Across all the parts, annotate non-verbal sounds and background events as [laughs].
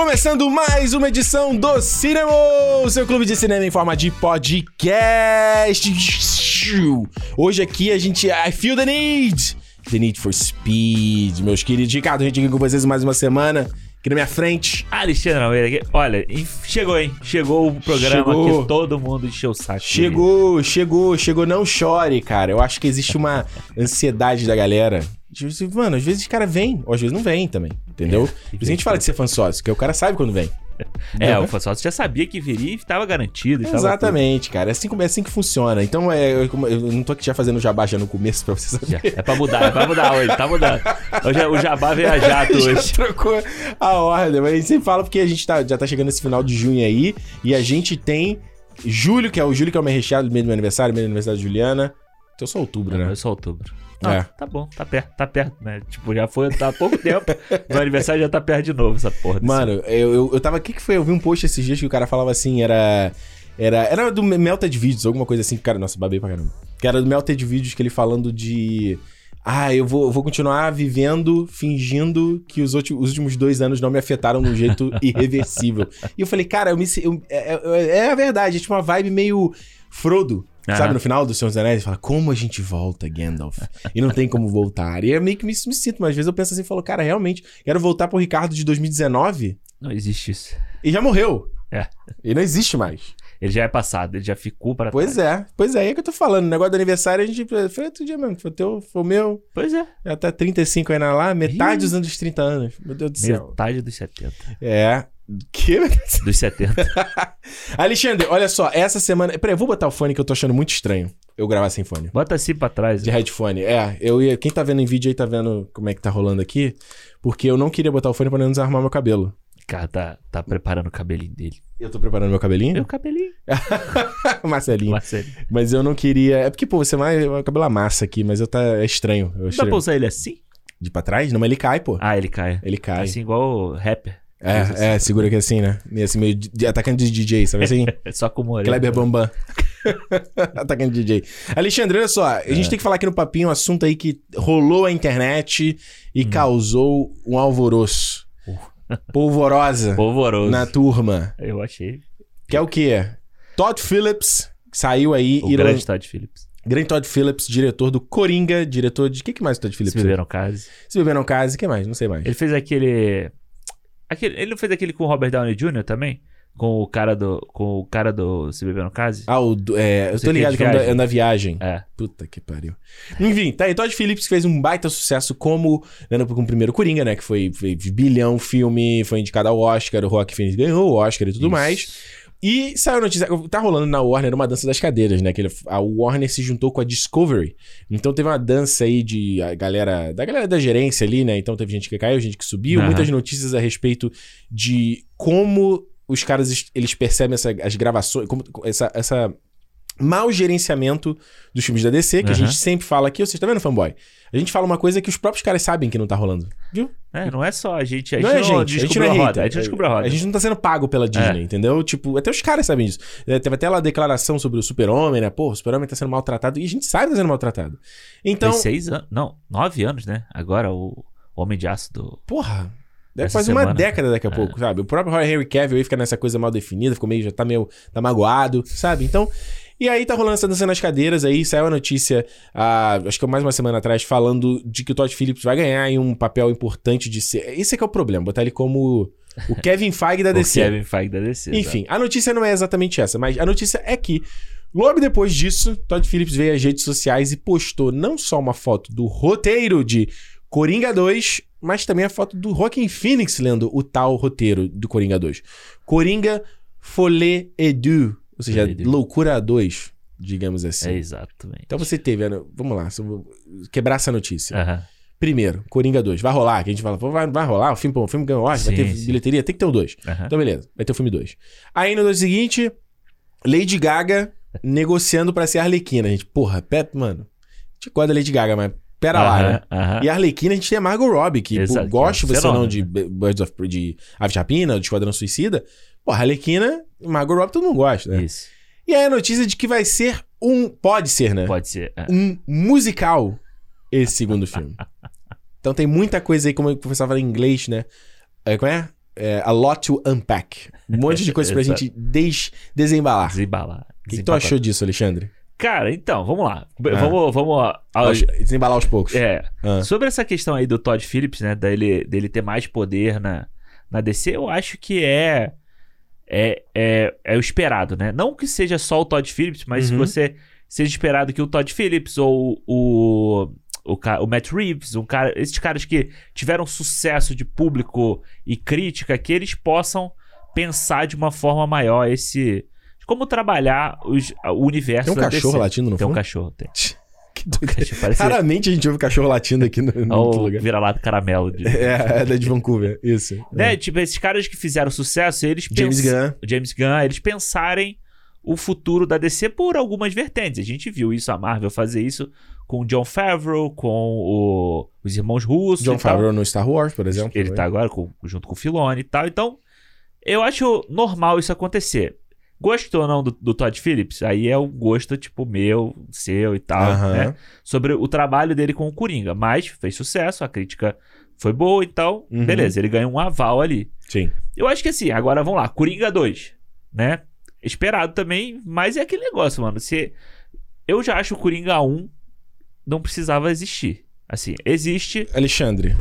Começando mais uma edição do Cinema, o seu clube de cinema em forma de podcast. Hoje aqui a gente. I feel the need. The need for speed. Meus queridos, Ricardo, a gente aqui com vocês mais uma semana. Aqui na minha frente. Alexandre Almeida, olha, chegou, hein? Chegou o programa Chegou. que todo mundo encheu o saco. Chegou, chegou, chegou. Não chore, cara. Eu acho que existe uma ansiedade da galera. Mano, às vezes o cara vem, ou às vezes não vem também, entendeu? Por isso a gente fala de ser fã sócio, porque o cara sabe quando vem. É, o Fansócio já sabia que viria e estava garantido. e Exatamente, cara. É assim, é assim que funciona. Então, é, eu, eu não tô aqui já fazendo jabá já no começo pra vocês saberem. É pra mudar, é pra mudar hoje, tá mudando. Hoje é- o Jabá veio a jato já hoje. trocou a ordem, mas a gente sempre fala porque a gente tá, já tá chegando nesse final de junho aí e a gente tem julho, que é o julho que é o mês recheado, meio do meu aniversário, meio do aniversário da Juliana. Então só outubro, né? É só outubro. É. Ah, Tá bom, tá perto, tá perto, né? Tipo, já foi tá há pouco [laughs] tempo. Meu aniversário já tá perto de novo, essa porra. Mano, eu, eu, eu tava. O que, foi? Eu vi um post esses dias que o cara falava assim, era. Era, era do Melted Videos, alguma coisa assim, cara, nossa, babei pra caramba. Que era do Melted Videos que ele falando de. Ah, eu vou, eu vou continuar vivendo, fingindo que os, últimos- os últimos dois anos não me afetaram de um jeito [laughs] irreversível. E eu falei, cara, eu me, eu- é, é- é a verdade, é tipo uma vibe meio Frodo. Aham. Sabe, no final do Senhor dos Anéis, fala, como a gente volta, Gandalf? E não tem como voltar. E é meio que me, me sinto, mas às vezes eu penso assim, falo, cara, realmente, quero voltar pro Ricardo de 2019 Não existe isso. e já morreu. É. E não existe mais. Ele já é passado, ele já ficou para Pois trás. é, pois é, é que eu tô falando. O negócio do aniversário, a gente. Foi outro dia mesmo. Foi o teu, foi o meu. Pois é. Já tá 35 aí na lá, metade dos anos dos 30 anos. Meu Deus do céu. Metade dos 70. É. Que? Dos 70. [laughs] Alexandre, olha só, essa semana. Peraí, eu vou botar o fone que eu tô achando muito estranho eu gravar sem fone. Bota assim pra trás. De headphone. É, eu ia. Quem tá vendo em vídeo aí tá vendo como é que tá rolando aqui. Porque eu não queria botar o fone pra não desarmar meu cabelo. Cara tá, tá preparando o cabelinho dele. Eu tô preparando meu cabelinho. Meu cabelinho. [laughs] Marcelinho. Marcelo. Mas eu não queria. É porque, pô, você é mais. O cabelo amassa aqui, mas eu tá. É estranho. Eu Dá pra usar ele assim? De pra trás? Não, mas ele cai, pô. Ah, ele cai. Ele cai. Assim, igual o rapper. Faz assim. é, é, segura aqui assim, né? Assim, meio de, atacante de DJ, sabe assim? [laughs] É só com o. Kleber Bambam. [laughs] atacante de DJ. Alexandre, olha só. A É. gente tem que falar aqui no papinho um assunto aí que rolou a internet e Hum. causou um alvoroço. Polvorosa Polvoroso. na turma. Eu achei. Que é o quê? Todd Phillips saiu aí O grande Todd Phillips. grande Todd Phillips, diretor do Coringa, diretor de. O que, que mais o Todd Phillips Se beberam case. Se beber não case, o que mais? Não sei mais. Ele fez aquele... aquele. Ele fez aquele com o Robert Downey Jr. também? Com o cara do. Com o cara do Se Beberam Case? Ah, o. É, eu tô ligado que é viagem. é viagem. É. Puta que pariu. Enfim, tá aí. Todd Phillips fez um baita sucesso como. Né, com o primeiro Coringa, né? Que foi, foi bilhão filme, foi indicado ao Oscar, o Rock Phoenix ganhou o Oscar e tudo Isso. mais. E saiu a notícia. Tá rolando na Warner uma dança das cadeiras, né? Que ele- a Warner se juntou com a Discovery. Então teve uma dança aí de a galera. Da galera da gerência ali, né? Então teve gente que caiu, gente que subiu. Aham. Muitas notícias a respeito de como os caras es- eles percebem essa- as gravações. Como, essa. essa mau gerenciamento dos filmes da DC, que a Aham. gente sempre fala aqui, você tá vendo, fanboy? A gente fala uma coisa que os próprios caras sabem que não tá rolando. Viu? É, não é só a gente. A não gente é a gente. A gente não a, é roda. A gente não descobriu a roda. A gente não tá sendo pago pela Disney, entendeu? Tipo, até os caras sabem disso. É, Teve até lá a declaração sobre o Super-Homem, né? Pô, o Super-Homem tá sendo maltratado. E a gente sabe que tá sendo maltratado. Então, Tem seis anos. Não, nove anos, né? Agora o Homem de Aço do. porra. Deve fazer uma década daqui a É. pouco, sabe? O próprio Henry Cavill aí fica nessa coisa mal definida, ficou meio, já tá meio, tá magoado, sabe? Então, e aí tá rolando essa dança nas cadeiras aí, saiu a notícia, ah, acho que mais uma semana atrás, falando de que o Todd Phillips vai ganhar aí um papel importante de ser... Esse é que é o problema, botar ele como o [laughs] Kevin Feige da O DC. Kevin Feige da DC. Enfim, a notícia não é exatamente essa, mas a notícia é que, logo depois disso, Todd Phillips veio às redes sociais e postou não só uma foto do roteiro de Coringa 2, mas também a foto do Joaquin Phoenix lendo o tal roteiro do Coringa 2. Coringa Folie et Deux, ou seja, Folie. Loucura 2, digamos assim. É exatamente. Então você teve, Ana, vamos lá, quebrar essa notícia. Aham. Primeiro, Coringa 2, vai rolar, que a gente fala, vai, vai rolar, o filme, o filme ganhou Oscar, vai ter sim. bilheteria, tem que ter o 2. Aham. Então, beleza. Vai ter o filme 2. Aí no dia seguinte, Lady Gaga negociando pra ser Arlequina. A gente, porra, Pep, mano. A gente gosta da Lady Gaga, mas pera lá, né? Aham, aham. E a Arlequina a gente tem a Margot Robbie, que Exato, goste é você ou não de Birds of de Ave de Rapina, de Esquadrão Suicida. Porra, a Arlequina, Margot Robbie todo mundo gosta, né? Isso. E aí a notícia de que vai ser um, pode ser, né? Pode ser. é. Um musical esse segundo filme. [laughs] Então tem muita coisa aí, como eu começava a falar em inglês, né? É, como é? é, a lot to unpack. Um monte de coisa pra [laughs] gente des, desembalar. Desembalar. O que, que tu achou disso, Alexandre? Cara, então, vamos lá. Ah. Vamos, vamos. ao- Aos- Desembalar aos poucos. É. Ah. Sobre essa questão aí do Todd Phillips, né? Dele, dele ter mais poder na, na DC, eu acho que é, é, é, é o esperado, né? Não que seja só o Todd Phillips, mas que Uhum. você seja esperado que o Todd Phillips ou o, o, o Matt Reeves, um cara, esses caras que tiveram sucesso de público e crítica, que eles possam pensar de uma forma maior esse. Como trabalhar os, o universo Tem um da cachorro DC. latindo no Tem um fundo? cachorro, tem. [laughs] Que doideira. cachorro, parece Raramente a gente ouve cachorro latindo aqui no, no outro o lugar. vira-lata caramelo. De, [laughs] É, é da de Vancouver, isso. Né? É. Tipo, esses caras que fizeram sucesso, eles James pens- Gunn. James Gunn, eles pensarem o futuro da DC por algumas vertentes. A gente viu isso, a Marvel fazer isso com o John Favreau, com o- os irmãos russos. John e tal. Favreau no Star Wars, por exemplo. Ele tá agora com- junto com o Filoni e tal. Então, eu acho normal isso acontecer. Gostou ou não do, do Todd Phillips? Aí é o gosto, tipo, meu, seu e tal, Aham. né? Sobre o trabalho dele com o Coringa. Mas fez sucesso, a crítica foi boa, então, Uhum. beleza, ele ganha um aval ali. Sim. Eu acho que assim, agora vamos lá, Coringa 2, né? Esperado também, mas é aquele negócio, mano. Se eu já acho o Coringa 1 não precisava existir. Assim, existe. Alexandre,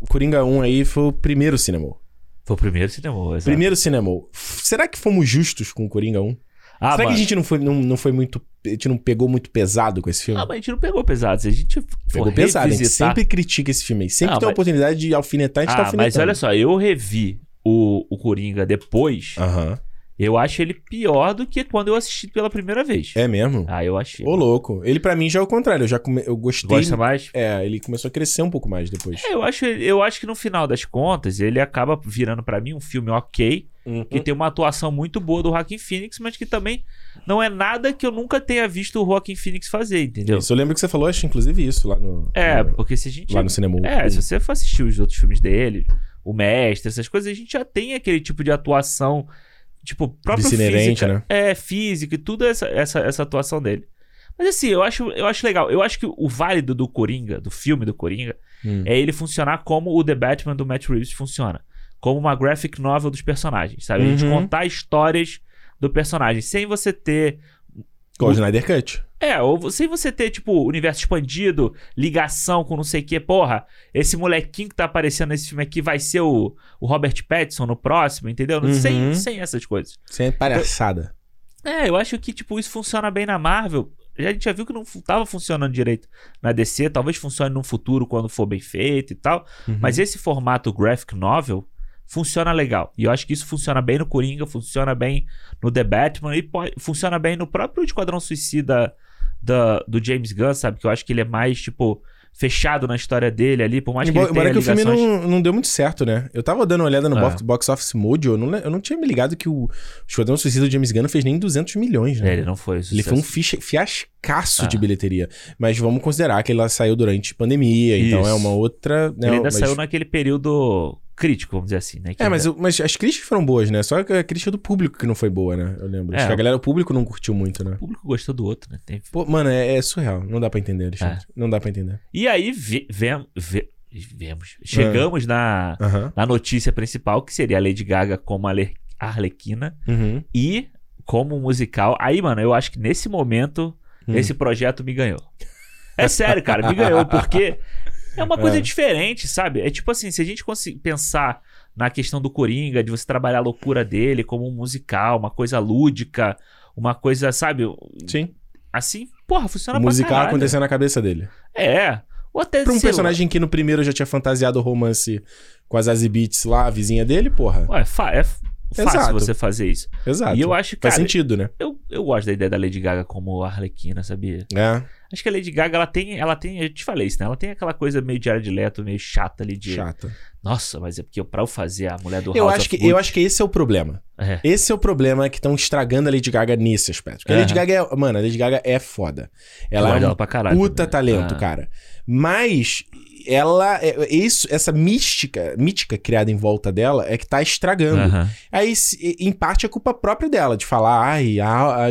o Coringa 1 aí foi o primeiro cinema. Foi o primeiro cinema, exato. Primeiro cinema. Será que fomos justos com o Coringa 1? Ah, Será que mano. a gente não foi, não, não foi muito. A gente não pegou muito pesado com esse filme? Ah, mas a gente não pegou pesado. Se a gente Pegou pesado, a gente revisitar... sempre critica esse filme aí. Sempre Ah, tem a mas- oportunidade de alfinetar, a gente tá Ah, alfinetando. mas olha só, eu revi o, o Coringa depois, Aham. Eu acho ele pior do que quando eu assisti pela primeira vez. É mesmo? Ah, eu achei. Ô, louco. Ele pra mim já é o contrário. Eu já come... eu gostei. Gosta mais? É, ele começou a crescer um pouco mais depois. É, eu acho, eu acho que no final das contas, ele acaba virando pra mim um filme ok, Uhum. que tem uma atuação muito boa do Joaquin Phoenix, mas que também não é nada que eu nunca tenha visto o Joaquin Phoenix fazer, entendeu? Isso, eu lembro que você falou, acho, inclusive, isso lá no. É, no- porque se a gente. lá no cinema. É, se você for assistir os outros filmes dele, o Mestre, essas coisas, a gente já tem aquele tipo de atuação, tipo, próprio física. né? É, física e tudo essa, essa, essa atuação dele. Mas assim, eu acho, eu acho legal. Eu acho que o válido do Coringa, do filme do Coringa, Hum. é ele funcionar como o The Batman do Matt Reeves funciona. Como uma graphic novel dos personagens, sabe? A gente Uhum. contar histórias do personagem, sem você ter Igual o Snyder Cut. é, ou sem você ter, tipo, universo expandido, ligação com não sei o que, porra, esse molequinho que tá aparecendo nesse filme aqui vai ser o, o Robert Pattinson no próximo, entendeu? Uhum. Sem, sem essas coisas. Sem palhaçada. É, eu acho que, tipo, isso funciona bem na Marvel. Já- A gente já viu que não tava funcionando direito na DC, talvez funcione no futuro quando for bem feito e tal. Uhum. Mas esse formato graphic novel funciona legal. E eu acho que isso funciona bem no Coringa, funciona bem no The Batman e pode- funciona bem no próprio Esquadrão Suicida da, do James Gunn, sabe? Que eu acho que ele é mais, tipo, fechado na história dele ali, por mais que Embora, ele tenha embora que o filme ligações... não, não deu muito certo, né? Eu tava dando uma olhada no É. box, box Office Mojo, eu não, eu não tinha me ligado que o Esquadrão Suicida do James Gunn não fez nem 200 milhões, né? É, ele não foi Ele foi um sucesso. ficha- fiascaço Ah. de bilheteria. Mas vamos considerar que ele saiu durante pandemia, então Isso. é uma outra. Né, Ele ainda mas- saiu naquele período crítico, vamos dizer assim, né? Que É, mas, ainda- o- mas as críticas foram boas, né? Só que a crítica do público que não foi boa, né? Eu lembro. Acho É. que a galera, o público não curtiu muito, né? o público gostou do outro, né? Tem- Pô, mano, é, é surreal. Não dá pra entender, Alexandre. É. Não dá pra entender. E aí, ve- ve- vemos... Chegamos na, Aham. na notícia principal, que seria a Lady Gaga como a Arle- Arlequina. Uhum. E como musical. Aí, mano, eu acho que nesse momento, Hum. esse projeto me ganhou. É sério, cara, me ganhou, porque é uma coisa É. diferente, sabe? É tipo assim, se a gente conseguir pensar na questão do Coringa, de você trabalhar a loucura dele como um musical, uma coisa lúdica, uma coisa, sabe? Sim. Assim, porra, funciona O pra musical caralho. acontecendo na cabeça dele. É. Ou até Pra um sei lá. personagem que no primeiro já tinha fantasiado o romance com as Zazie Beats lá, a vizinha dele, porra. Ué, é f- fácil Exato. você fazer isso. Exato. E eu acho, Faz cara, sentido, né? eu, eu gosto da ideia da Lady Gaga como Arlequina, sabia? É. Acho que a Lady Gaga, ela tem, ela tem, eu te falei isso, né? Ela tem aquela coisa meio de de leto, meio chata ali de. Chata. Nossa, mas é porque eu- pra eu fazer a mulher do Eu House acho, que, eu Gucci- acho que esse é o problema. É. Esse é o problema que estão estragando a Lady Gaga nesse aspecto. Porque a Lady. Gaga é. Mano, a Lady Gaga é foda. Ela Eu é um dela pra caralho puta também. talento, Ah. cara. Mas ela. é- isso, essa mística, mítica criada em volta dela é que tá estragando. Aham. Aí, em parte, é culpa própria dela, de falar, ai,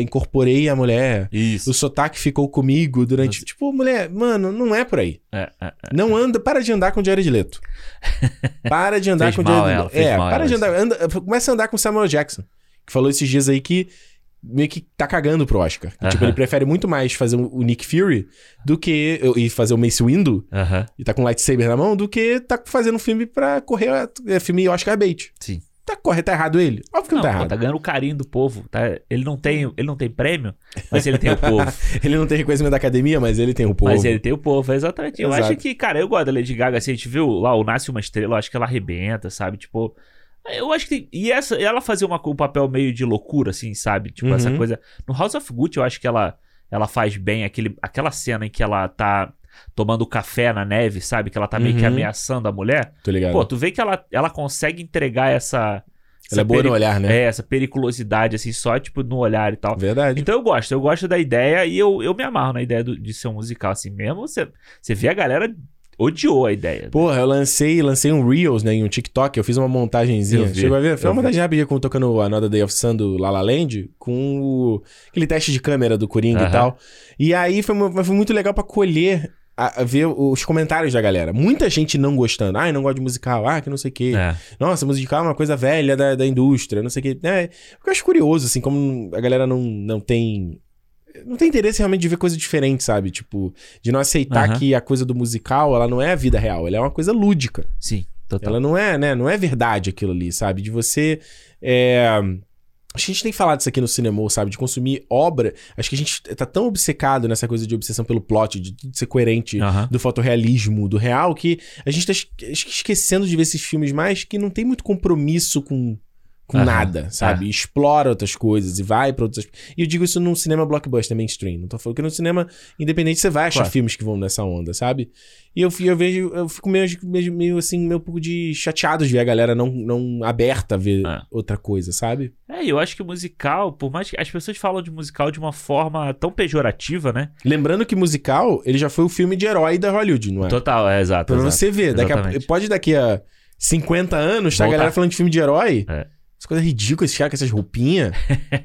incorporei a mulher. Isso. O sotaque ficou comigo durante. Tipo, mulher, mano, não é por aí. É, é, é. Não anda, para de andar com o Jared Leto. Para de andar com Jared Leto. É, [laughs] para de andar. anda- começa a andar com o Samuel Jackson, que falou esses dias aí que meio que tá cagando pro Oscar. Que, Tipo, Aham. ele prefere muito mais fazer o Nick Fury do que. e fazer o Mace Windu Aham. e tá com um lightsaber na mão do que tá fazendo um filme pra correr. É, filme Oscar bait. Sim. Tá, corre, tá errado ele? Óbvio que não, Não, tá errado. tá ganhando o carinho do povo. Tá? Ele, não tem, ele não tem prêmio, mas ele tem o povo. [laughs] Ele não tem reconhecimento da academia, mas ele tem o povo. Mas ele tem o povo, exatamente. Eu Exato. acho que, cara, eu gosto da Lady Gaga, assim, a gente viu lá o Nasce uma Estrela, eu acho que ela arrebenta, sabe? Tipo, eu acho que tem... E essa, ela fazia uma, um papel meio de loucura, assim, sabe? Tipo, Uhum. essa coisa... No House of Gucci, eu acho que ela, ela faz bem aquele, aquela cena em que ela tá tomando café na neve, sabe? Que ela tá meio que Uhum. ameaçando a mulher. Tô ligado. Pô, tu vê que ela, ela consegue entregar essa... Ela é boa peri- no olhar, né? É, essa periculosidade, assim, só, tipo, no olhar e tal. Verdade. Então eu gosto, eu gosto da ideia e eu, eu me amarro na ideia do- de ser um musical assim mesmo. Você, você vê a galera odiou a ideia. Porra, eu lancei, lancei um Reels, né, em um TikTok, eu fiz uma montagenzinha. Eu Chegou a ver? Foi eu uma montagem rapidinha com tocando Another Day of Sun do La La Land, com o, aquele teste de câmera do Coringa e tal. E aí foi, foi muito legal pra colher, a, a ver os comentários da galera. Muita gente não gostando. Ai, não gosto de musical. Ah, que não sei o quê. É. Nossa, musical é uma coisa velha da, da indústria, não sei o quê. É, eu acho curioso, assim, como a galera não, não tem... Não tem interesse realmente de ver coisa diferente, sabe? Tipo, de não aceitar Aham. que a coisa do musical, ela não é a vida real, ela é uma coisa lúdica. Sim, total. Ela não é, né? Não é verdade aquilo ali, sabe? De você. É... Acho que a gente tem falado isso aqui no cinema, sabe? De consumir obra. Acho que a gente tá tão obcecado nessa coisa de obsessão pelo plot, de tudo ser coerente, Aham. do fotorrealismo, do real, que a gente tá esquecendo de ver esses filmes mais que não tem muito compromisso com, com Aham, nada, sabe? Explora outras coisas e vai pra outras. E eu digo isso num cinema blockbuster mainstream. Não tô falando que no cinema independente você vai achar Claro. filmes que vão nessa onda, sabe? E eu, eu vejo, eu fico meio, meio, meio assim, meio um pouco de chateado de ver a galera não, não aberta a ver É. outra coisa, sabe? É, eu acho que o musical, por mais que as pessoas falam de musical de uma forma tão pejorativa, né? Lembrando que musical, ele já foi o filme de herói da Hollywood, não é? Total, é exato. Pra exato. você ver, daqui a, pode daqui a 50 anos, tá a Voltar. galera falando de filme de herói. É. Essa coisa ridícula, esse cara com essas roupinhas.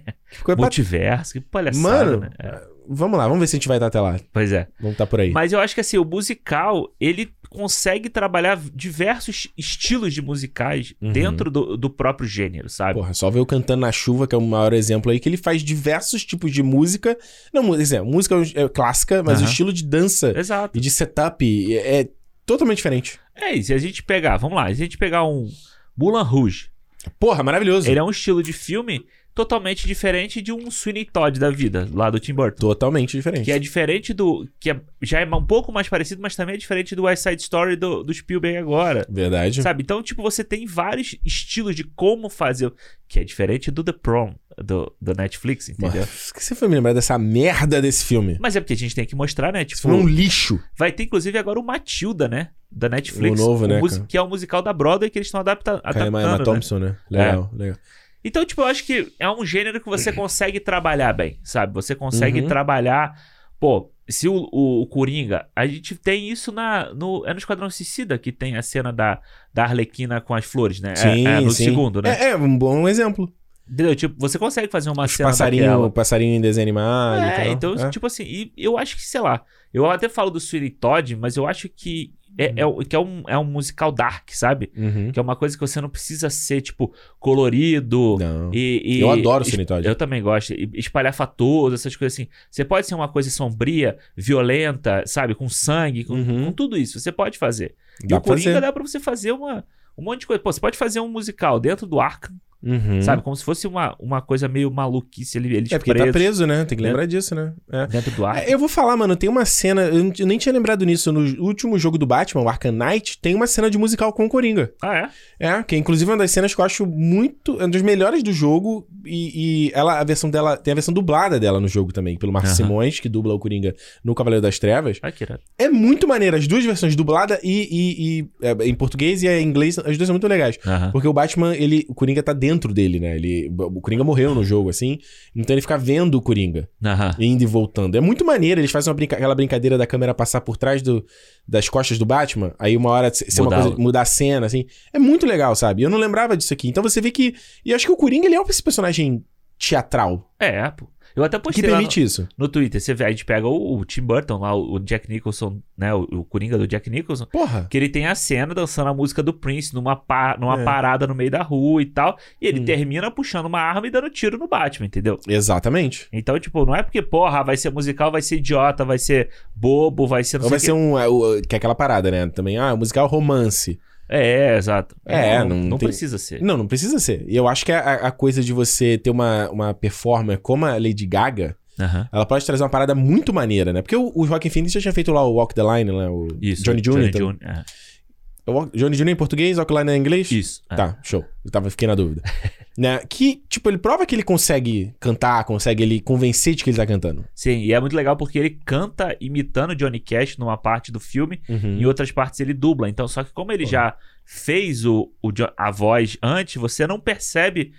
[laughs] Multiverso, que palhaçada, Mano, né? É. vamos lá, vamos ver se a gente vai estar até lá. Pois é. Vamos estar por aí. Mas eu acho que assim, o musical, ele consegue trabalhar diversos estilos de musicais Uhum. dentro do, do próprio gênero, sabe? Porra, só ver o Cantando na Chuva, que é o maior exemplo aí, que ele faz diversos tipos de música. Não, dizer, música é clássica, mas o Aham. estilo de dança Exato. e de setup é, é totalmente diferente. É, e se a gente pegar, vamos lá, se a gente pegar um Moulin Rouge, Porra, maravilhoso. ele é um estilo de filme totalmente diferente de um Sweeney Todd da vida, lá do Tim Burton. Totalmente diferente. Que é diferente do. Que é- já é um pouco mais parecido, mas também é diferente do West Side Story do, do Spielberg agora. Verdade. Sabe? Então, tipo, você tem vários estilos de como fazer. Que é diferente do The Prom, do, do Netflix, entendeu? Por que você foi me lembrar dessa merda desse filme? Mas é porque a gente tem que mostrar, né? Esse Tipo, é um lixo. vai ter inclusive agora o Matilda, né? Da Netflix. O novo, né, musi- cara? Que é o musical da Broadway que eles estão adapta Com a Emma adaptando. né? Thompson, né? Legal, legal. Então, tipo, eu acho que é um gênero que você [clears throat] consegue trabalhar bem, sabe? Você consegue Uhum. trabalhar. Pô, se o, o, o Coringa. A gente tem isso na, no. É no Esquadrão Suicida que tem a cena da, da Arlequina com as flores, né? É- Sim, é, no sim. segundo, né? É, é um bom exemplo. Entendeu? Tipo, você consegue fazer uma Os cena passarinho, daquela. passarinho em desenho animado e É, então, É. tipo assim, e eu acho que, sei lá, eu até falo do Sweeney Todd, mas eu acho que é, é, o- que é, um, é um musical dark, sabe? Uhum. Que é uma coisa que você não precisa ser, tipo, colorido. Não. E, e- Eu adoro o es- Todd. Eu também gosto. E espalhafatoso, essas coisas assim. Você pode ser uma coisa sombria, violenta, sabe? Com sangue, com, Uhum. com tudo isso. Você pode fazer. e Dá o pra Coringa fazer. dá pra você fazer uma, um monte de coisa. Pô, você pode fazer um musical dentro do Arkham, Uhum. sabe? Como se fosse uma, uma coisa meio maluquice. Ele, eles É porque ele tá preso, né? Tem que lembrar disso, né? É. dentro do. É, Eu vou falar, mano, tem uma cena, eu nem tinha lembrado nisso, no último jogo do Batman, o Arkham Knight, tem uma cena de musical com o Coringa. Ah, é? É, que é inclusive uma das cenas que eu acho muito, é uma das melhores do jogo, e, e ela, a versão dela, tem a versão dublada dela no jogo também, pelo Marcos Aham. Simões, que dubla o Coringa no Cavaleiro das Trevas. Ah, que irado. É muito maneiro, as duas versões, dublada e, e- e, é, em português e em inglês, as duas são muito legais. Aham. Porque o Batman, ele, o Coringa tá dentro dentro dele, né? Ele, o Coringa morreu no jogo, assim. Então ele fica vendo o Coringa. Aham. Indo e voltando. É muito maneiro. Eles fazem uma brinca- aquela brincadeira da câmera passar por trás do, das costas do Batman. Aí uma hora ser uma Mudar coisa, o- mudar a cena, assim. É muito legal, sabe? Eu não lembrava disso aqui. Então você vê que. E eu acho que o Coringa ele é esse personagem teatral É, pô. Eu até que postei no, permite isso. no Twitter. Você vê, a gente pega o, o Tim Burton lá, o, o Jack Nicholson, né? O, o Coringa do Jack Nicholson. Porra. Que ele tem a cena dançando a música do Prince numa, pa- numa É. parada no meio da rua e tal. E ele Hum. termina puxando uma arma e dando tiro no Batman, entendeu? Exatamente. Então, tipo, não é porque, porra, vai ser musical, vai ser idiota, vai ser bobo, vai ser. Não Ou sei vai ser um. é, Que é aquela parada, né? Também, ah, musical romance. É, exato. É, não, não não tem- precisa ser. Não, não precisa ser. E eu acho que a, a coisa de você ter uma, uma performance como a Lady Gaga, ela pode trazer uma parada muito maneira, né? Porque o, o Joaquin Phoenix já tinha feito lá o Walk the Line, né? O Isso. Johnny Jr. então- Jr. é. Johnny Jr. em português, Walk the Line em inglês? Isso. é. Tá, show. Eu tava, fiquei na dúvida. [laughs] né? Que, tipo, ele prova que ele consegue cantar, consegue ele convencer de que ele tá cantando. Sim, e é muito legal porque ele canta imitando Johnny Cash numa parte do filme, Uhum. em outras partes ele dubla. Então, só que como ele já fez o, o a voz antes, você não percebe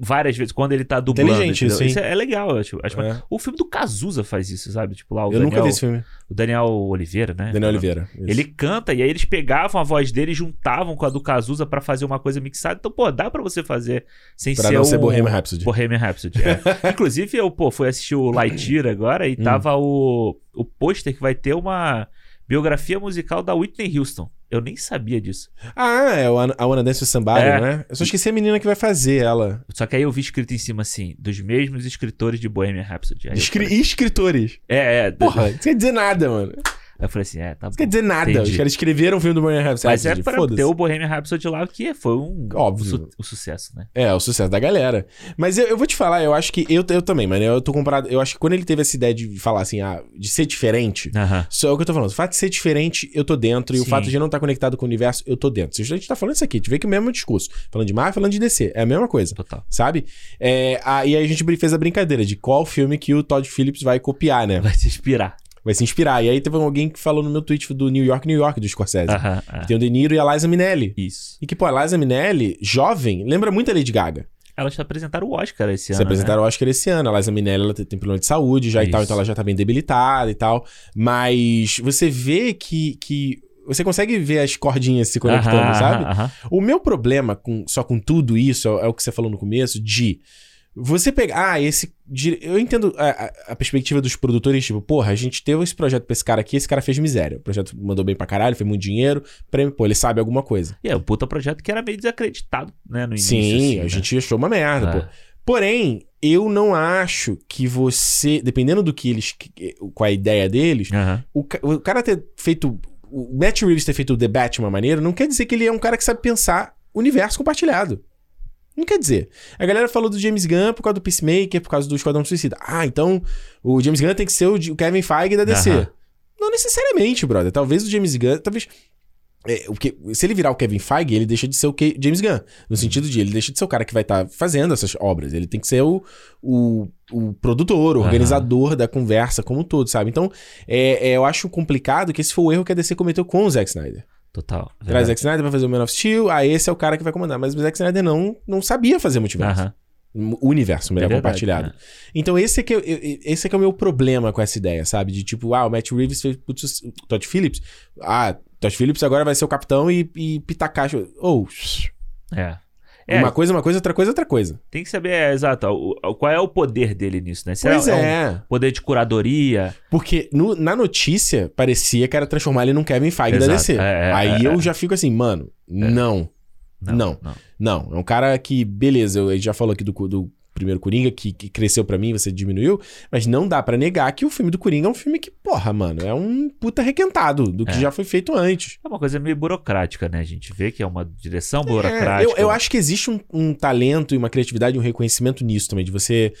várias vezes quando ele tá dublando. Inteligente entendeu? isso, é, é legal, acho. acho É. O filme do Cazuza faz isso, sabe? Tipo lá o Eu Daniel, nunca vi esse filme. o Daniel Oliveira, né? Daniel Oliveira. isso. Ele canta e aí eles pegavam a voz dele e juntavam com a do Cazuza pra fazer uma coisa mixada. Então, pô, dá pra você fazer sem Pra ser não o... ser Bohemian Rhapsody. Bohemian Rhapsody, é. [laughs] Inclusive, eu, pô, fui assistir o Lightyear agora Hum. e tava o, o pôster que vai ter uma biografia musical da Whitney Houston. Eu nem sabia disso. Ah, é o a Wanna Dance Somebody, É. né? Eu só esqueci a menina que vai fazer ela. Só que aí eu vi escrito em cima assim, dos mesmos escritores de Bohemian Rhapsody. Escri- falei, escritores. é, é. Porra, isso quer dizer nada, mano. Aí eu falei assim, é, tá bom. Isso quer dizer nada. Entendi. Os caras escreveram o filme do Bohemian Rhapsody. Mas é pra ter o Bohemian Rhapsody lá, que foi um Óbvio. o su- o sucesso, né? É, o sucesso da galera. Mas eu, eu vou te falar, eu acho que. Eu, eu também, mano. Eu tô comparado. Eu acho que quando ele teve essa ideia de falar assim, ah, de ser diferente. Aham. Só é o que eu tô falando. O fato de ser diferente, eu tô dentro. E o Sim. fato de não estar conectado com o universo, eu tô dentro. A gente tá falando isso aqui, tu vê que é o mesmo discurso. Falando de Marvel, falando de DC. É a mesma coisa. Total. Sabe? É, aí a gente fez a brincadeira de qual filme que o Todd Phillips vai copiar, né? Vai se inspirar. Vai se inspirar. E aí teve alguém que falou no meu tweet do New York, New York, do Scorsese. Aham. aham. Tem o De Niro e a Liza Minnelli. Isso. E que, pô, a Liza Minnelli, jovem, lembra muito a Lady Gaga. Elas apresentaram o Oscar esse Se ano. apresentaram o Oscar esse ano. A Liza Minnelli ela tem tem problema de saúde já e tal, Isso. então ela já tá bem debilitada e tal. Mas você vê que. que você consegue ver as cordinhas se Né? conectando, Aham, sabe? aham. O meu problema com, só com tudo isso é, é o que você falou no começo, de você pegar. Ah, esse. Eu entendo a, a- perspectiva dos produtores, tipo, porra, a gente teve esse projeto pra esse cara aqui, esse cara fez miséria. O projeto mandou bem pra caralho, fez muito dinheiro, prêmio, pô, ele sabe alguma coisa. E é, o puta projeto que era meio desacreditado, né, no início. Sim, assim, a né? gente achou uma merda, Ah. pô. Porém, eu não acho que você, dependendo do que eles, com a ideia deles, o, o cara ter feito, o Matt Reeves ter feito o The Batman maneiro, não quer dizer que ele é um cara que sabe pensar universo compartilhado. Não quer dizer. A galera falou do James Gunn por causa do Peacemaker, por causa do Esquadrão Suicida. Ah, então o James Gunn tem que ser o Kevin Feige da DC. Não necessariamente, brother. Talvez o James Gunn, talvez é, o que, se ele virar o Kevin Feige, ele deixa de ser o Ke- James Gunn. No sentido de ele deixa de ser o cara que vai estar fazendo essas obras. Ele tem que ser o, o, o produtor, o organizador da conversa como um todo, sabe? Então, é, é, eu acho complicado que esse foi o erro que a DC cometeu com o Zack Snyder. Total. Traz verdade. Zack Snyder pra fazer o Man of Steel, aí esse é o cara que vai comandar. Mas o Zack Snyder não, não sabia fazer multiverso. Aham. O universo, melhor É verdade, compartilhado. né? Então esse é, que eu- esse é que é o meu problema com essa ideia, sabe? De tipo, ah, o Matt Reeves fez putz, o Todd Phillips. Ah, Todd Phillips agora vai ser o capitão e, e pitacacho. Ou, É. É, uma coisa, é uma coisa, outra coisa, outra coisa. tem que saber, é, exato, o- qual é o poder dele nisso, né? Se Pois um é. poder de curadoria. Porque no- na notícia parecia que era transformar ele num Kevin Feige da Exato. DC. É, é, Aí é, eu é. já fico assim, mano, não. Não. Não. não. É um cara que, beleza, gente já falou aqui do, do primeiro Coringa, que, que cresceu pra mim, você diminuiu, mas não dá pra negar que o filme do Coringa é um filme que, porra, mano, é um puta requentado do que É. já foi feito antes. É uma coisa meio burocrática, né? A gente vê que é uma direção É, burocrática. eu, eu acho que existe um, um talento e uma criatividade e um reconhecimento nisso também, de você.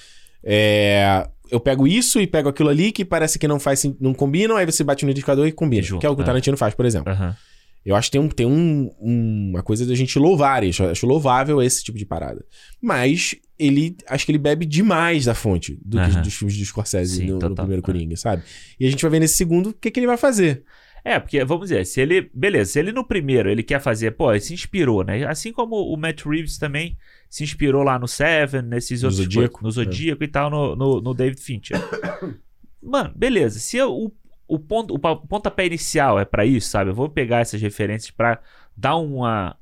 é, eu pego isso e pego aquilo ali que parece que não faz não combinam, aí você bate no indicador e combina. Junto, que é o que o é. Tarantino faz, por exemplo. Aham. Eu acho que tem, um, tem um- um- uma coisa da gente louvar isso. Eu acho louvável esse tipo de parada. Mas ele. Acho que ele bebe demais da fonte do que- dos filmes do Scorsese Sim, no, no total, primeiro é. Coringa, sabe? E a gente vai ver nesse segundo o que, que ele vai fazer. É, porque, vamos dizer, se ele. Beleza, se ele no primeiro ele quer fazer, pô, ele se inspirou, né? Assim como o Matt Reeves também se inspirou lá no Seven, nesses No outros. Zodíaco. No Zodíaco e tal, no, no, no David Fincher. [coughs] Mano, beleza. Se eu- o, o, ponto, o pontapé inicial é pra isso, sabe? Eu vou pegar essas referências pra dar uma.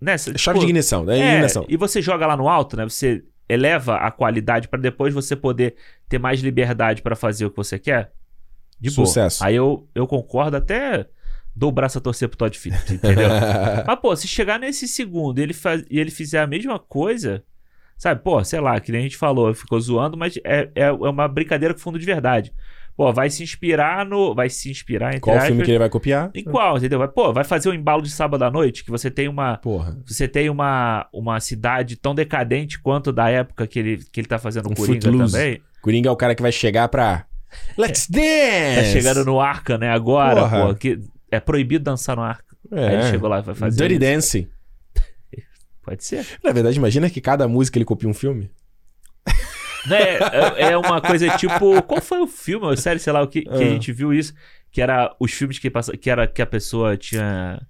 Né? cê- Chave de tipo, ignição, da é, iluminação. e você joga lá no alto, né? Você eleva a qualidade pra depois você poder ter mais liberdade pra fazer o que você quer. De boa. Sucesso. Aí eu, eu concordo até dou o braço a torcer pro Todd Phillips, entendeu? [laughs] Mas, pô, se chegar nesse segundo e ele, faz, e ele fizer a mesma coisa, sabe? Pô, sei lá, que nem a gente falou, ficou zoando, mas é, é, é uma brincadeira com fundo de verdade. Pô, vai se inspirar no. Vai se inspirar, entre Qual aspas, filme que ele vai copiar? Em qual, entendeu? Vai, Pô, vai fazer um embalo de sábado à noite, que você tem uma. Porra. Você tem uma, uma cidade tão decadente quanto da época que ele, que ele tá fazendo o Um Coringa Footloose. também. Coringa é o cara que vai chegar pra. Let's dance! Tá chegando no Arca, né? Agora, Porra. pô. Que é proibido dançar no Arca. Aí ele É. chegou lá e vai fazer. Dirty isso. Dancing. [laughs] Pode ser. Na verdade, imagina que cada música ele copia um filme. Né, é, é uma coisa tipo. Qual foi o filme, ou série, sei lá, o que, que a Ah. gente viu isso? Que era os filmes que passa, que era que a pessoa tinha.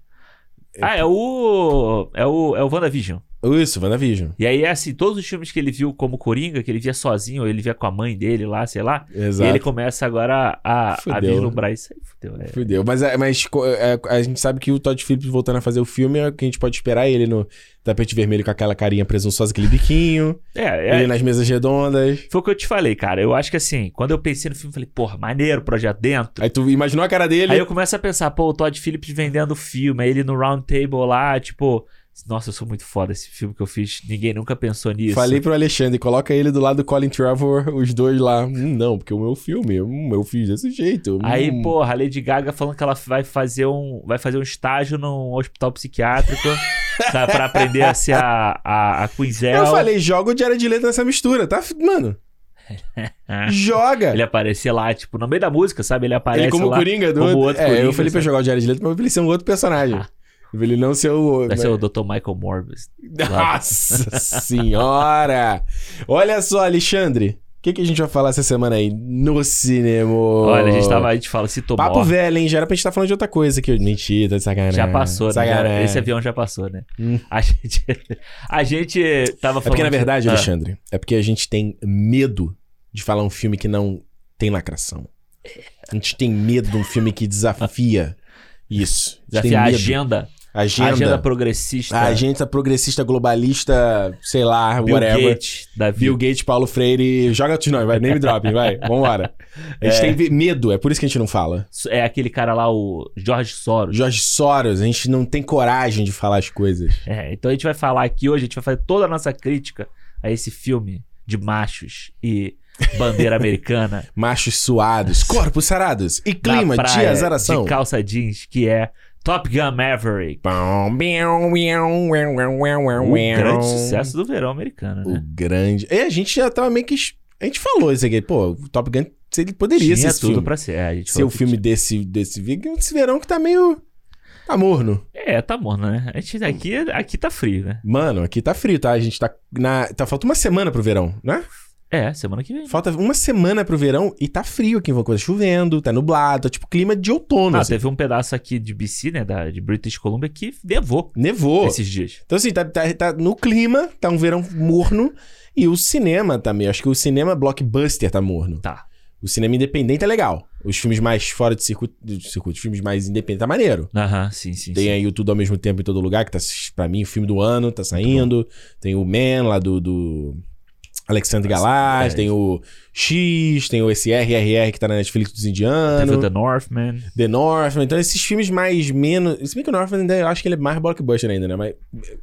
Ah, é o. É o. É o WandaVision. Isso, WandaVision. E aí é assim, todos os filmes que ele viu como Coringa, que ele via sozinho, ou ele via com a mãe dele lá, sei lá. Exato. E ele começa agora a, a Fudeu. vislumbrar isso aí. Fudeu, é. Fudeu. Mas, é- mas co- é, a gente sabe que o Todd Phillips voltando a fazer o filme é o que a gente pode esperar ele no tapete vermelho com aquela carinha presunçosa, aquele biquinho, É, é, ele nas mesas redondas. Foi o que eu te falei, cara. Eu acho que assim, quando eu pensei no filme, eu falei, porra, maneiro, projeto dentro. Aí tu imaginou a cara dele. Aí eu começo a pensar, pô, o Todd Phillips vendendo o filme, aí ele no round table lá, tipo, nossa, eu sou muito foda esse filme que eu fiz, ninguém nunca pensou nisso. Falei pro Alexandre, coloca ele do lado do Colin Trevor, os dois lá. Hum, não, porque o meu filme, hum, eu fiz desse jeito. Aí, hum. porra, a Lady Gaga falando que ela vai fazer um, vai fazer um estágio num hospital psiquiátrico, [laughs] sabe, pra aprender a ser a, a, a Quinzel. Eu falei, joga o Jared Leto nessa mistura, tá? Mano, [laughs] joga. Ele aparecer lá, tipo, no meio da música, sabe? Ele aparece Ele como lá. Coringa do como outro. é, Coringa, eu falei pra sabe? jogar o Jared Leto, mas pra ele ser um outro personagem. Ah. [laughs] Ele não ser o... Vai ser o Dr. Michael Morbius. Nossa senhora! Olha só, Alexandre. O que, que a gente vai falar essa semana aí no cinema? Olha, a gente tava, a gente fala, se tomou. Papo velho, hein? Já era pra gente estar falando de outra coisa aqui. Mentira, tá de sacanagem. Já passou, né? Sacanagem. esse avião já passou, né? Hum. A gente, [laughs] a gente tava É falando. porque, na verdade, Ah, Alexandre, é porque a gente tem medo de falar um filme que não tem lacração. A gente tem medo de um filme que desafia [laughs] isso. A Desafiar a medo. agenda. Agenda. Agenda progressista. A agenda progressista, globalista, sei lá, Bill whatever. Gates da vida. Bill Gates, Paulo Freire, joga outros nomes, vai, name dropping, vai, [laughs] vambora. A gente É. tem medo, é por isso que a gente não fala. É aquele cara lá, o George Soros. Jorge Soros, a gente não tem coragem de falar as coisas. É, então a gente vai falar aqui hoje, a gente vai fazer toda a nossa crítica a esse filme de machos e bandeira americana. [laughs] Machos suados, corpos sarados e clima na de praia, azaração. De calça jeans, que é Top Gun Maverick. O grande sucesso do verão americano, O né? grande. E a gente já tava meio que. A gente falou isso aqui, pô, o Top Gun ele poderia ser Tinha esse tudo filme. pra ser. É, a gente Ser o filme desse, desse, desse verão que tá meio. Tá morno. É, tá morno, né? A gente, aqui, aqui tá frio, né? Mano, aqui tá frio, tá? A gente tá. Na, tá falta uma semana pro verão, né? É, semana que vem. Falta uma semana pro verão e tá frio aqui em Vancouver. Tá chovendo, tá nublado, tá tipo clima de outono. Ah, assim. teve um pedaço aqui de BC, né? Da, de British Columbia, que nevou Nevou. esses dias. Então, assim, tá, tá, tá no clima, tá um verão morno. E o cinema também. Acho que o cinema blockbuster tá morno. Tá. O cinema independente é legal. Os filmes mais fora de circuito, de circuito os filmes mais independentes tá maneiro. Aham, sim, sim. Tem sim. aí o Tudo ao mesmo tempo em todo lugar, que tá, pra mim, o filme do ano, tá saindo. Tem o Man lá do, do Alexandre Galás, é. tem o X, tem o esse RRR que tá na Netflix dos Teve indianos. o The Northman. The Northman. Então, esses filmes mais menos. Se bem que o Northman ainda eu acho que ele é mais blockbuster ainda, né? Mas.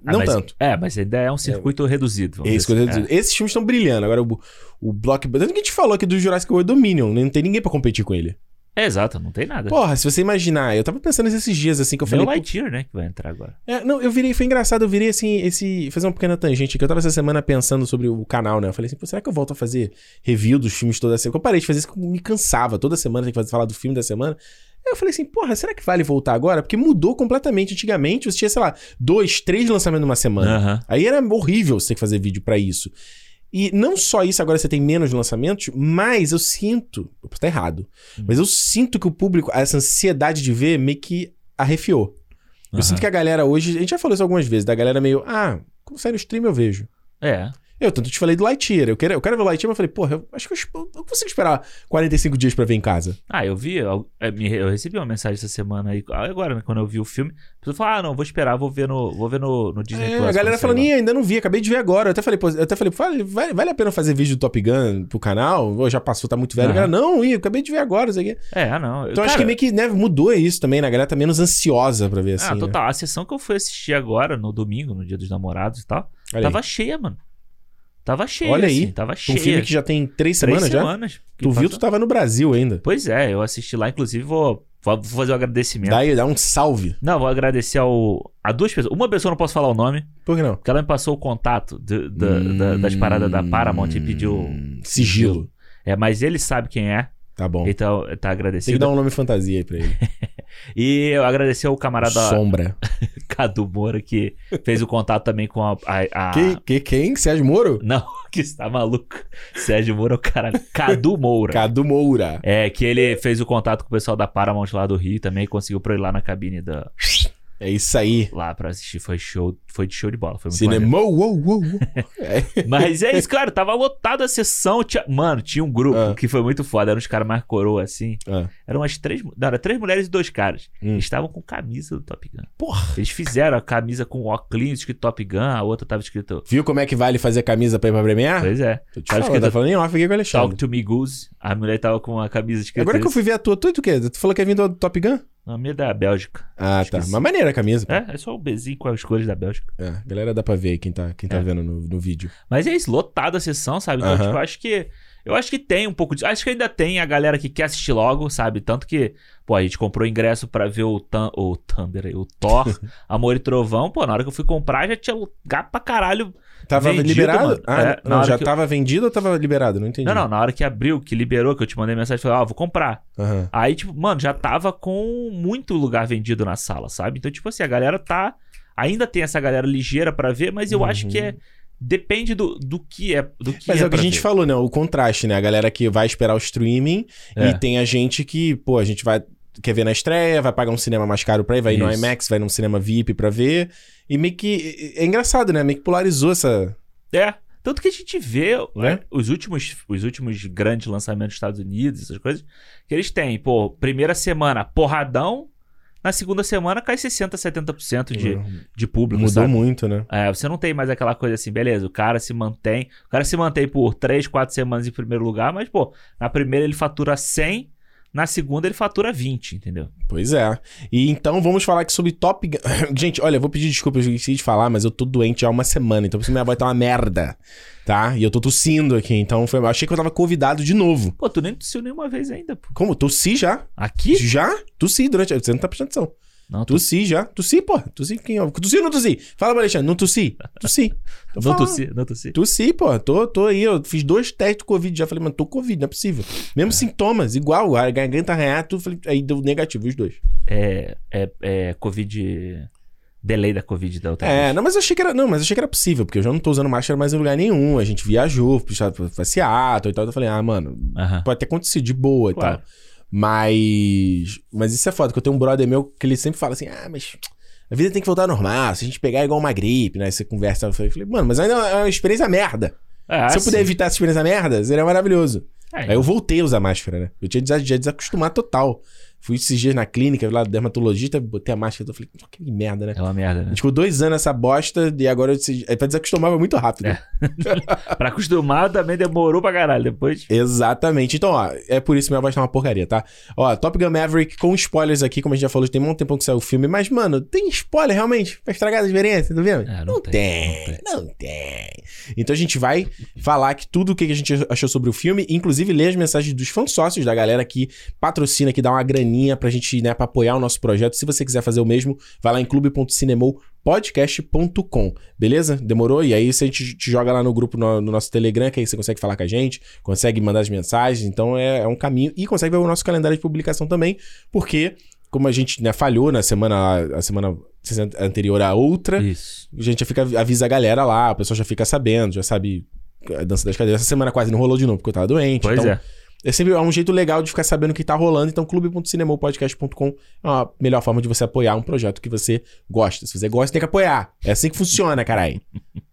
Ah, não mas- tanto. É, mas ainda é um circuito reduzido. vamos Esse assim. dizendo. Esses filmes estão brilhando. Agora, o, o blockbuster. Tanto que a gente falou aqui do Jurassic World Dominion. né? Não tem ninguém pra competir com ele. É, exato, não tem nada. Porra, se você imaginar. Eu tava pensando nesses dias assim que eu Tem o falei. Lightyear, né? Que vai entrar agora. É, não, eu virei, foi engraçado, eu virei assim, esse. Fazer uma pequena tangente aqui. Eu tava essa semana pensando sobre o canal, né? Eu falei assim, pô, será que eu volto a fazer review dos filmes toda semana? Porque eu parei de fazer isso, que me cansava. Toda semana tem que fazer, falar do filme da semana. Aí eu falei assim, porra, será que vale voltar agora? Porque mudou completamente. Antigamente você tinha, sei lá, dois, três lançamentos numa semana. Aham. Aí era horrível você ter que fazer vídeo pra isso. E não só isso, agora você tem menos lançamentos, mas eu sinto. Eu posso estar errado. Hum. Mas eu sinto que o público, essa ansiedade de ver, meio que arrefiou. Eu sinto que a galera hoje. A gente já falou isso algumas vezes, da galera meio. Ah, quando sai no stream eu vejo. É. Eu tanto te falei do Lightyear. Eu quero, eu quero ver o Lightyear, mas eu falei, porra, eu acho que eu, eu consigo esperar 45 dias pra ver em casa. Ah, eu vi, eu, é, eu recebi uma mensagem essa semana aí, agora, né, quando eu vi o filme. A pessoa falou, ah, não, vou esperar, vou ver no, vou ver no, no Disney É, Plus. a galera falando, sair Ih, ainda não vi, acabei de ver agora. Eu até falei, pô, eu até falei, vale, vale, a pena fazer vídeo do Top Gun pro canal? Ou já passou, tá muito velho. Galera, não, ih, acabei de ver agora, isso aqui. É, ah, não. Então acho que meio que né, mudou isso também, né? A galera tá menos ansiosa pra ver assim. Ah, né? total. A sessão que eu fui assistir agora, no domingo, no dia dos namorados e tal, Olha tava aí. cheia, mano. Tava cheia, Olha aí, assim, tava Um cheia. filme que já tem três Três semanas já. semanas. que Tu viu, passou. tu tava no Brasil ainda. Pois é, eu assisti lá, inclusive vou, vou fazer um agradecimento. Dá, aí, dá um salve. Não, vou agradecer ao, a duas pessoas. Uma pessoa eu não posso falar o nome, Por que não? porque ela me passou o contato de- da- da- das paradas da Paramount e pediu Hum, Sigilo. É, mas ele sabe quem é, Tá bom. então tá Tem que agradecido. dar um nome fantasia aí pra ele. [laughs] E eu agradecer ao camarada Sombra. [laughs] Cadu Moura, que fez o contato também com a. a- a- Que, que, quem? Sérgio Moro? Não, [laughs] que está maluco. Sérgio Moura é o caralho. Cadu Moura. Cadu Moura. É, que ele fez o contato com o pessoal da Paramount lá do Rio também, conseguiu pra ir lá na cabine da. É isso aí. Lá pra assistir. Foi show, foi de show de bola. Foi muito. Cinema. Uou, uou, uou. [laughs] É. Mas é isso, cara. Tava lotada a sessão. Tinha... Mano, tinha um grupo Ah. que foi muito foda. Eram os caras mais coroa assim. Ah, Eram umas três. Não, era três mulheres e dois caras. Hum. Eles estavam com camisa do Top Gun. Porra. Eles fizeram a camisa com óculos escrito Top Gun, a outra tava escrito. Viu como é que vale fazer camisa pra ir pra premiar? Pois é. Te Tava falando, escrito tá falando em off aqui com o Alexandre. Talk to me Goose. A mulher tava com a camisa escrita. Agora que eu fui ver a tua, tu tu o quê? Tu falou que é vindo do Top Gun? A minha é da Bélgica. Ah, tá. que sim. Mas maneira a camisa. pô. É, é só o bezinho com as cores da Bélgica. É, galera dá pra ver aí quem tá, quem tá É. vendo no, no vídeo. Mas é isso, lotada a sessão, sabe? Então, Aham. tipo, eu acho que. Eu acho que tem um pouco de. Acho que ainda tem a galera que quer assistir logo, sabe? Tanto que, pô, a gente comprou ingresso pra ver o, Thun- o Thunder, o Thor, [laughs] Amor e Trovão. Pô, na hora que eu fui comprar já tinha lugar pra caralho. Tava Vendido, liberado? mano. Ah, É, não, já que tava vendido ou tava liberado? Não entendi. Não, não, na hora que abriu, que liberou, que eu te mandei mensagem, falei, ó, vou comprar. Aham. Aí, tipo, mano, já tava com muito lugar vendido na sala, sabe? Então, tipo assim, a galera tá. Ainda tem essa galera ligeira pra ver, mas eu acho que é. Depende do, do que é. Do que Mas é, o que a gente ver. falou, né? O contraste, né? A galera que vai esperar o streaming É. e tem a gente que, pô, a gente vai. Quer ver na estreia, vai pagar um cinema mais caro pra ir, vai ir no Isso. IMAX, vai num cinema VIP pra ver. E meio que. É engraçado, né? Meio que polarizou essa. É. Tanto que a gente vê Né? é, os, últimos, os últimos grandes lançamentos dos Estados Unidos, essas coisas, que eles têm, pô, primeira semana, porradão, na segunda semana cai 60%, 70% de, de público, Mudou sabe? muito, né? É, você não tem mais aquela coisa assim, beleza, o cara se mantém, o cara se mantém por 3, 4 semanas em primeiro lugar, mas, pô, na primeira ele fatura 100, na segunda ele fatura 20, entendeu? Pois é. E então vamos falar aqui sobre Top Gun. [laughs] Gente, olha, eu vou pedir desculpa, eu esqueci de falar, mas eu tô doente há uma semana, então por isso minha voz tá uma merda. Tá? E eu tô tossindo aqui, então foi... achei que eu tava convidado de novo. Pô, tu nem tossiu nenhuma vez ainda, pô. Como? Tossi já? Aqui? Já? Tossi durante. Você não tá prestando atenção. Não, tu Tossi já. Tossi, pô. Tossi quem? ó. Tossi ou não tossi? Fala Alexandre. Não tossi? Tossi. [laughs] Tô não tossi, não tossi. Tossi, pô. Tô, tô aí. Eu fiz dois testes de Covid já. Falei, mano, tô Covid, não é possível. Mesmo sintomas, igual. A garganta arranhar, tudo. Falei, aí deu negativo, os dois. É, é, é Covid. Delay da Covid da outra É, vez. não, mas eu achei que era. Não, mas achei que era possível, porque eu já não tô usando máscara mais em lugar nenhum. A gente viajou, pra, pra Seattle e tal. Eu falei, ah, mano, Aham. pode ter acontecido de boa e Claro. tal. Mas. Mas isso é foda, que eu tenho um brother meu que ele sempre fala assim: ah, mas. A vida tem que voltar ao normal. Se a gente pegar é igual uma gripe, né? Você conversa. Eu falei, mano, mas ainda é uma experiência merda. É, Se eu puder sim. evitar essa experiência merda, seria maravilhoso. É, Aí eu voltei a usar máscara, né? Eu tinha des- já desacostumado total. Fui esses dias na clínica, lá do dermatologista, botei a máscara. Eu falei, "Pô, que merda, né? É uma merda, A né? gente ficou dois anos nessa bosta e agora eu se- é pra desacostumar muito rápido. É. [laughs] pra acostumar também demorou pra caralho. Depois. Exatamente. Então, ó, é por isso que minha voz tá uma porcaria, tá? Ó, Top Gun Maverick com spoilers aqui, como a gente já falou, tem um tempão que saiu o filme, mas, mano, tem spoiler realmente pra estragar a experiência, tá vendo? É, não tem, tem, não tem. Então a gente vai falar que tudo o que a gente achou sobre o filme, inclusive ler as mensagens dos fãs sócios, da galera que patrocina, que dá uma graninha pra gente, né, pra apoiar o nosso projeto. Se você quiser fazer o mesmo, vai lá em clube.cinemopodcast.com, beleza? Demorou? E aí você te, te joga lá no grupo, no, no nosso Telegram, que aí você consegue falar com a gente, consegue mandar as mensagens, então é, é um caminho. E consegue ver o nosso calendário de publicação também, porque, como a gente né, falhou na semana, a semana anterior à outra, Isso. a gente já fica, avisa a galera lá, o pessoal já fica sabendo, já sabe a dança das cadeiras. Essa semana quase não rolou de novo, porque eu tava doente. Pois então, é. É sempre é um jeito legal de ficar sabendo o que tá rolando. Então, clube.cinemopodcast.com é a melhor forma de você apoiar um projeto que você gosta. Se você gosta, tem que apoiar. É assim que funciona, carai.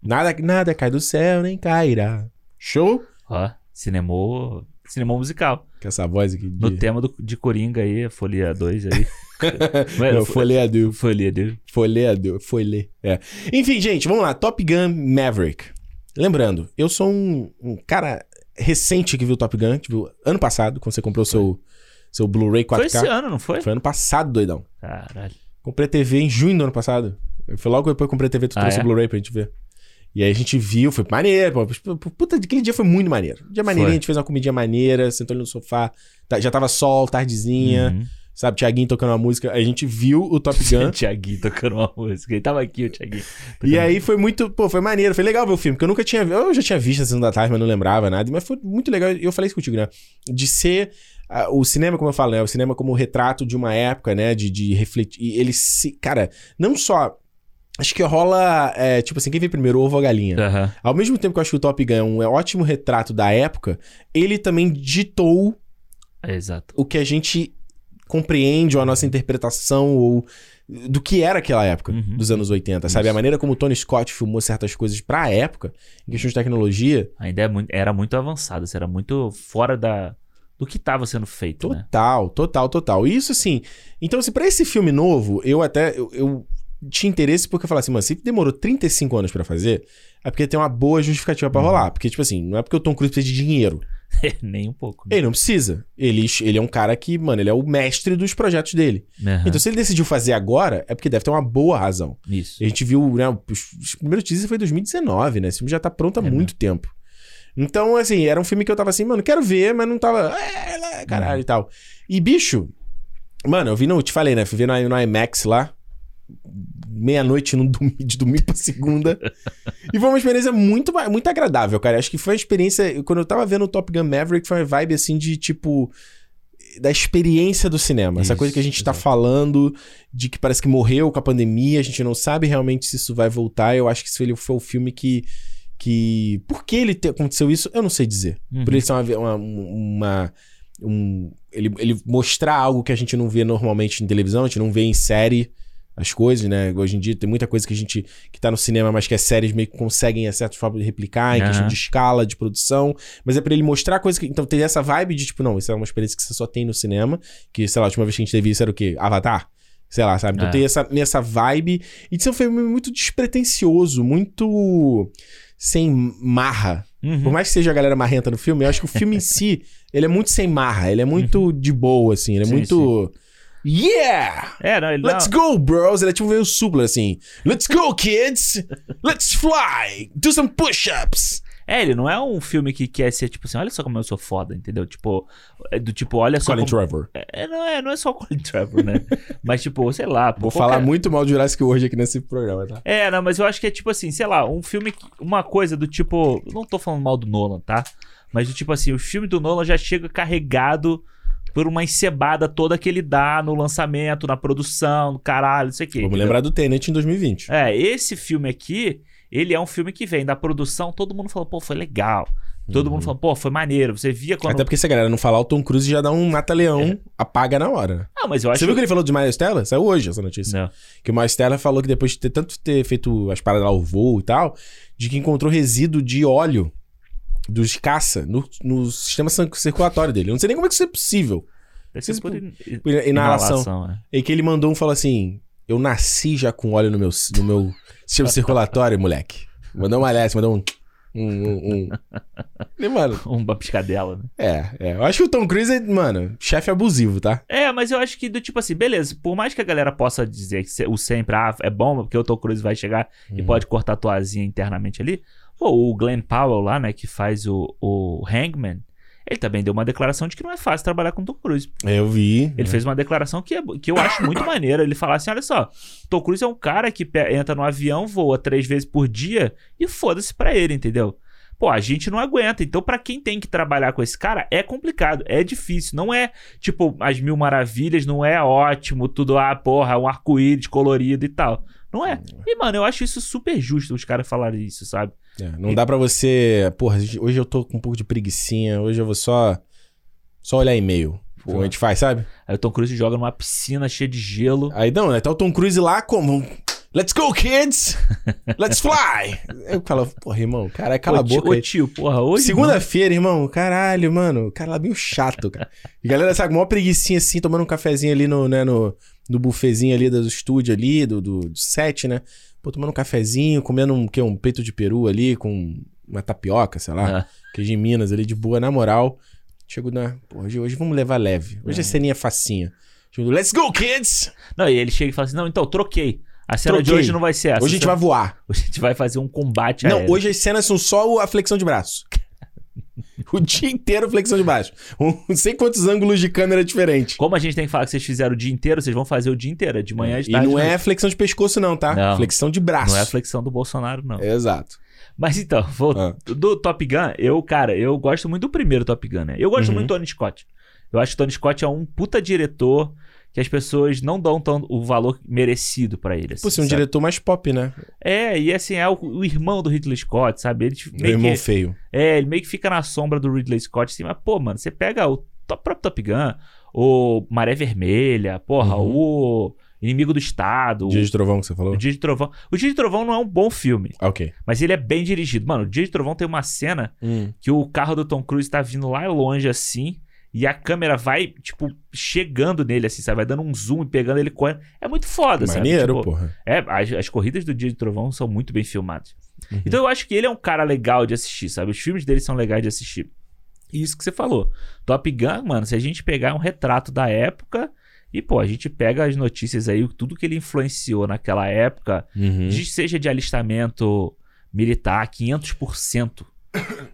Nada, nada cai do céu, nem cairá. Show? Ó, cinemou, cinemou musical. Com essa voz aqui de... No tema do, de Coringa aí, Folia 2 aí. [laughs] Não, folheador. Folia 2. Folheador. Folhe. É. Enfim, gente, vamos lá. Top Gun Maverick. Lembrando, eu sou um, um cara recente que viu Top Gun. Viu ano passado, quando você comprou o seu, seu Blu-ray 4K. Foi esse ano, não foi? Foi ano passado, doidão. Caralho. Comprei TV em junho do ano passado. Foi logo depois que comprei TV, tu Ah, trouxe é? o Blu-ray pra gente ver. E aí a gente viu, foi maneiro. Pô, puta, aquele dia foi muito maneiro. Um dia maneirinho, Foi. a gente fez uma comidinha maneira, sentou ali no sofá. tá- Já tava sol, tardezinha, Uhum. Sabe? Tiaguinho tocando uma música. A gente viu o Top Gun. [laughs] Tiaguinho tocando uma música. Ele tava aqui, o Tiaguinho. e aí foi muito, pô, foi maneiro. Foi legal ver o filme, porque eu nunca tinha Eu já tinha visto a Sessão da Tarde, mas não lembrava nada. Mas foi muito legal. E eu falei isso contigo, né? De ser. ah, o cinema, como eu falo, né? O cinema como retrato de uma época, né? De, de refletir. E ele se. Cara, não só. Acho que rola. é, tipo assim, quem vem primeiro, ovo ou a galinha? Aham. Ao mesmo tempo que eu acho que o Top Gun é um ótimo retrato da época, ele também ditou É, exato. o que a gente compreende, a nossa interpretação, ou do que era aquela época, Uhum. dos anos 80, sabe? Isso. A maneira como o Tony Scott filmou certas coisas pra época, em questão de tecnologia, Ainda é muito, era muito avançado, era muito fora da, do que tava sendo feito, né? total, total, total. E Isso assim. Então, assim, pra esse filme novo, eu até. Eu, eu tinha interesse porque eu falava assim, mano, se demorou 35 anos pra fazer, é porque tem uma boa justificativa Uhum. pra rolar. Porque, tipo assim, não é porque o Tom Cruise precisa de dinheiro. [laughs] Nem um pouco. né? Ele não precisa. Ele, ele é um cara que, mano, ele é o mestre dos projetos dele. Aham. Então, se ele decidiu fazer agora, é porque deve ter uma boa razão. Isso. A gente viu, né? Os, os primeiros teasers foi em 2019, né? Esse filme já tá pronto há É muito tempo. Então, assim, era um filme que eu tava assim, mano, quero ver, mas não tava. É, é, caralho Uhum. e tal. E, bicho, mano, eu vi no. Te falei, né? Fui ver no, no IMAX lá. Meia-noite de domingo pra segunda. [laughs] e foi uma experiência muito, muito agradável, cara. Acho que foi uma experiência. Quando eu tava vendo o Top Gun Maverick, foi uma vibe assim de tipo. Da experiência do cinema. Essa Isso, coisa que a gente tá exato. falando, de que parece que morreu com a pandemia, a gente não sabe realmente se isso vai voltar. Eu acho que esse foi o filme que. que por que ele te- aconteceu isso, eu não sei dizer. Uhum. Por ele ser uma. uma, uma- um, ele, ele mostrar algo que a gente não vê normalmente em televisão, a gente não vê em série as coisas, né? Hoje em dia tem muita coisa que a gente que tá no cinema, mas que as séries meio que conseguem, a certa forma, replicar, em Aham. questão de escala, de produção. Mas é pra ele mostrar coisas que. Então tem essa vibe de, tipo, não, isso é uma experiência que você só tem no cinema. Que, sei lá, a última vez que a gente teve isso era o quê? Avatar? Sei lá, sabe? Então É. tem essa, essa vibe. E isso é um filme muito despretensioso, muito sem marra. Uhum. Por mais que seja a galera marrenta no filme, eu acho que o filme em [laughs] si, ele é muito sem marra, ele é muito de boa, assim, ele é Sim, muito. Yeah! É, não, ele Let's não, go, bros! Ele é tipo meio supla, assim. Let's go, kids! Let's fly! Do some push-ups! É, ele não é um filme que quer ser tipo assim, olha só como eu sou foda, entendeu? Tipo, é do tipo, olha só Colin como... Trevor. É, não é, não é só Colin Trevor, né? [laughs] mas tipo, sei lá, Vou pô, falar qualquer- muito mal de Jurassic World aqui nesse programa, tá? É, não, mas eu acho que é tipo assim, sei lá, um filme, que- uma coisa do tipo. Não tô falando mal do Nolan, tá? Mas do tipo assim, o filme do Nolan já chega carregado por uma encebada toda que ele dá no lançamento, na produção, no caralho, não sei o quê. Vamos entendeu? lembrar do Tenet em 2020. É, esse filme aqui, ele é um filme que vem da produção, todo mundo falou, pô, foi legal. Todo mundo falou, pô, foi maneiro. Você via quando. Até porque se a galera não falar, o Tom Cruise já dá um mata-leão, apaga na hora. Ah, mas eu acho Você viu que ele falou de Miles Teller? Saiu hoje essa notícia. Não. Que o Miles Teller falou que depois de ter tanto ter feito as paradas lá, o voo e tal, de que encontrou resíduo de óleo dos caça no, no sistema cir- circulatório dele. Eu não sei nem como é que isso é possível. Deve ser por Por in- Inalação. é. E que ele mandou um falou assim: Eu nasci já com óleo no meu, no meu sistema circulatório, moleque. Mandou uma aliás, mandou um. Um, um, um. Mano, [laughs] Uma piscadela, né? é, é. Eu acho que o Tom Cruise é, mano, chefe abusivo, tá? É, mas eu acho que do tipo assim, beleza, por mais que a galera possa dizer que o sempre ah, é bom, porque o Tom Cruise vai chegar e pode cortar tua asinha internamente ali. Pô, o Glenn Powell lá, né, que faz o, o Hangman, ele também deu uma declaração de que não é fácil trabalhar com o Tom Cruise. Eu vi. Ele fez uma declaração que, é- que eu acho muito [coughs] maneira. Ele fala assim: olha só, Tom Cruise é um cara que entra no avião, voa três vezes por dia e foda-se pra ele, entendeu? Pô, a gente não aguenta. Então, pra quem tem que trabalhar com esse cara, é complicado, é difícil. Não é tipo as mil maravilhas, não é ótimo, tudo, ah, porra, um arco-íris colorido e tal. Não é. E, mano, eu acho isso super justo os caras falarem isso, sabe? É, não dá pra você. Porra, hoje eu tô com um pouco de preguiçinha, hoje eu vou só. Só olhar e-mail. Como a gente faz, sabe? Aí o Tom Cruise joga numa piscina cheia de gelo. Aí não, né? Tá o Tom Cruise lá como. Let's go, kids! [laughs] Let's fly! Eu falo, porra, irmão, cara, cala ô, a boca. Ô, aí. tio, porra, hoje. Segunda-feira, irmão, caralho, mano. O cara lá meio chato, cara. E galera, sabe, maior preguicinha assim, tomando um cafezinho ali no, né, no, no buffetzinho ali do estúdio ali, do, do, do set, né? Pô, tomando um cafezinho, comendo um, que, um peito de peru ali com uma tapioca, sei lá. Ah. Queijo em Minas ali, de boa, na moral. Chego na... Pô, hoje, hoje vamos levar leve. Hoje é, ceninha facinha. Chego, let's go, kids! Não, e ele chega e fala assim: não, então, troquei. A cena de Troquei. hoje não vai ser essa. Hoje a gente vai voar. [laughs] Hoje a gente vai fazer um combate Não, aéreo. hoje as cenas são só a flexão de braço. [laughs] o dia inteiro flexão de braço. Um, não sei quantos ângulos de câmera diferentes. Como a gente tem que falar que vocês fizeram o dia inteiro, vocês vão fazer o dia inteiro, de manhã, de E tarde. não de é flexão de pescoço, não, tá? Não. Flexão de braço. Não é flexão do Bolsonaro, não. Exato. Mas então, vou, Ah. do Top Gun, eu, cara, eu gosto muito do primeiro Top Gun, né? Eu gosto Uhum. muito do Tony Scott. Eu acho que o Tony Scott é um puta diretor que as pessoas não dão tão, o valor merecido pra ele. assim, Pô, você é um sabe? diretor mais pop, né? É, e assim, é o, o irmão do Ridley Scott, sabe? Ele tipo, meio irmão que, feio. é, ele meio que fica na sombra do Ridley Scott, assim, mas, pô, mano, você pega o top- próprio Top Gun, o Maré Vermelha, porra, Uhum. o Inimigo do Estado, Dia de Trovão que você falou? o Dia de Trovão. O Dia de Trovão não é um bom filme, Ah, ok. mas ele é bem dirigido. Mano, o Dia de Trovão tem uma cena Hum. que o carro do Tom Cruise tá vindo lá longe assim. E a câmera vai, tipo, chegando nele, assim, sabe? Vai dando um zoom e pegando ele correndo. É muito foda, sabe? Maneiro, Tipo, porra. É, as, as corridas do Dia de Trovão são muito bem filmadas. Uhum. Então eu acho que ele é um cara legal de assistir, sabe? Os filmes dele são legais de assistir. E isso que você falou. Top Gun, mano, se a gente pegar um retrato da época e, pô, a gente pega as notícias aí, tudo que ele influenciou naquela época, Uhum. seja de alistamento militar, 500%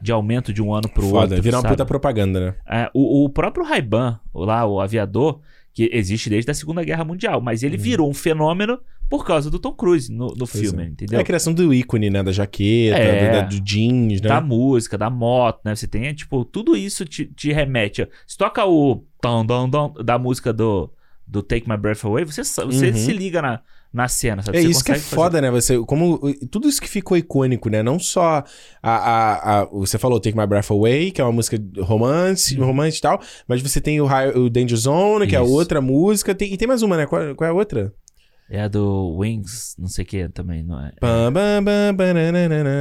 de aumento de um ano pro Foda, outro. vira uma sabe? puta propaganda, né? É, o, o próprio Ray-Ban, o lá, o aviador, que existe desde a Segunda Guerra Mundial, mas ele virou um fenômeno por causa do Tom Cruise no, no Uhum. Filme, é. entendeu? É a criação do ícone, né? Da jaqueta, É. do, da- do jeans, né? Da música, da moto, né? Você tem, tipo, tudo isso te, te remete. a- Se toca o tom, tom, tom da música do, do Take My Breath Away, você, você Uhum. se liga na, na cena, sabe? É Você isso que é fazer- foda, né? Você, como tudo isso que ficou icônico, né? Não só a, a, a- você falou Take My Breath Away, que é uma música romance, romance e tal, mas você tem o, o Danger Zone, que é Isso. outra música, tem- e tem mais uma, né? Qual, qual é a outra? É a do Wings, não sei o que também, não é?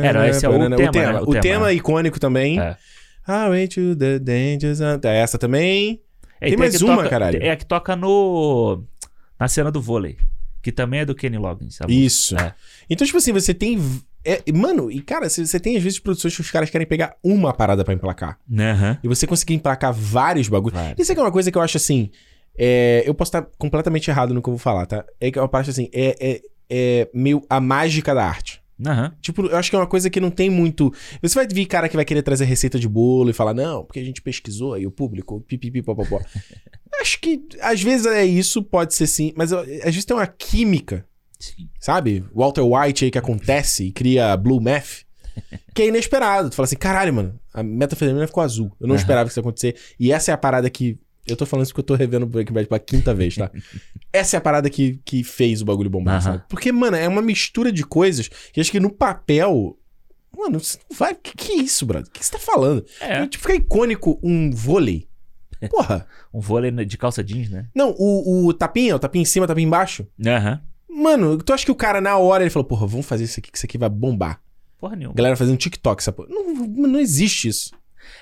É, não, esse é o banana- tema, o tema, né? O o tema. tema icônico também. É. Highway to the Danger Zone. É essa também. É, Tem a mais uma, toca- caralho. É a que toca no. Na cena do vôlei. Que também é do Kenny Loggins. sabe? Isso. É. Então, tipo assim, você tem. é, mano, e cara, você você tem às vezes produções que os caras querem pegar uma parada pra emplacar. Aham. E você conseguir emplacar vários bagulhos. Vários. Isso aqui é uma coisa que eu acho assim. é, eu posso estar completamente errado no que eu vou falar, tá? É que eu acho assim, é, é, é meio a mágica da arte. Aham. Tipo, eu acho que é uma coisa que não tem muito. Você vai vir cara que vai querer trazer receita de bolo e falar, não, porque a gente pesquisou aí o público, pipipi, popopó. [laughs] acho que às vezes é isso, pode ser sim, mas às vezes tem uma química, Sim. sabe? Walter White aí que acontece e cria Blue Math. Que é inesperado. Tu fala assim, caralho, mano, a metafetamina ficou azul. Eu não Aham. esperava que isso ia acontecer. E essa é a parada que. Eu tô falando isso porque eu tô revendo o Breaking Bad pela quinta vez, tá? [laughs] essa é a parada que, que fez o bagulho bombar, Aham. sabe? Porque, mano, é uma mistura de coisas que acho que no papel. Mano, você não vai. Que que é isso, brother? O que você tá falando? É. Tipo, fica icônico um vôlei. Porra. [laughs] Um vôlei de calça jeans, né? Não, o, o tapinha, o tapinha em cima, o tapinha embaixo. Aham. Mano, tu acha que o cara, na hora, ele falou, porra, vamos fazer isso aqui, que isso aqui vai bombar. Porra nenhuma. Galera fazendo TikTok, essa porra. Não, não existe isso.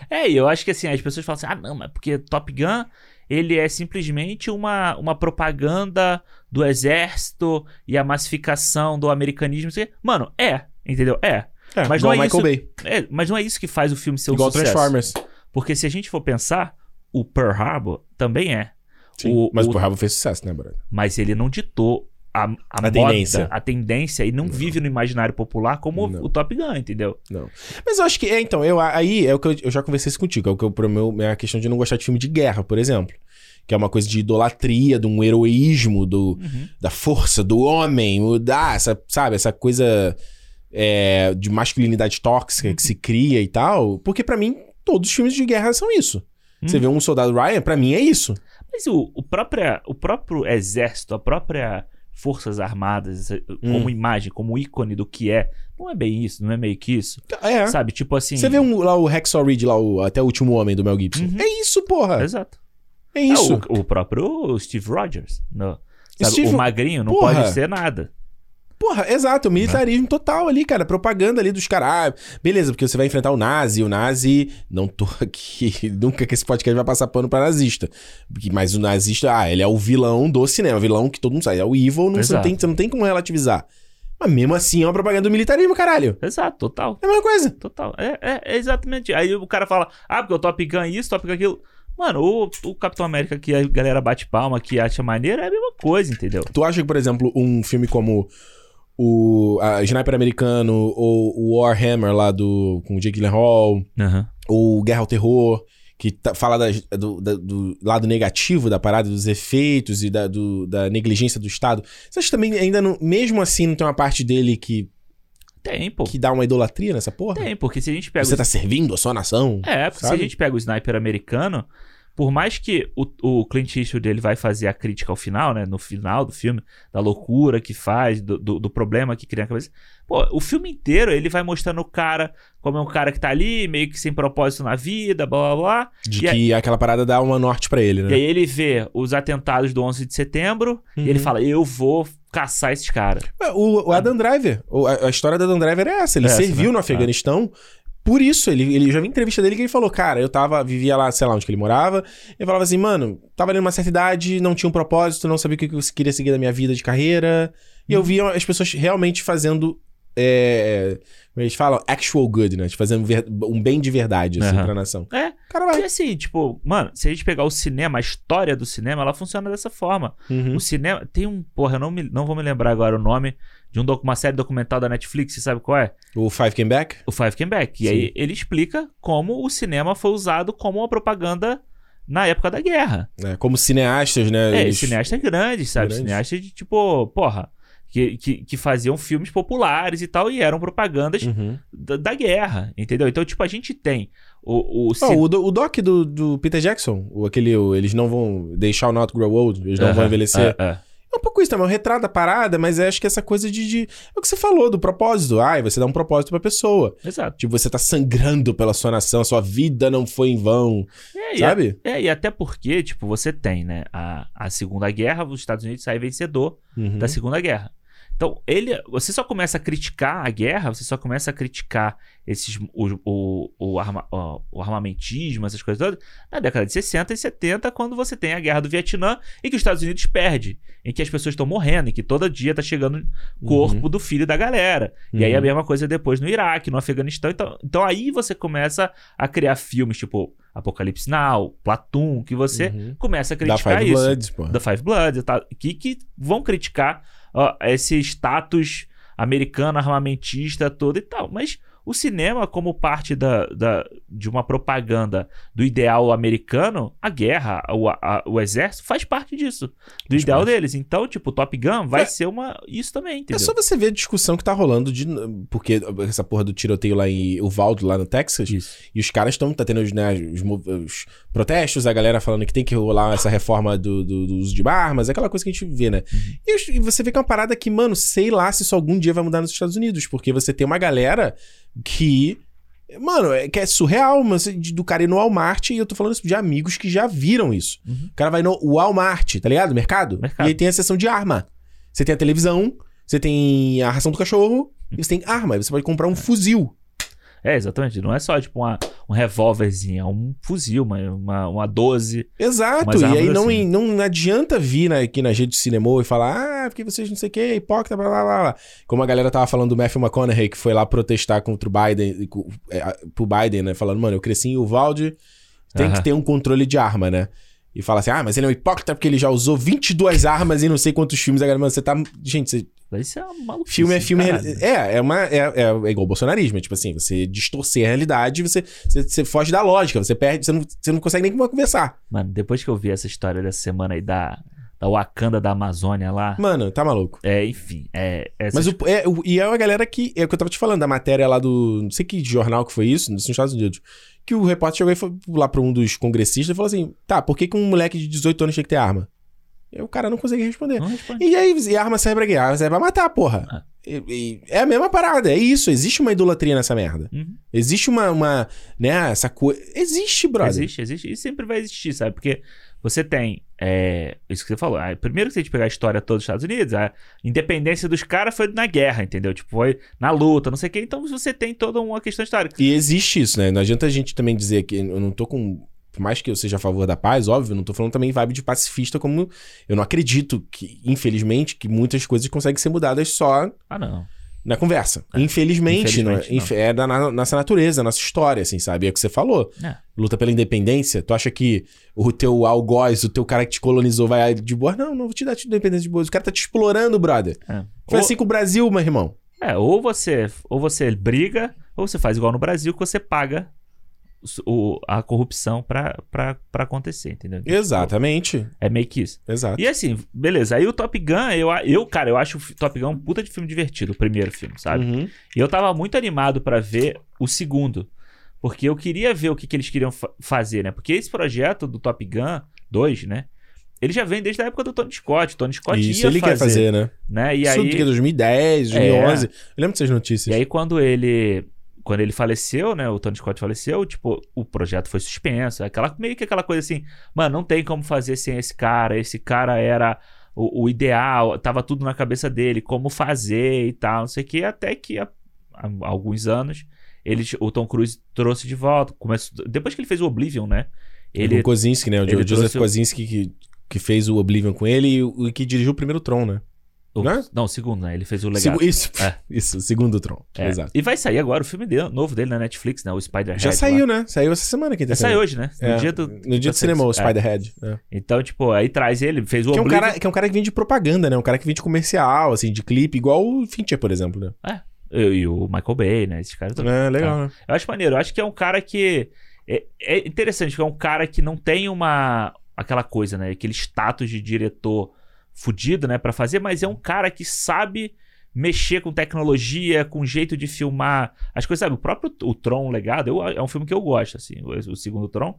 É, e eu acho que assim, as pessoas falam assim: ah, não, mas porque Top Gun, ele é simplesmente uma, uma propaganda do exército e a massificação do americanismo. Mano, é, entendeu? É. É, Mas não é Michael isso- Bay. É, mas não é isso que faz o filme ser um Igual sucesso. Transformers. Porque se a gente for pensar, o Pearl Harbor também é. Sim, O- mas o- Pearl Harbor fez sucesso, né, brother? Mas ele não ditou a, a, A moda, tendência. a tendência e não, vive no imaginário popular como Não. o Top Gun, entendeu? Não. Mas eu acho que, é, então, eu, aí é o que eu, eu já conversei isso contigo, é o que eu, pro meu, é a questão de não gostar de filme de guerra, por exemplo. Que é uma coisa de idolatria, de um heroísmo, do, Uhum. da força, do homem, o da, essa, sabe, essa coisa é, de masculinidade tóxica que se cria e tal. Porque pra mim, todos os filmes de guerra são isso. Você vê um soldado Ryan, pra mim é isso. Mas o, o, própria, o próprio exército, a própria Forças Armadas essa- como Hum. imagem, como ícone do que é. Não é bem isso, não é meio que isso. É. Sabe? Tipo assim. Você vê um- lá o Hacksaw Ridge, lá, o, até o último homem do Mel Gibson. Uhum. É isso, porra. Exato. É isso. É, o, o próprio Steve Rogers. no- sabe, Steve- O magrinho não Porra. pode ser nada. Porra, exato, o militarismo total ali, cara. Propaganda ali dos caras. Ah, beleza, porque você vai enfrentar o nazi. O nazi. Não tô [laughs] aqui. Nunca que esse podcast vai passar pano pra nazista. Mas o nazista, ah, ele é o vilão do cinema. O vilão que todo mundo sabe. É o evil, não, você, não tem, você não tem como relativizar. Mas mesmo assim é uma propaganda do militarismo, caralho. Exato, total. É a mesma coisa. Total. É, é, é exatamente. Aí o cara fala, ah, porque o Top Gun isso, Top Gun aquilo. Mano, o, o Capitão América que a galera bate palma, que acha maneiro, é a mesma coisa, entendeu? Tu acha que, por exemplo, um filme como o a Sniper Americano ou o Warhammer lá do, com o Jake Gyllenhaal Aham. ou Guerra ao Terror, que tá- fala das- do, da- do lado negativo da parada, dos efeitos e da, do- da negligência do Estado. Você acha que também ainda, não, mesmo assim, não tem uma parte dele que, Tem, pô. que dá uma idolatria nessa porra? Tem, porque se a gente pega. Você tá servindo a sua nação? É, porque se sabe? a gente pega o sniper americano, por mais que o, o Clint Eastwood ele vai fazer a crítica ao final, né? No final do filme, da loucura que faz, do, do, do problema que cria na cabeça. Pô, o filme inteiro ele vai mostrando o cara como é um cara que tá ali, meio que sem propósito na vida, blá blá blá. De E que aquela parada dá uma norte pra ele, E né? aí ele vê os atentados do 11 de setembro Uhum. e ele fala: Eu vou caçar esses caras. É, O, o Adam Driver, a, a história do Adam Driver é essa. Ele É essa, serviu né? no Afeganistão. Por isso, ele, ele já vi entrevista dele que ele falou, cara, eu tava, vivia lá, sei lá onde que ele morava. Ele falava assim, mano, tava ali numa certa idade, não tinha um propósito, não sabia o que eu queria seguir da minha vida de carreira. E eu via as pessoas realmente fazendo. É, eles falam, actual good, né? Fazendo ver- um bem de verdade, assim, Aham. pra nação. É, Cara, vai. e assim, tipo, mano, se a gente pegar o cinema, a história do cinema, ela funciona dessa forma. Uhum. O cinema. Tem um. Porra, eu não, me, não vou me lembrar agora o nome de um docu- uma série documental da Netflix, você sabe qual é? O Five Came Back? O Five Came Back. E Sim. aí ele explica como o cinema foi usado como uma propaganda na época da guerra. É, como cineastas, né? É, eles- cineastas grandes, sabe? Grandes. Cineastas de tipo, porra. Que, que, que faziam filmes populares e tal, e eram propagandas Uhum. da, da guerra, entendeu? Então, tipo, a gente tem o, o, cin- o, do- o doc do, do Peter Jackson, o, aquele, o, eles não vão. They shall not grow old, eles não vão Aham, envelhecer. é, é. É um pouco isso também, é um retrato da parada, mas eu acho que essa coisa de, de- É o que você falou, do propósito. Ai, você dá um propósito pra pessoa. Exato. Tipo, você tá sangrando pela sua nação, a sua vida não foi em vão. É, e sabe? É, e até porque, tipo, você tem, né, a, a Segunda Guerra, os Estados Unidos saem vencedor Uhum. da Segunda Guerra. Então, ele, você só começa a criticar a guerra, você só começa a criticar esses, o, o, o, arma- o armamentismo, essas coisas todas, na década de 60 e 70, quando você tem a guerra do Vietnã e que os Estados Unidos perde, em que as pessoas estão morrendo, em que todo dia tá chegando o corpo do filho da galera. E aí a Uhum. mesma coisa depois no Iraque, no Afeganistão. Então, então aí você começa a criar filmes tipo Apocalipse Now, Platoon, que você Uhum. começa a Da criticar Five isso. Bloods, pô. Da Five Bloods tal, que, que vão criticar ó, esse status americano, armamentista todo e tal. Mas o cinema, como parte da, da- de uma propaganda do ideal americano, a guerra, o, a- o exército, faz parte disso. Do Faz ideal parte. deles. Então, tipo, Top Gun vai É. ser uma isso também, É entendeu? só você ver a discussão que tá rolando de. Porque essa porra do tiroteio lá em Uvalde, lá no Texas. Isso. E os caras estão, tá tendo né, os, os protestos, a galera falando que tem que rolar essa reforma do, do- do uso de armas, aquela coisa que a gente vê, né? E, os- e você vê que é uma parada que, mano, sei lá se isso algum dia vai mudar nos Estados Unidos, porque você tem uma galera que. Mano, é, que é surreal, mas de- do cara ir no Walmart, e eu tô falando isso de amigos que já viram isso. Uhum. O cara vai no Walmart, tá ligado? Mercado? Mercado. E aí tem a seção de arma. Você tem a televisão, você tem a ração do cachorro, e você tem arma. Aí você pode comprar um fuzil. É, exatamente. Não é só, tipo, uma, um revólverzinho, é um fuzil, uma, uma, uma 12. Exato, e aí não, assim. não adianta vir né, aqui na rede de cinema e falar, ah, porque vocês não sei o que, hipócrita, blá blá blá blá. Como a galera tava falando do Matthew McConaughey, que foi lá protestar contra o Biden, com- é, pro Biden, né? Falando, mano, eu cresci em Uvalde, tem Aham. que ter um controle de arma, né? E fala assim, ah, mas ele é um hipócrita porque ele já usou 22 armas em não sei quantos filmes. A galera, mano, você tá. Gente, você- Isso é uma maluquice. filme é filme. É, é, uma, é, é, é igual o bolsonarismo. é Tipo assim, você distorcer a realidade, você, você, você foge da lógica, você perde, você não, você não consegue nem conversar. Mano, depois que eu vi essa história dessa semana aí da, da Wakanda da Amazônia lá, Mano, tá maluco. é, enfim, é... Mas o, é, o- e é uma galera que. É o que eu tava te falando, da matéria lá do. Não sei que jornal que foi isso, nos Estados Unidos. Que o repórter chegou e foi lá pra um dos congressistas e falou assim: tá, por que, que um moleque de 18 anos tinha que ter arma? E o cara não conseguia responder. Não responde. E aí, e a arma serve pra quê? A arma serve pra matar, porra. E- e é a mesma parada, é isso. Existe uma idolatria nessa merda. Uhum. Existe uma, uma né, essa coisa... Existe, brother. Existe, existe. E sempre vai existir, sabe? Porque você tem. é, isso que você falou. ah, primeiro que você tem que pegar a história toda dos Estados Unidos. A independência dos caras foi na guerra, entendeu? Tipo, foi na luta, não sei o quê. Então você tem toda uma questão histórica. E existe isso, né? Não adianta a gente também dizer que eu não tô com. Por mais que eu seja a favor da paz, óbvio, não tô falando também vibe de pacifista, como eu não acredito que, infelizmente, que muitas coisas conseguem ser mudadas só Ah, não. na conversa. Infelizmente, não é? infelizmente, não. É da na- nossa natureza, nossa história, assim, sabe? É o que você falou. É. Luta pela independência. Tu acha que o teu algoz, o teu cara que te colonizou, vai de boa? Não, não vou te dar de independência de boa. O cara tá te explorando, brother. É. Foi Ou- assim com o Brasil, meu irmão. É, ou você, ou você briga, ou você faz igual no Brasil, que você paga o- a corrupção pra acontecer, entendeu? Exatamente. É meio que isso. Exato. E assim, beleza. Aí o Top Gun, eu, eu cara, eu acho o Top Gun um puta de filme divertido, o primeiro filme, sabe? Uhum. E eu tava muito animado pra ver o segundo. Porque eu queria ver o que, que eles queriam fa- fazer, né? Porque esse projeto do Top Gun 2, né? Ele já vem desde a época do Tony Scott. Tony Scott Isso ia ele quer fazer, né? né? E Isso aí, que é 2010, 2011. Eu lembro dessas notícias. e aí quando ele quando ele faleceu, né, o Tony Scott faleceu, tipo, o projeto foi suspenso, aquela meio que aquela coisa assim, mano, não tem como fazer sem esse cara, esse cara era o, o ideal, tava tudo na cabeça dele, como fazer e tal, não sei o que, até que há, há alguns anos ele, o Tom Cruise trouxe de volta, começou, depois que ele fez o Oblivion, né, Ele... O Kozinski, né? O Joseph trouxe Kozinski que, que fez o Oblivion com ele e o e que dirigiu o primeiro Tron, né? O- né? não, o segundo, né, ele fez o legado. Segu- Isso, É. [laughs] isso, o segundo Tron. É. Exato. E vai sair agora o filme dele, novo dele na Netflix, né, o Spider-Head. Já lá. saiu, né? Saiu essa semana que Já saiu hoje, né? No É, dia do. no dia do cinema, o É. Spider-Head. É. Então, tipo, aí traz ele, fez o Que é, um Oblivion. cara, que é um cara que vem de propaganda, né? Um cara que vem de comercial, assim, de clipe, igual o Fincher, por exemplo, né? E, e o Michael Bay, né? Esses caras todos. É, legal, né? Eu acho maneiro. Eu acho que é um cara que. É, é interessante, que é um cara que não tem uma. Aquela coisa, né? Aquele status de diretor fudido, né? Pra fazer, mas é um cara que sabe mexer com tecnologia, com jeito de filmar as coisas, sabe? O próprio o Tron Legado eu- é um filme que eu gosto, assim. O, o segundo Tron.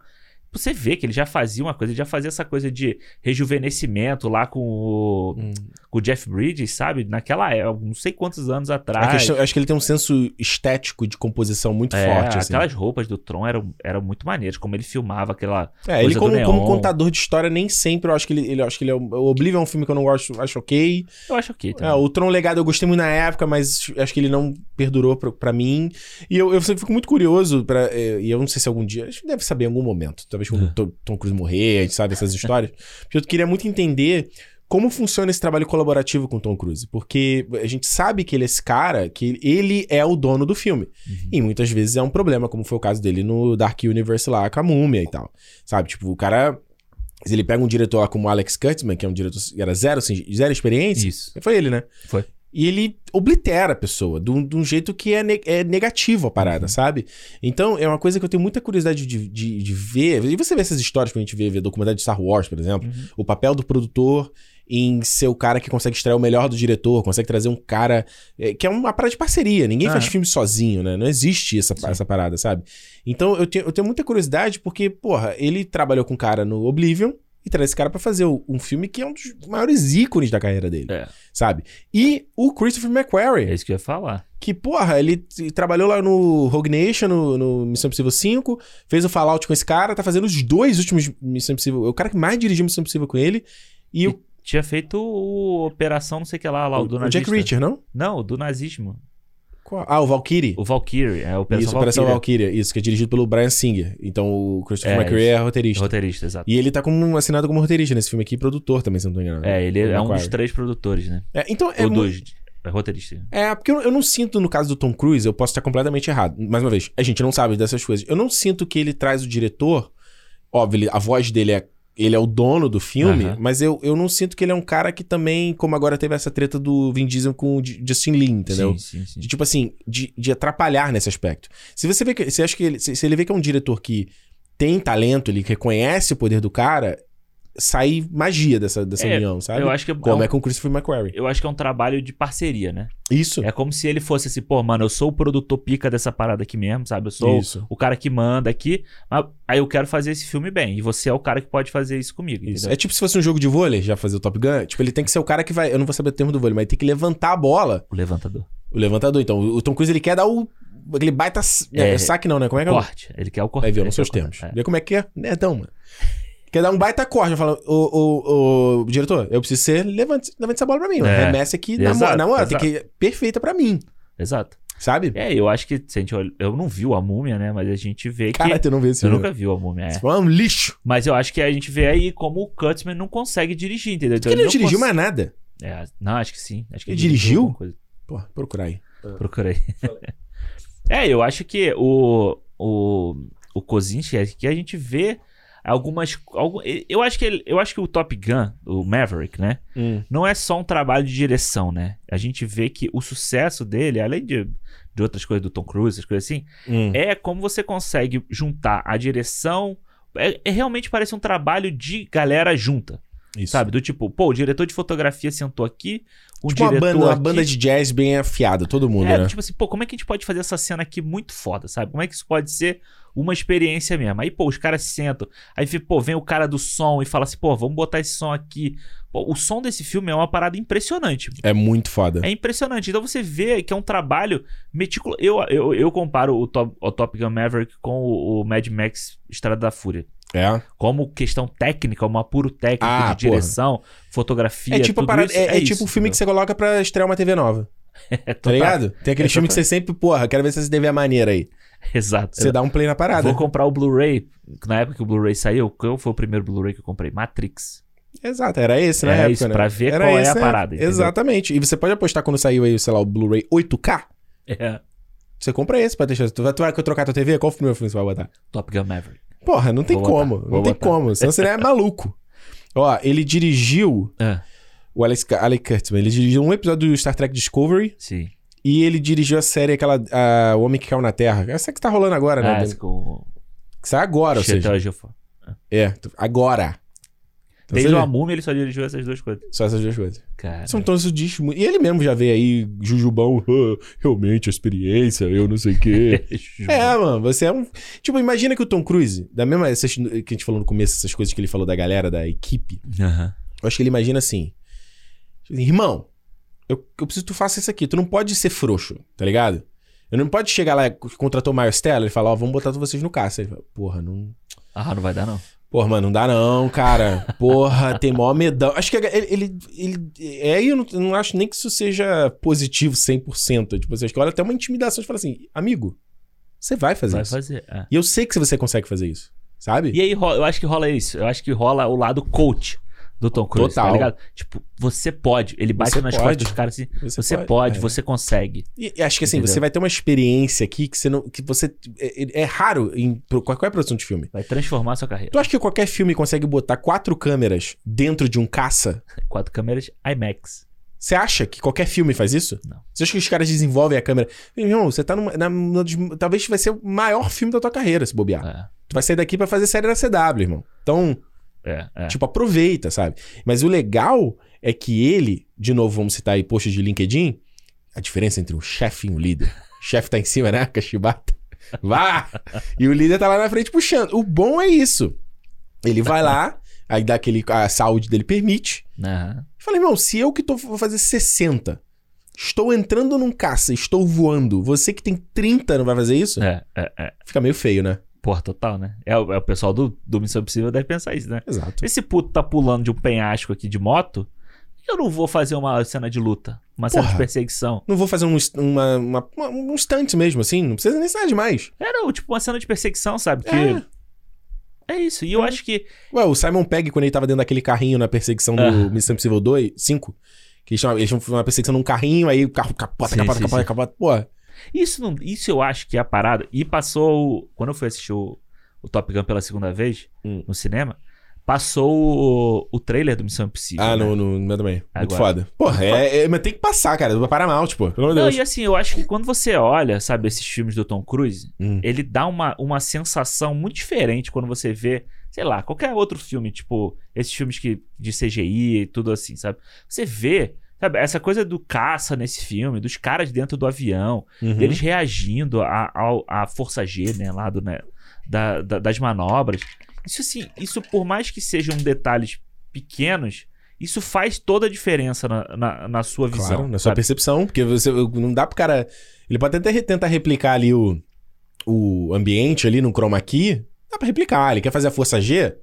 Você vê que ele já fazia uma coisa, ele já fazia essa coisa de rejuvenescimento lá com o, Hum. com o Jeff Bridges, sabe? Naquela época, não sei quantos anos atrás. A questão- acho que ele tem um senso estético de composição muito É, forte, assim. aquelas roupas do Tron eram, eram muito maneiras, como ele filmava aquela. É, ele como, como contador de história, nem sempre eu acho que ele, ele acho que ele é o Oblivion é um filme que eu não gosto, acho ok. Eu acho ok É, também. o Tron Legado eu gostei muito na época, mas acho que ele não perdurou pra, pra mim. E eu, eu fico muito curioso, pra, é, e eu não sei se algum dia, acho que deve saber em algum momento, talvez quando o Tom, Tom Cruise morrer, a gente sabe essas histórias. [laughs] porque eu queria muito entender como funciona esse trabalho colaborativo com o Tom Cruise. Porque a gente sabe que ele é esse cara, que ele é o dono do filme. Uhum. E muitas vezes é um problema, como foi o caso dele no Dark Universe lá com a múmia e tal. Sabe? Tipo, o cara. Se ele pega um diretor lá como o Alex Kurtzman, que é um diretor que era zero, assim, zero experiência. Isso. Foi ele, né? Foi. E ele oblitera a pessoa de um, de um jeito que é, ne- é negativo a parada, sabe? Então, é uma coisa que eu tenho muita curiosidade de, de, de ver. E você vê essas histórias pra gente ver, ver documentário de Star Wars, por exemplo. Uhum. O papel do produtor em ser o cara que consegue extrair o melhor do diretor, consegue trazer um cara. é, que é uma parada de parceria. Ninguém faz Aham. filme sozinho, né? Não existe essa, Sim. essa parada, sabe? Então, eu tenho, eu tenho muita curiosidade porque, porra, ele trabalhou com um cara no Oblivion. E traz esse cara pra fazer o- um filme que é um dos maiores ícones da carreira dele É, sabe? E o Christopher é McQuarrie, isso que eu ia falar. que, porra, ele trabalhou lá no Rogue Nation, no, no Missão Impossível 5, fez o Fallout com esse cara, tá fazendo os dois últimos Missão Impossível. É o cara que mais dirigiu Missão Impossível com ele. E o, Tinha feito o Operação não sei o que lá, lá o, o, do o nazista. Jack Reacher, não? Não, o do nazismo. Qual? Ah, o Valkyrie. O Valkyrie, é a Operação isso, Operação Valkyrie. Valkyrie. Isso, que é dirigido pelo Brian Singer. Então o Christopher É, McQuarrie é roteirista. Roteirista, exato. E ele tá como, assinado como roteirista nesse filme aqui, produtor também, se não tô enganado. É, ele O é um dos três produtores, né? É, então, é Ou dois. É roteirista. É, porque eu, eu não sinto, no caso do Tom Cruise, eu posso estar completamente errado. Mais uma vez, a gente não sabe dessas coisas. Eu não sinto que ele traz o diretor. Óbvio, a voz dele é. Ele é o dono do filme, Aham. mas eu, eu não sinto que ele é um cara que também, como agora teve essa treta do Vin Diesel com o Justin Lin, entendeu? Sim, sim, sim. De, tipo assim, de, de atrapalhar nesse aspecto. Se você vê que. Você acha que ele, se, se ele vê que é um diretor que tem talento, ele reconhece o poder do cara, sai magia dessa, dessa É, união, sabe? Eu acho que é, Como um- é com o Christopher McQuarrie. eu acho que é um trabalho de parceria, né? Isso. É como se ele fosse assim, pô, mano, eu sou o produtor pica dessa parada aqui mesmo, sabe? Eu sou Isso. o cara que manda aqui, mas aí eu quero fazer esse filme bem. E você é o cara que pode fazer isso comigo. Isso. entendeu? É tipo se fosse um jogo de vôlei, já fazer o Top Gun. Tipo, ele tem que ser o cara que vai. Eu não vou saber o termo do vôlei, mas ele tem que levantar a bola, O levantador. o levantador. Então, o Tom Cruise ele quer dar o. Aquele baita. É, É, saque não, né? Como é que é? Corte. Ele quer o corte. Ver, eu não sei os termos. É. Vê como é que é. Nerdão, mano. Quer dar um baita corte. Fala, ô, ô, ô, diretor, eu preciso ser. Levante, levante essa bola pra mim. mano. É. Remessa aqui na, Exato, na moral. Tem que ir perfeita pra mim. Exato. Sabe? É, eu acho que, se a gente olha- eu não vi a múmia, né? Mas a gente vê Cara, que. tu não vê esse Eu filme. nunca vi a múmia, é. Filme é um lixo. Mas eu acho que a gente vê aí como o Kurtzman não consegue dirigir, entendeu? Então, Porque ele não dirigiu cons- mais nada. É, não, acho que sim. Acho que Ele dirigiu? alguma coisa. Pô, procura aí. Procurei. [laughs] é, eu acho que o, o, o Kozinski, é que a gente vê algumas. Algum, eu, acho que ele- eu acho que o Top Gun, o Maverick, né? Hum. Não é só um trabalho de direção, né? A gente vê que o sucesso dele, além de, de outras coisas do Tom Cruise, essas coisas assim, Hum. é como você consegue juntar a direção. É, é realmente parece um trabalho de galera junta, Isso. sabe? Do tipo, pô, o diretor de fotografia sentou aqui, o Tipo uma diretor banda, uma banda de jazz bem afiada, todo mundo, é, né? tipo assim, pô, como é que a gente pode fazer essa cena aqui muito foda, sabe? Como é que isso pode ser uma experiência mesmo? Aí, pô, os caras sentam, aí, pô, vem o cara do som e fala assim, pô, vamos botar esse som aqui. Pô, o som desse filme é uma parada impressionante. É muito foda. É impressionante. Então você vê que é um trabalho meticuloso. Eu, eu, eu comparo o Top, o Top Gun Maverick com o, o Mad Max Estrada da Fúria. É. Como questão técnica, um apuro técnico Ah, de direção, fotografia. É tipo, parada- isso, é, é isso, tipo o filme que você coloca pra estrear uma TV nova. [laughs] É Tá ligado? Tem aquele É filme que total- você sempre, porra, quero ver se essa TV é maneira aí. [laughs] Exato. Você dá um play na parada. Vou comprar o Blu-ray. Na época que o Blu-ray saiu, qual foi o primeiro Blu-ray que eu comprei? Matrix. Exato, era esse na Era época, isso, né? pra ver Era qual é a né? parada, entendeu? Exatamente. E você pode apostar quando saiu aí, sei lá, o Blu-ray 8K. É. Você compra esse pra deixar. Tu vai, tu vai trocar tua TV? Qual primeiro filme você vai botar? Top Gun Maverick. Porra, não tem Vou botar, como. vou não tem botar. como. Senão você é [laughs] maluco. Ó, ele dirigiu. É. O Alex, Alex Kurtzman, ele dirigiu um episódio do Star Trek Discovery Sim. E ele dirigiu a série aquela. a O Homem que Caiu na Terra. Essa que tá rolando agora, né? Ah, com Que sai agora, ou seja. É, agora. Então, Desde seja, o Múmia ele só dirigiu essas duas coisas. Só essas duas coisas. Cara. São todos os discos. E ele mesmo já veio aí, Jujubão, "Ah, realmente a experiência, eu não sei o quê. [laughs] É, mano, você é um. Tipo, imagina que o Tom Cruise, da mesma. Essas, que a gente falou no começo, essas coisas que ele falou da galera, da equipe. Aham. Eu acho que ele imagina assim, Irmão, eu, eu preciso que tu faça isso aqui. Tu não pode ser frouxo, tá ligado? Eu não pode chegar lá, contratou o Miles Teller e falar, ó, vamos botar vocês no caça. Ele fala, porra, não. Ah, não vai dar, não. Porra, mano, não dá não, cara. Porra, tem maior medão. Acho que ele. ele, ele é eu não, eu não acho nem que isso seja positivo 100%. Tipo, assim, acho que olha até uma intimidação de falar assim, amigo, você vai fazer Vai isso. fazer. é. E eu sei que você consegue fazer isso. Sabe? E aí, eu acho que rola isso. Eu acho que rola o lado coach do Tom Cruise. Total. Tá ligado? Tipo, você pode. Ele bate Você nas pode. costas dos caras assim. Você, pode, é. você consegue. E, e acho que assim, Entendeu? você vai ter uma experiência aqui que você não. Que você. É, é raro em qualquer produção de filme. Vai transformar a sua carreira. Tu acha que qualquer filme consegue botar quatro câmeras dentro de um caça? Quatro câmeras IMAX. Você acha que qualquer filme faz isso? Não. Você acha que os caras desenvolvem a câmera? Meu irmão, você tá numa. na- dos- talvez vai ser o maior filme da tua carreira, se bobear. É, Tu vai sair daqui pra fazer série da CW, irmão. Então, é, é. tipo, aproveita, sabe? Mas o legal é que ele, de novo, vamos citar aí posts de LinkedIn, a diferença entre um chefe e um líder. O chefe tá em cima, né? Cachibata. Vá! E o líder tá lá na frente puxando. O bom é isso. Ele vai lá, aí dá aquele. A saúde dele permite. E fala, irmão, se eu que tô, vou fazer 60, estou entrando num caça, estou voando, você que tem 30 não vai fazer isso? É, é, é. Fica meio feio, né? Porra, total, né? É, o- é o pessoal do, do Missão Impossível deve pensar isso, né? Exato. Esse puto tá pulando de um penhasco aqui de moto. Eu não vou fazer uma cena de luta. Uma cena Porra. de perseguição. Não vou fazer um, uma, uma- uma- um stunt mesmo, assim. Não precisa nem ser demais. Era tipo uma cena de perseguição, sabe? Que É. é, isso. E eu acho que. Ué, o Simon Pegg, quando ele tava dentro daquele carrinho na perseguição do Ah. Missão Impossível 2, 5, que eles chamam uma perseguição num carrinho, aí o carro capota, Sim, capota, sim, capota, sim. capota. Pô, Isso, não, isso eu acho que é a parada. E passou. Quando eu fui assistir o, o Top Gun pela segunda vez Hum. no cinema, passou o, o trailer do Missão Impossível. ah, né? no, no, meu também. Muito Agora. foda. Porra, é, é- mas tem que passar, cara. Parar mal, tipo, pelo amor de Não, Deus. e assim, eu acho que quando você olha, sabe, esses filmes do Tom Cruise, Hum. ele dá uma, uma sensação muito diferente quando você vê sei lá, qualquer outro filme, tipo, esses filmes que, de CGI e tudo assim, sabe? Você vê, sabe, essa coisa do caça nesse filme, dos caras dentro do avião, Uhum. deles reagindo à, ao- à força G, né, lá do, né, da- da- das manobras. Isso assim, isso por mais que sejam detalhes pequenos, isso faz toda a diferença na, na, na sua visão. Claro, na sua sabe? percepção, porque você não dá pro cara. Ele pode até tentar replicar ali o, o ambiente ali no chroma key. Dá pra replicar. Ele quer fazer a força G?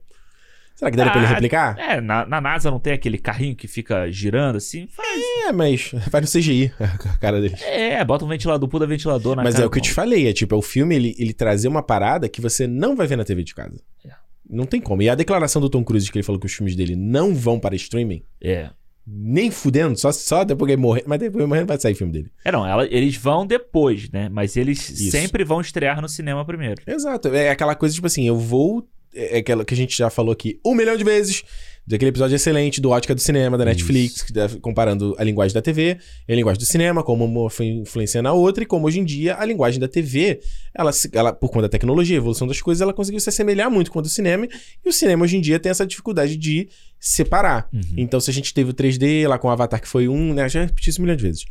Será que daria pra ele Ah, replicar? É, na, na NASA não tem aquele carrinho que fica girando assim? Faz. É, mas [laughs] vai no CGI [laughs] a cara dele. É, bota um ventilador, puta ventilador na Mas cara é o que eu te falei, é tipo, é o filme ele, ele trazer uma parada que você não vai ver na TV de casa. É. Não tem como. E a declaração do Tom Cruise que ele falou que os filmes dele não vão para streaming, É. nem fudendo, só, só depois que ele morrer. Mas depois que morrer não vai sair filme dele. É, não, ela- eles vão depois, né? Mas eles Isso. sempre vão estrear no cinema primeiro. Exato. É aquela coisa, tipo assim, eu vou. É aquela que a gente já falou aqui um milhão de vezes. Daquele episódio excelente do Ótica do Cinema, da Netflix, que deve- comparando a linguagem da TV e a linguagem do cinema, como uma foi influenciando a outra, e como hoje em dia a linguagem da TV, ela, se- ela, por conta da tecnologia, a evolução das coisas, ela conseguiu se assemelhar muito com a do cinema, e o cinema hoje em dia tem essa dificuldade de separar. Uhum. Então, se a gente teve o 3D lá com o Avatar, que foi um, né? Já repeti isso um milhão de vezes.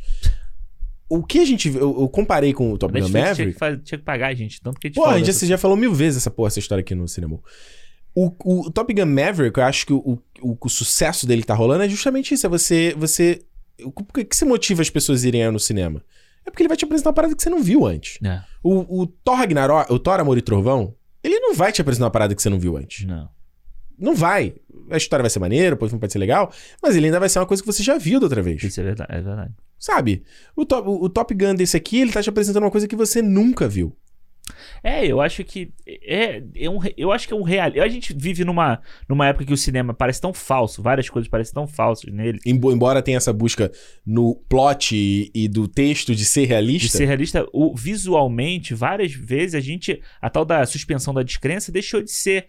O que a gente. Eu, eu comparei com o Top Gun Netflix tinha Maverick. que, tinha que pagar gente, tanto que a gente Pô, a gente já, já falou mil vezes essa porra, essa história aqui no cinema. O, o Top Gun Maverick, eu acho que o, o, o sucesso dele tá rolando é justamente isso. É você. você o- que, que você motiva as pessoas a irem no cinema? É porque ele vai te apresentar uma parada que você não viu antes. É, O, o Thor Ragnarok, o Thor Amor e Trovão, ele não vai te apresentar uma parada que você não viu antes. não. Não vai. A história vai ser maneira, o filme pode ser legal, mas ele ainda vai ser uma coisa que você já viu da outra vez. Isso é verdade, é verdade. Sabe? O top, o, o Top Gun desse aqui, ele tá te apresentando uma coisa que você nunca viu. É, eu acho que é, é um, eu acho que é um real. A gente vive numa, numa época que o cinema parece tão falso, várias coisas parecem tão falsas nele. Embo- Embora tenha essa busca no plot e, e do texto de ser realista. De ser realista, o, visualmente, várias vezes a gente. A tal da suspensão da descrença deixou de ser.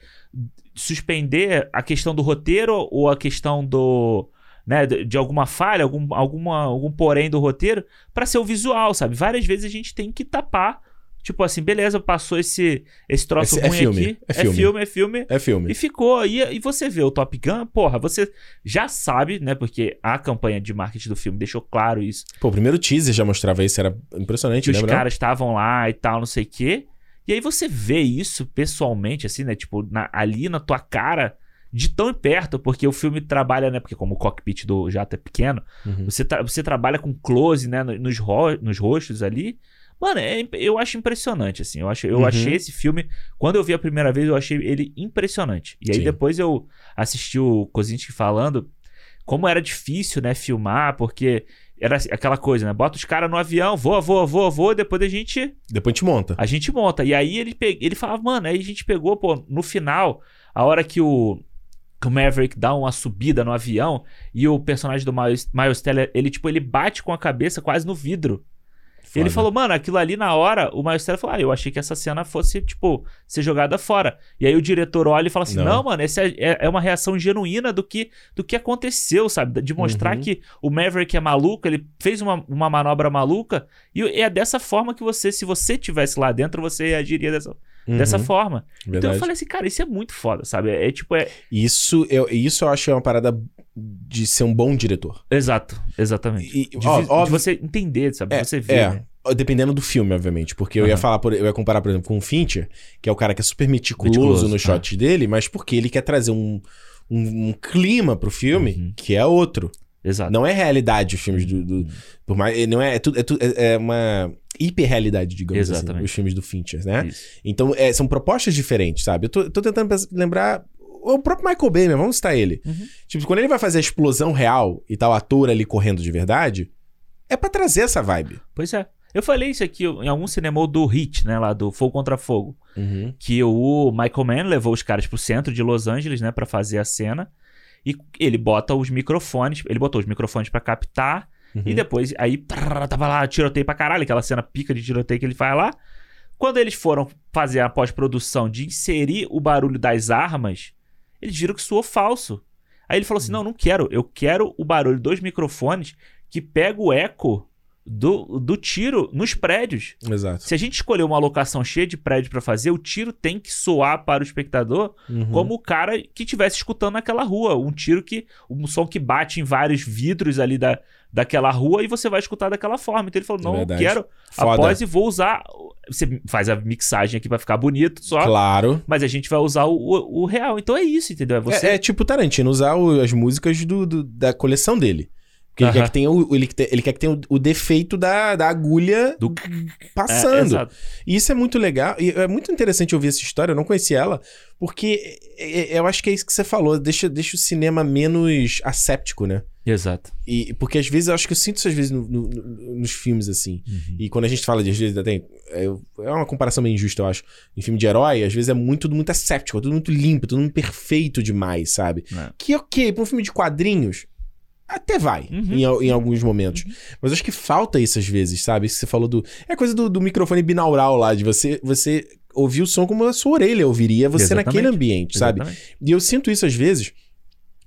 Suspender a questão do roteiro ou a questão do. Né, de, alguma falha, algum, alguma, algum porém do roteiro, pra ser o visual, sabe? Várias vezes a gente tem que tapar. Tipo assim, beleza, passou esse, esse troço Esse- é ruim filme, aqui. é filme. é filme, é filme. É filme. E ficou. E, e você vê o Top Gun, porra, você já sabe, né? Porque a campanha de marketing do filme deixou claro isso. Pô, o primeiro teaser já mostrava isso, era impressionante, Que os lembra? caras estavam lá e tal, não sei o quê. E aí você vê isso pessoalmente, assim, né? Tipo, na- ali na tua cara, de tão perto, porque o filme trabalha, né? Porque como o cockpit do jato é pequeno, Uhum. você, tra- você trabalha com close, né? no- Nos, ro nos rostos ali. Mano, é eu acho impressionante, assim. Eu, acho, eu Uhum. achei esse filme. Quando eu vi a primeira vez, eu achei ele impressionante. E aí Sim. depois eu assisti o Kozinski falando como era difícil, né, filmar, porque era assim, aquela coisa, né? Bota os caras no avião, voa, voa, voa, voa, depois a gente Depois a gente monta. a gente monta. E aí ele, pe... ele falava, mano, aí a gente pegou, pô, no final, a hora que o, que o Maverick dá uma subida no avião e o personagem do Miles, Miles Teller, ele, tipo, ele bate com a cabeça quase no vidro. Foda. Ele falou, mano, aquilo ali na hora, o Miles Teller falou, ah, eu achei que essa cena fosse, tipo, ser jogada fora. E aí o diretor olha e fala assim, Não. não, mano, essa é, é- é uma reação genuína do que, do que aconteceu, sabe? De mostrar Uhum. que o Maverick é maluco, ele fez uma, uma manobra maluca, e é dessa forma que você, se você tivesse lá dentro, você reagiria dessa, Uhum, dessa forma. Então verdade. eu falei assim, cara, isso é muito foda, sabe? É, é tipo, é... Isso, eu, isso eu acho que é uma parada de ser um bom diretor. Exato, exatamente. E, De, ó, de você entender, sabe? É, você ver, é. né? Dependendo do filme, obviamente. Porque eu ia falar, por- eu ia comparar, por exemplo, com o Fincher, que é o cara que é super meticuloso, Meticuloso, no é. shot dele, mas porque ele quer trazer um, um, um clima pro filme Uhum. que é outro. Exato. Não é realidade os filmes do. do- por mais, não é, é, tudo, é, tudo- é- é uma hiperrealidade, digamos assim, Exatamente. os filmes do Fincher, né? Isso. Então, é, são propostas diferentes, sabe? Eu tô, eu tô tentando lembrar. O próprio Michael Bay, vamos citar ele. Uhum. Tipo, quando ele vai fazer a explosão real e tal, o ator ali correndo de verdade, é pra trazer essa vibe. Pois é. Eu falei isso aqui em algum cinema do Hit, né? Lá do Fogo Contra Fogo. Que o Michael Mann levou os caras pro centro de Los Angeles, né? Pra fazer a cena. E ele bota os microfones. Ele botou os microfones pra captar. Uhum. E depois, aí, prrr, tava lá, tiroteio pra caralho. Aquela cena pica de tiroteio que ele faz lá. Quando eles foram fazer a pós-produção de inserir o barulho das armas, eles viram que soou falso. Aí ele falou assim: não, não quero. Eu quero o barulho dos microfones que pega o eco do, do tiro nos prédios. Exato. Se a gente escolher uma locação cheia de prédio pra fazer, o tiro tem que soar para o espectador Uhum. como o cara que estivesse escutando naquela rua. Um tiro que. Um som que bate em vários vidros ali da, daquela rua e você vai escutar daquela forma. Então ele falou: não, eu quero Foda. após e vou usar. Você faz a mixagem aqui pra ficar bonito só. Claro. Mas a gente vai usar o, o, o real. Então é isso, entendeu? É você. É, é tipo Tarantino usar o- as músicas do, do- da coleção dele. Porque ele quer que tenha, o, ele, ele quer que tenha o, o defeito da, da agulha Do- passando. É, exato. E isso é muito legal. E é muito interessante ouvir essa história. Eu não conhecia ela. Porque é- é- eu acho que é isso que você falou. Deixa, deixa o cinema menos asséptico, né? Exato. E, porque às vezes eu acho que eu sinto isso às vezes no- no- no- nos filmes, assim. E quando a gente fala de, às vezes, até, é, é uma comparação meio injusta, eu acho. Em filme de herói, às vezes é muito, tudo muito asséptico, tudo muito limpo, tudo muito perfeito demais, sabe? É. Que ok, pra um filme de quadrinhos, até vai, Uhum. em, em alguns momentos. Mas eu acho que falta isso às vezes, sabe? Isso que você falou do. É coisa do, do microfone binaural lá, de você, você ouvir o som como a sua orelha ouviria você Exatamente. naquele ambiente, sabe? Exatamente. E eu sinto isso às vezes,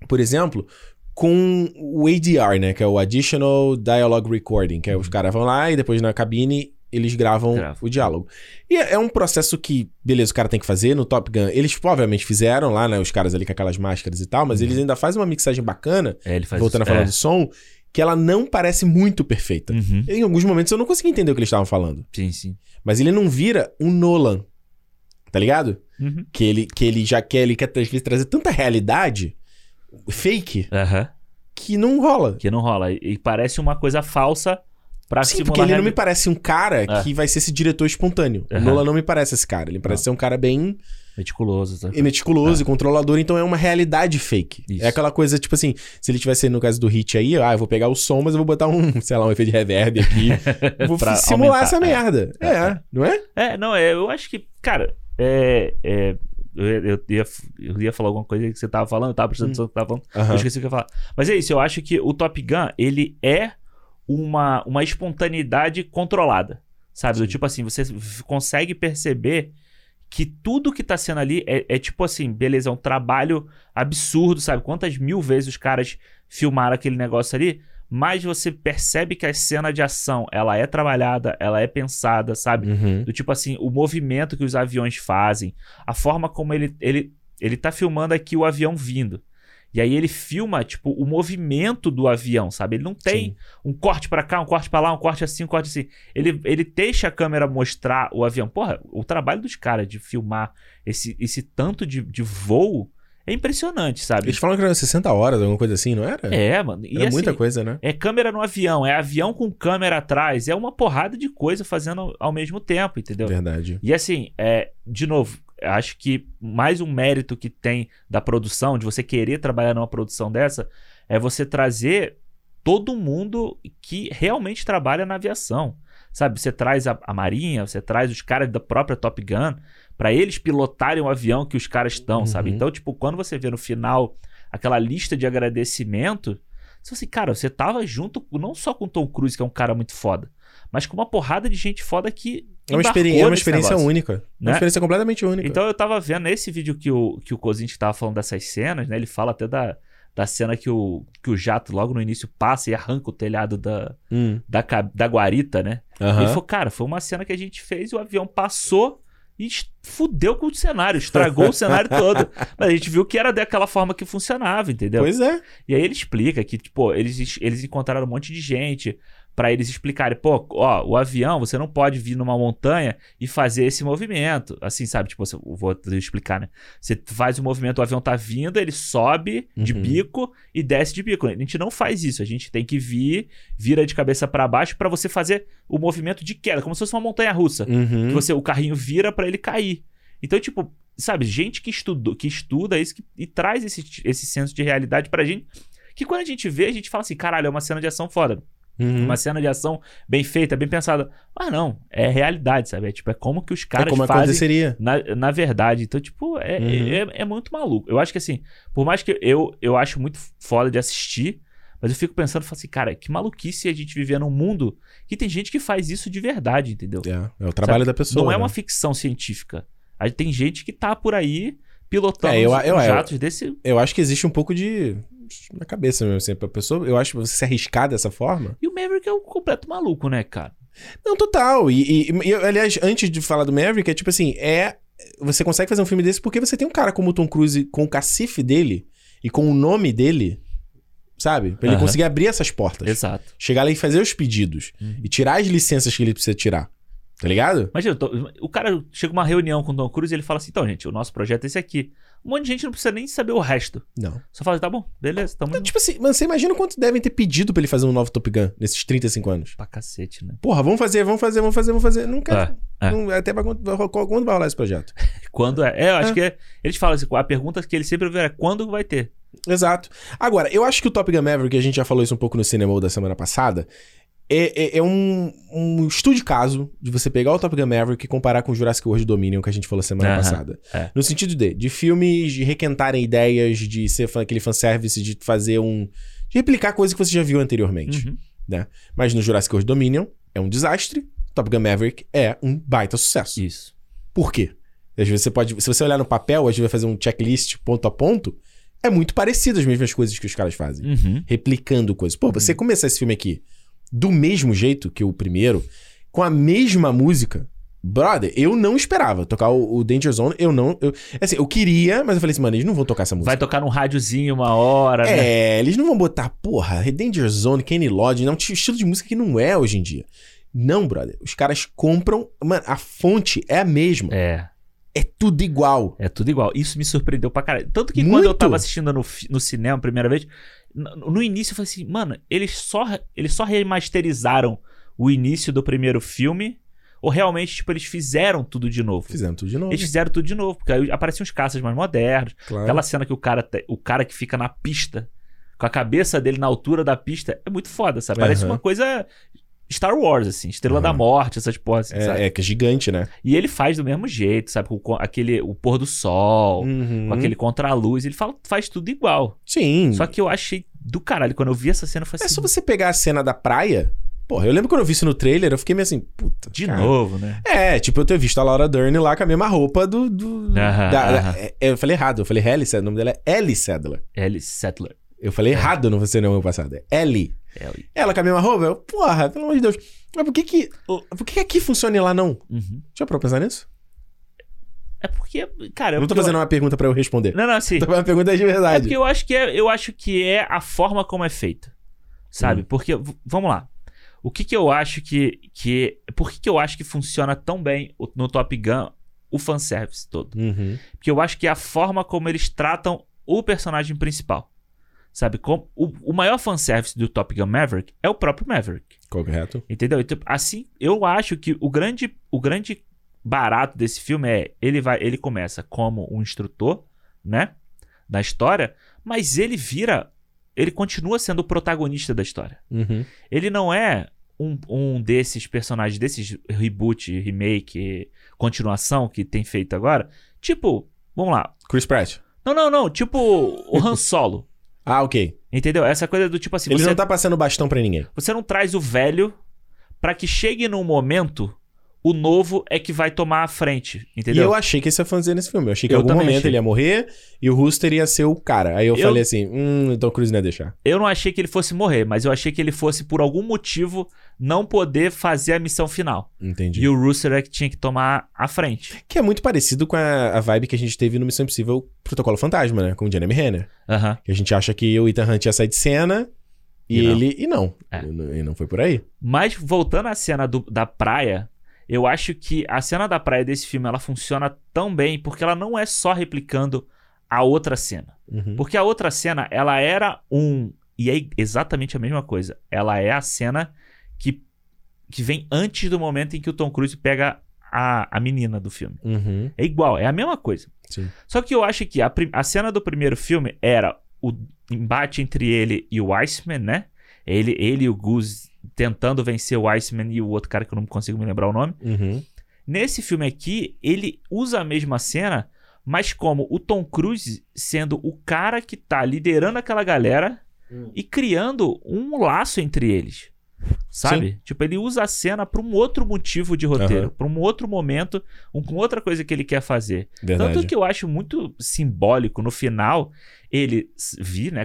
por exemplo, com o ADR, né? Que é o Additional Dialogue Recording, que é os caras vão lá e depois na cabine eles gravam Grava. o diálogo. E é é um processo que, beleza, o cara tem que fazer no Top Gun. Eles obviamente fizeram lá, né? Os caras ali com aquelas máscaras e tal, mas eles ainda fazem uma mixagem bacana, É, ele faz voltando a isso. falar é. do som, que ela não parece muito perfeita. Uhum. Em alguns momentos eu não consegui entender o que eles estavam falando. Sim, sim. Mas ele não vira um Nolan. Tá ligado? Uhum. Que ele, que ele já quer, ele quer às vezes trazer tanta realidade fake que não rola. Que não rola. E parece uma coisa falsa pra Sim, porque ele não me parece um cara É. que vai ser esse diretor espontâneo. O Aham. Nolan não me parece esse cara. Ele parece Não. ser um cara bem Meticuloso. Tá? meticuloso e controlador, então é uma realidade fake. Isso. É aquela coisa, tipo assim, se ele tivesse no caso do hit aí, ah, eu vou pegar o som, mas eu vou botar um, sei lá, um efeito de reverb aqui. [laughs] Vou simular aumentar, essa é. merda. É, não é? É, não, é, eu acho que, cara, é. é eu, ia- eu, ia, eu ia falar alguma coisa que você tava falando, eu tava prestando atenção no que tava falando. Aham. Eu esqueci o que eu ia falar. Mas é isso, eu acho que o Top Gun, ele é uma, uma espontaneidade controlada. Sabe? Do tipo assim, você consegue perceber que tudo que tá sendo ali é, é tipo assim, beleza, é um trabalho absurdo, sabe? Quantas mil vezes os caras filmaram aquele negócio ali, mas você percebe que a cena de ação, ela é trabalhada, ela é pensada, sabe? Uhum. Do tipo assim, o movimento que os aviões fazem, a forma como ele, ele, ele tá filmando aqui o avião vindo. E aí ele filma, tipo, o movimento do avião, sabe? Ele não tem Sim. um corte pra cá, um corte pra lá, um corte assim, um corte assim. Ele, ele deixa a câmera mostrar o avião. Porra, o trabalho dos caras de filmar esse, esse tanto de, de voo é impressionante, sabe? Eles falam que eram 60 horas, alguma coisa assim, não era? É, mano. E Era assim, muita coisa, né? é câmera no avião, é avião com câmera atrás, é uma porrada de coisa fazendo ao mesmo tempo, entendeu? Verdade. E assim, é, de novo, acho que mais um mérito que tem da produção, de você querer trabalhar numa produção dessa, é você trazer todo mundo que realmente trabalha na aviação. Sabe, você traz a, a Marinha, você traz os caras da própria Top Gun, pra eles pilotarem o avião que os caras estão, Uhum. sabe? Então, tipo, quando você vê no final aquela lista de agradecimento, você fala assim, cara, você tava junto não só com o Tom Cruise, que é um cara muito foda, mas com uma porrada de gente foda que. É uma, experi- é uma experiência negócio. única. É né? uma experiência completamente única. Então eu tava vendo nesse vídeo que o, que o Kozinski tava falando dessas cenas, né? Ele fala até da, da cena que o, que o jato logo no início passa e arranca o telhado da, Hum. da, da guarita, né? Aham. Ele falou, cara, foi uma cena que a gente fez e o avião passou e fudeu com o cenário, estragou o cenário [laughs] todo. Mas a gente viu que era daquela forma que funcionava, entendeu? Pois é. E aí ele explica que, tipo, eles, eles encontraram um monte de gente pra eles explicarem, pô, ó, o avião, você não pode vir numa montanha e fazer esse movimento. Assim, sabe? Tipo, eu vou explicar, né? Você faz o movimento, o avião tá vindo, ele sobe de Uhum. bico e desce de bico. A gente não faz isso. A gente tem que vir, vira de cabeça pra baixo pra você fazer o movimento de queda, como se fosse uma montanha russa. Uhum. Que você, o carrinho vira pra ele cair. Então, tipo, sabe, gente que, estudou, que estuda isso que- e traz esse, esse senso de realidade pra gente. Que quando a gente vê, a gente fala assim, caralho, é uma cena de ação foda. Uhum. Uma cena de ação bem feita, bem pensada. Mas não, é realidade, sabe? É, tipo, é como que os É caras como fazem aconteceria. na, na verdade. Então, tipo, é, Uhum. é, é muito maluco. Eu acho que assim, por mais que eu, eu acho muito foda de assistir, mas eu fico pensando, falo assim, cara, que maluquice a gente viver num mundo que tem gente que faz isso de verdade, entendeu? É, é o trabalho Sabe? da pessoa. Não é né? uma ficção científica. Aí tem gente que tá por aí pilotando É, eu- eu- eu- jatos desse. Eu acho que existe um pouco de na cabeça mesmo, assim, pra pessoa, eu acho que você se arriscar dessa forma. E o Maverick é um completo maluco, né, cara? Não, total. E, e- e, aliás, antes de falar do Maverick, é tipo assim, é. Você consegue fazer um filme desse porque você tem um cara como o Tom Cruise com o cacife dele e com o nome dele, sabe? Pra ele conseguir abrir essas portas. Exato. Chegar lá e fazer os pedidos. Uhum. E tirar as licenças que ele precisa tirar. Tá ligado? Imagina, o cara chega uma reunião com o Tom Cruise e ele fala assim: então, gente, o nosso projeto é esse aqui. Um monte de gente não precisa nem saber o resto. Não. Só fala, tá bom, beleza, tamo Então, tipo assim, mano, você imagina quanto devem ter pedido pra ele fazer um novo Top Gun nesses 35 anos? pra cacete, né? Porra, vamos fazer, vamos fazer, vamos fazer, vamos fazer. Quero. É, é. não- até pra quando, quando vai rolar esse projeto? [laughs] Quando é? É, eu acho É. que é, eles falam assim: a pergunta que ele sempre vê é quando vai ter? Exato. Agora, eu acho que o Top Gun Maverick, a gente já falou isso um pouco no cinema da semana passada, é, é- é um, um estudo de caso de você pegar o Top Gun Maverick e comparar com o Jurassic World Dominion que a gente falou semana Aham, passada. é. No sentido de, de filmes de requentarem ideias, de ser fã- aquele fanservice, de fazer um... de replicar coisas que você já viu anteriormente. Uhum. Mas no Jurassic World Dominion é um desastre, Top Gun Maverick é um baita sucesso. Isso. Por quê? Às vezes você pode. Se você olhar no papel, às vezes vai fazer um checklist ponto a ponto. É muito parecido as mesmas coisas que os caras fazem. Uhum. Replicando coisas. Pô, você começar esse filme aqui do mesmo jeito que o primeiro, com a mesma música. Brother, eu não esperava tocar o, o Danger Zone. Eu não. Eu, assim, eu queria, mas eu falei assim, mano, eles não vão tocar essa música. Vai tocar num rádiozinho uma hora, né? É, eles não vão botar, porra, Danger Zone, Kenny Lodge, não, um estilo de música que não é hoje em dia. Não, brother. Os caras compram. Mano, a fonte é a mesma. É. É tudo igual. É tudo igual. Isso me surpreendeu pra caralho. Tanto que quando Muito. eu tava assistindo no, no cinema a primeira vez, no, início eu falei assim, mano, eles só, eles só remasterizaram o início do primeiro filme, ou realmente, tipo, eles fizeram tudo de novo? Fizeram tudo de novo. Eles fizeram tudo de novo, porque aí apareciam os caças mais modernos. Claro. Aquela cena que o cara, o cara que fica na pista, com a cabeça dele na altura da pista, é muito foda, sabe? Parece Aham. uma coisa Star Wars, assim, Estrela da Aham. Morte, essas porra, assim, sabe? É, é, que é gigante, né? E ele faz do mesmo jeito, sabe? Com, aquele, o pôr do sol, Uhum. com aquele contra-luz, ele fala, faz tudo igual. Sim. Só que eu achei do caralho. Quando eu vi essa cena, eu falei É assim, só você pegar a cena da praia. Porra, eu lembro quando eu vi isso no trailer, eu fiquei meio assim, puta. de cara. novo, né? É, tipo, eu ter visto a Laura Dern lá com a mesma roupa do. do da- da- é, eu falei errado, eu falei Ellie Sadler. O nome dela é Ellie Sadler. Ellie Settler. Eu falei errado no Você Não é o Passado. É Ellie. Ellie. Ela com a mesma roupa? Eu, porra, pelo amor de Deus. Mas por que que. Por que que aqui funciona e lá não? Uhum. Já parou pra pensar nisso? É porque, cara... Eu não tô fazendo uma pergunta pra eu responder. Não, não, assim... [laughs] Tô fazendo uma pergunta de É verdade. porque eu acho que é, eu acho que é a forma como é feita. Sabe? Hum. Porque, vamos lá. O que que eu acho que. que por que, que eu acho que funciona tão bem no Top Gun o fanservice todo? Uhum. Porque eu acho que é a forma como eles tratam o personagem principal. Sabe? Com, o, o maior fanservice do Top Gun Maverick é o próprio Maverick. Correto. Entendeu? Então, assim, eu acho que o grande, o grande barato desse filme é ele vai, ele começa como um instrutor, né, da história, mas ele vira, ele continua sendo o protagonista da história. Uhum. Ele não é um, um desses personagens, desses reboot, remake, continuação que tem feito agora. Tipo, vamos lá. Chris Pratt. Não, não, não. Tipo o Han [laughs] Solo. Ah, ok. Entendeu? Essa coisa do tipo assim. Ele você- não tá passando bastão pra ninguém. Você não traz o velho pra que chegue num momento o novo é que vai tomar a frente, E entendeu? eu achei que isso ia fazer nesse filme. Eu achei que em algum momento achei. ele ia morrer e o Rooster ia ser o cara. Aí eu, Eu- falei assim: hum, então o Cruz não ia deixar. Eu não achei que ele fosse morrer, mas eu achei que ele fosse por algum motivo não poder fazer a missão final. Entendi. E o Rooster é que tinha que tomar a frente. Que é muito parecido com a, a vibe que a gente teve no Missão Impossível Protocolo Fantasma, né? Com o Jeremy Renner. Aham. Que a gente acha que o Ethan Hunt ia sair de cena e, E ele. E não. É. E não- E não foi por aí. Mas voltando à cena do- da praia, eu acho que a cena da praia desse filme ela funciona tão bem porque ela não é só replicando a outra cena. Uhum. Porque a outra cena, ela era um. E é exatamente a mesma coisa. Ela é a cena que, que vem antes do momento em que o Tom Cruise pega a, a menina do filme. Uhum. É igual, é a mesma coisa. Sim. Só que eu acho que a, a cena do primeiro filme era o embate entre ele e o Iceman, né? Ele, ele e o Goose tentando vencer o Iceman e o outro cara que eu não consigo me lembrar o nome. Uhum. Nesse filme aqui, ele usa a mesma cena, mas como o Tom Cruise sendo o cara que tá liderando aquela galera Hum. e criando um laço entre eles. Sabe? Tipo, ele usa a cena pra um outro motivo de roteiro, Aham. pra um outro momento, um, com outra coisa que ele quer fazer. Verdade. Tanto que eu acho muito simbólico no final ele vir, né,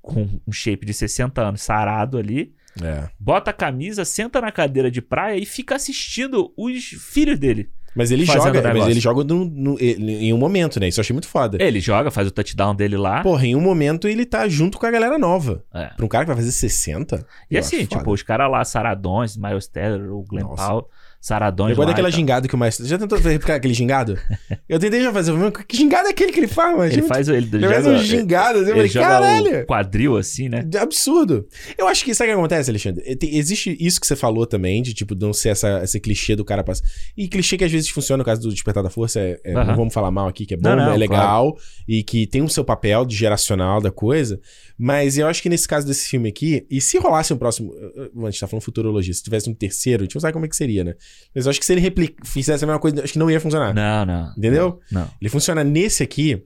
com um shape de 60 anos, sarado ali, É. bota a camisa, senta na cadeira de praia e fica assistindo os filhos dele. Mas ele joga, mas negócio. ele joga no- no- em um momento, né? Isso eu achei muito foda. Ele joga, faz o touchdown dele lá. Porra, em um momento ele tá junto com a galera nova. É. Pra um cara que vai fazer 60? E assim, tipo, foda. os caras lá, Saradões, Miles Teller, o Glenn. Powell, Saradões gosto lá daquela gingada que o Maestro... Já tentou replicar aquele gingado? [laughs] eu tentei já fazer. mas Que gingado é aquele que ele faz, mano? Ele faz, ele, Ele faz joga, um gingado. Eu ele falei, joga caralho! o quadril assim, né? Absurdo. Eu acho que, sabe o que acontece, Alexandre? Existe isso que você falou também, de tipo, não ser essa, esse clichê do cara passar. E clichê que às vezes funciona no caso do Despertar da Força, é, é- não vamos falar mal aqui, que é bom, Não, não, é legal, e que tem o seu papel de geracional da coisa. Mas eu acho que nesse caso desse filme aqui, e se rolasse um próximo. eh, eh, A gente tá falando futurologia, se tivesse um terceiro, a gente não sabe como é que seria, né? Mas eu acho que se ele repli- fizesse a mesma coisa, acho que não ia funcionar. Não, não. Entendeu? Não. Ele funciona nesse aqui,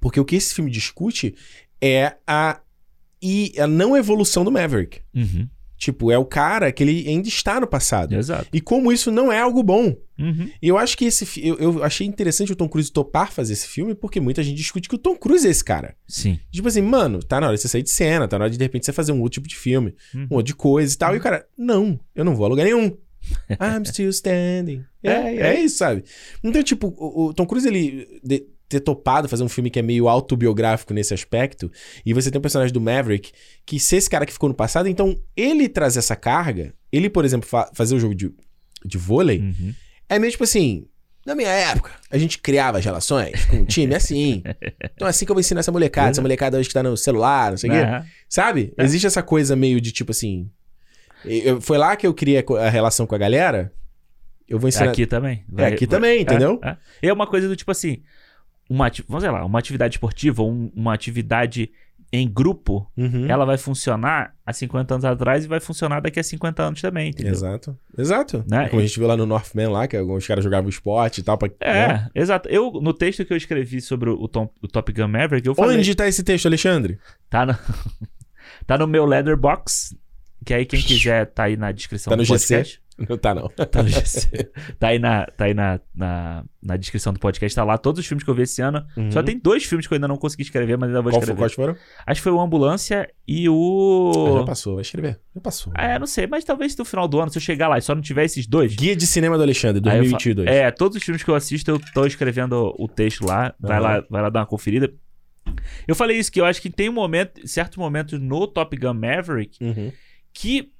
porque o que esse filme discute é a, e a não evolução do Maverick. Uhum. Tipo, é o cara que ele ainda está no passado. Exato. E como isso não é algo bom. Uhum. E eu acho que esse eu, eu achei interessante o Tom Cruise topar fazer esse filme, porque muita gente discute que o Tom Cruise é esse cara. Sim. Tipo assim, mano, tá na hora de você sair de cena, tá na hora de de repente você fazer um outro tipo de filme, Uhum. um outro de coisa e tal. E o cara, não, eu não vou a lugar nenhum. [laughs] I'm still standing. É, É, é, é. isso, sabe? Então, tipo, o, o Tom Cruise, ele de- ter topado fazer um filme que é meio autobiográfico nesse aspecto, e você tem um personagem do Maverick, que ser esse cara que ficou no passado, então ele trazer essa carga, ele, por exemplo, fa- fazer o jogo de, de vôlei, Uhum. é meio tipo assim. Na minha época, a gente criava as relações com o time assim. [laughs] Então, é assim que eu vou ensinar essa molecada. Essa molecada hoje que tá no celular, não sei o quê. Aham. Sabe? É. Existe essa coisa meio de tipo assim. eu- foi lá que eu criei a relação com a galera. Eu vou ensinar. Aqui também. É, aqui também, entendeu? É, é. É uma coisa do tipo assim, uma, vamos lá, uma atividade esportiva, um- uma atividade em grupo, Uhum. ela vai funcionar há 50 anos atrás e vai funcionar daqui a 50 anos também, entendeu? Exato. Exato. Né? Como a gente viu lá no Northman lá, que alguns caras jogavam esporte e tal. Pra, É, né? exato. Eu, no texto que eu escrevi sobre o, Tom- o Top Gun Maverick, eu falei... Onde tá esse texto, Alexandre? Tá no, [laughs] tá no meu Letterbox, que aí quem quiser tá aí na descrição Tá no do GC? Não tá, não. [laughs] Tá no GC. tá aí, na, tá aí na, na, na descrição do podcast, tá lá todos os filmes que eu vi esse ano. Uhum. Só tem dois filmes que eu ainda não consegui escrever, mas ainda vou Qual foi, escrever. quais foram? Acho que foi o Ambulância e Ah, o... já passou, vai escrever. Já passou. Ah, é, não sei, mas talvez no final do ano, se eu chegar lá e só não tiver esses dois... Guia de Cinema do Alexandre, aí eu fa- 2022. É, todos os filmes que eu assisto, eu tô escrevendo o texto lá. Vai, lá vai lá dar uma conferida. Eu falei isso, que eu acho que tem um momento, certo momento no Top Gun Maverick Uhum. que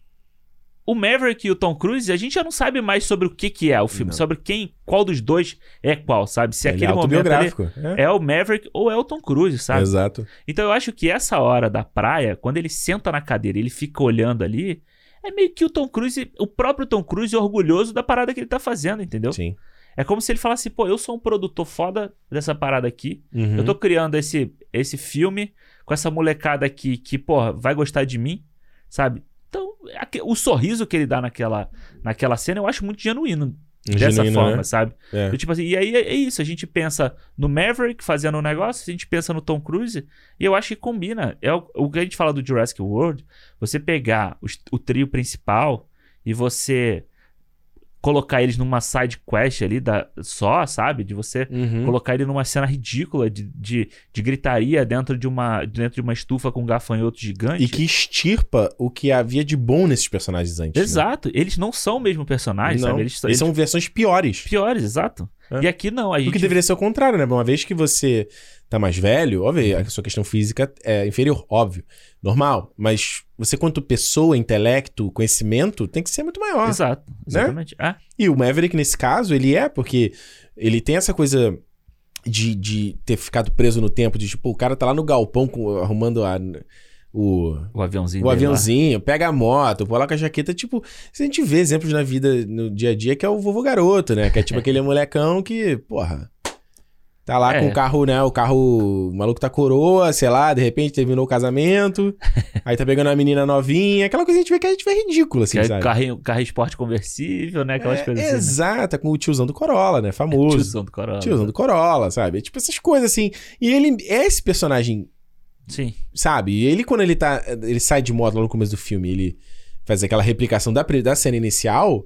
o Maverick e o Tom Cruise, a gente já não sabe mais sobre o que que é o filme, Não. sobre quem, qual dos dois é qual, sabe? Se Ele é aquele momento ali autobiográfico. É. é o Maverick ou é o Tom Cruise, sabe? Exato. Então eu acho que essa hora da praia, quando ele senta na cadeira e ele fica olhando ali, é meio que o Tom Cruise, o próprio Tom Cruise orgulhoso da parada que ele tá fazendo, entendeu? Sim. É como se ele falasse, pô, eu sou um produtor foda dessa parada aqui. Uhum. Eu tô criando esse, esse filme com essa molecada aqui que, porra, vai gostar de mim, sabe? Então, aque- o sorriso que ele dá naquela, naquela cena eu acho muito genuíno dessa Genuíno, forma, né? sabe? É. Eu, tipo assim, e aí é, é isso, a gente pensa no Maverick fazendo um negócio, a gente pensa no Tom Cruise, e eu acho que combina. É o, o que a gente fala do Jurassic World, você pegar os- o trio principal e você colocar eles numa side quest ali da, só, sabe? De você Uhum. colocar ele numa cena ridícula de, de, de gritaria dentro de, uma, dentro de uma estufa com um gafanhoto gigante. E que extirpa o que havia de bom nesses personagens antes. né? Exato, eles não são o mesmo personagem, Não, sabe? Eles, Eles, são versões piores. piores, exato. É. E aqui não, a O gente que deveria ser o contrário, né? Uma vez que você tá mais velho, óbvio, a sua questão física é inferior, óbvio, normal. Mas você, quanto pessoa, intelecto, conhecimento, tem que ser muito maior. Exato, exatamente. Ah, E o Maverick, nesse caso, ele é, porque ele tem essa coisa de, de ter ficado preso no tempo, de tipo, o cara tá lá no galpão com- arrumando a, o, o aviãozinho. o dele lá. aviãozinho, pega a moto, com a jaqueta. Tipo, a gente vê exemplos na vida, no dia a dia, que é o vovô garoto, né? Que é tipo [laughs] aquele molecão que, porra. Tá lá É. com o carro, né? O carro. O maluco tá coroa, sei lá, de repente terminou o casamento. [laughs] aí tá pegando uma menina novinha. Aquela coisa que a gente vê que a gente vê ridículo, assim, Que é sabe? carro, carro esporte conversível, né? Aquelas É, coisas assim. exato, com o tiozão do Corolla, né? Né? Famoso. Tiozão do Corolla. Tiozão do Corolla, sabe? Tipo, essas coisas assim. E ele é esse personagem Sim. Sabe? E ele, quando ele tá. Ele sai de moto lá no começo do filme, ele faz aquela replicação da, da cena inicial.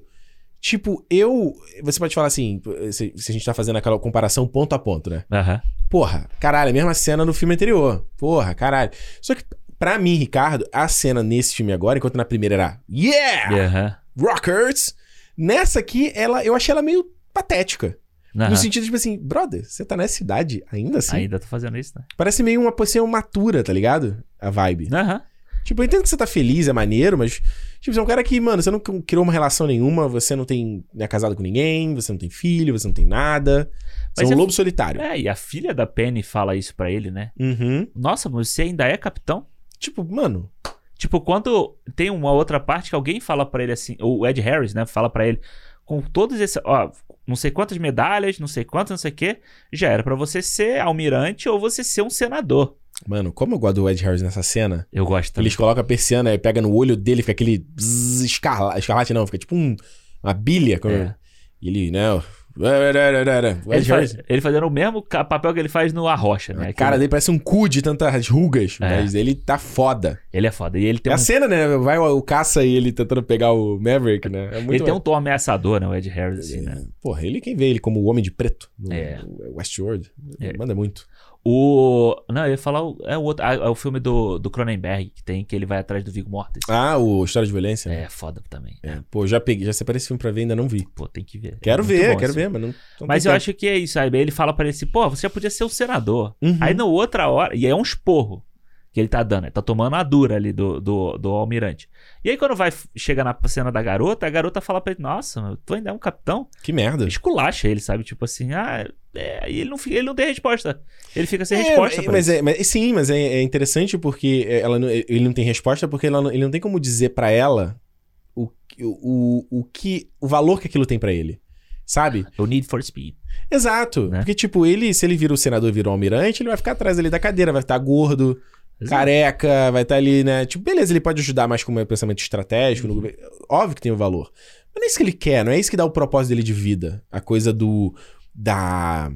Tipo, eu. Você pode falar assim, se, se a gente tá fazendo aquela comparação ponto a ponto, né? Aham. Porra, caralho, a mesma cena no filme anterior. Porra, caralho. Só que pra mim, Ricardo, a cena nesse filme agora, enquanto na primeira era Yeah! Aham. Rockers! Nessa aqui, ela, eu achei ela meio patética. Aham. No sentido, tipo assim, brother, você tá nessa idade ainda assim? Ainda tô fazendo isso, né? Parece meio uma posição matura, tá ligado? A vibe. Aham. Tipo, eu entendo que você tá feliz, é maneiro, mas. Tipo, você é um cara que, mano, você não criou uma relação nenhuma, você não tem. não é casado com ninguém, você não tem filho, você não tem nada. Você Mas é um é- lobo solitário. É, e a filha da Penny fala isso pra ele, né? Uhum. Nossa, mas você ainda é capitão? Tipo, mano. Tipo, quando tem uma outra parte que alguém fala pra ele assim, o Ed Harris, né, fala pra ele, com todos esses, ó, não sei quantas medalhas, não sei quantas, não sei o quê, já era pra você ser almirante ou você ser um senador. Mano, como eu gosto do Ed Harris nessa cena. Eu gosto também. Eles colocam a persiana e pega no olho dele, fica aquele. escarla, escarlate não, fica tipo um, uma bilha. como- É. E ele, né? Ele, faz- ele fazendo o mesmo papel que ele faz no Arrocha, né? A cara dele parece um cu de tantas rugas, É. mas ele tá foda. Ele é foda. E ele tem É um, a cena, né? Vai o, o caça e ele tentando pegar o Maverick, né? É ele tem um tom ameaçador, né? O Ed Harris ali, né? Porra, ele quem vê ele como o Homem de Preto no É. Westworld. É. Manda muito. O. Não, eu ia falar. o- É o outro. ah, É o filme do, do Cronenberg, que tem, que ele vai atrás do Viggo Mortensen. Ah, o História de Violência. É, foda também. É. Pô, já peguei, já separei esse filme pra ver, ainda não vi. Pô, tem que ver. Quero É ver, quero ver, mas não. não Mas eu tempo. acho que é isso? Aí ele fala pra ele assim, pô, você já podia ser um senador. Uhum. Aí na outra hora, e é um esporro que ele tá dando, ele tá tomando a dura ali do, do, do almirante. E aí quando vai chega na cena da garota, a garota fala pra ele, nossa, tu ainda é um capitão? Que merda. Esculacha ele, sabe? Tipo assim, ah, é, ele não, ele não tem resposta. Ele fica sem É, resposta mas, é, mas sim, mas é, é interessante porque ela não- ele não tem resposta porque ela não- ele não tem como dizer pra ela o, o, o que o valor que aquilo tem pra ele. Sabe? O Need for Speed. Exato. Né? Porque, tipo, ele, se ele vira o senador e vira o almirante, ele vai ficar atrás ali da cadeira, vai estar gordo, Exato. careca, vai estar ali, né? Tipo, beleza, ele pode ajudar mais com o pensamento estratégico, Uhum. no óbvio que tem o valor. Mas não é isso que ele quer, não é isso que dá o propósito dele de vida. A coisa do. Da.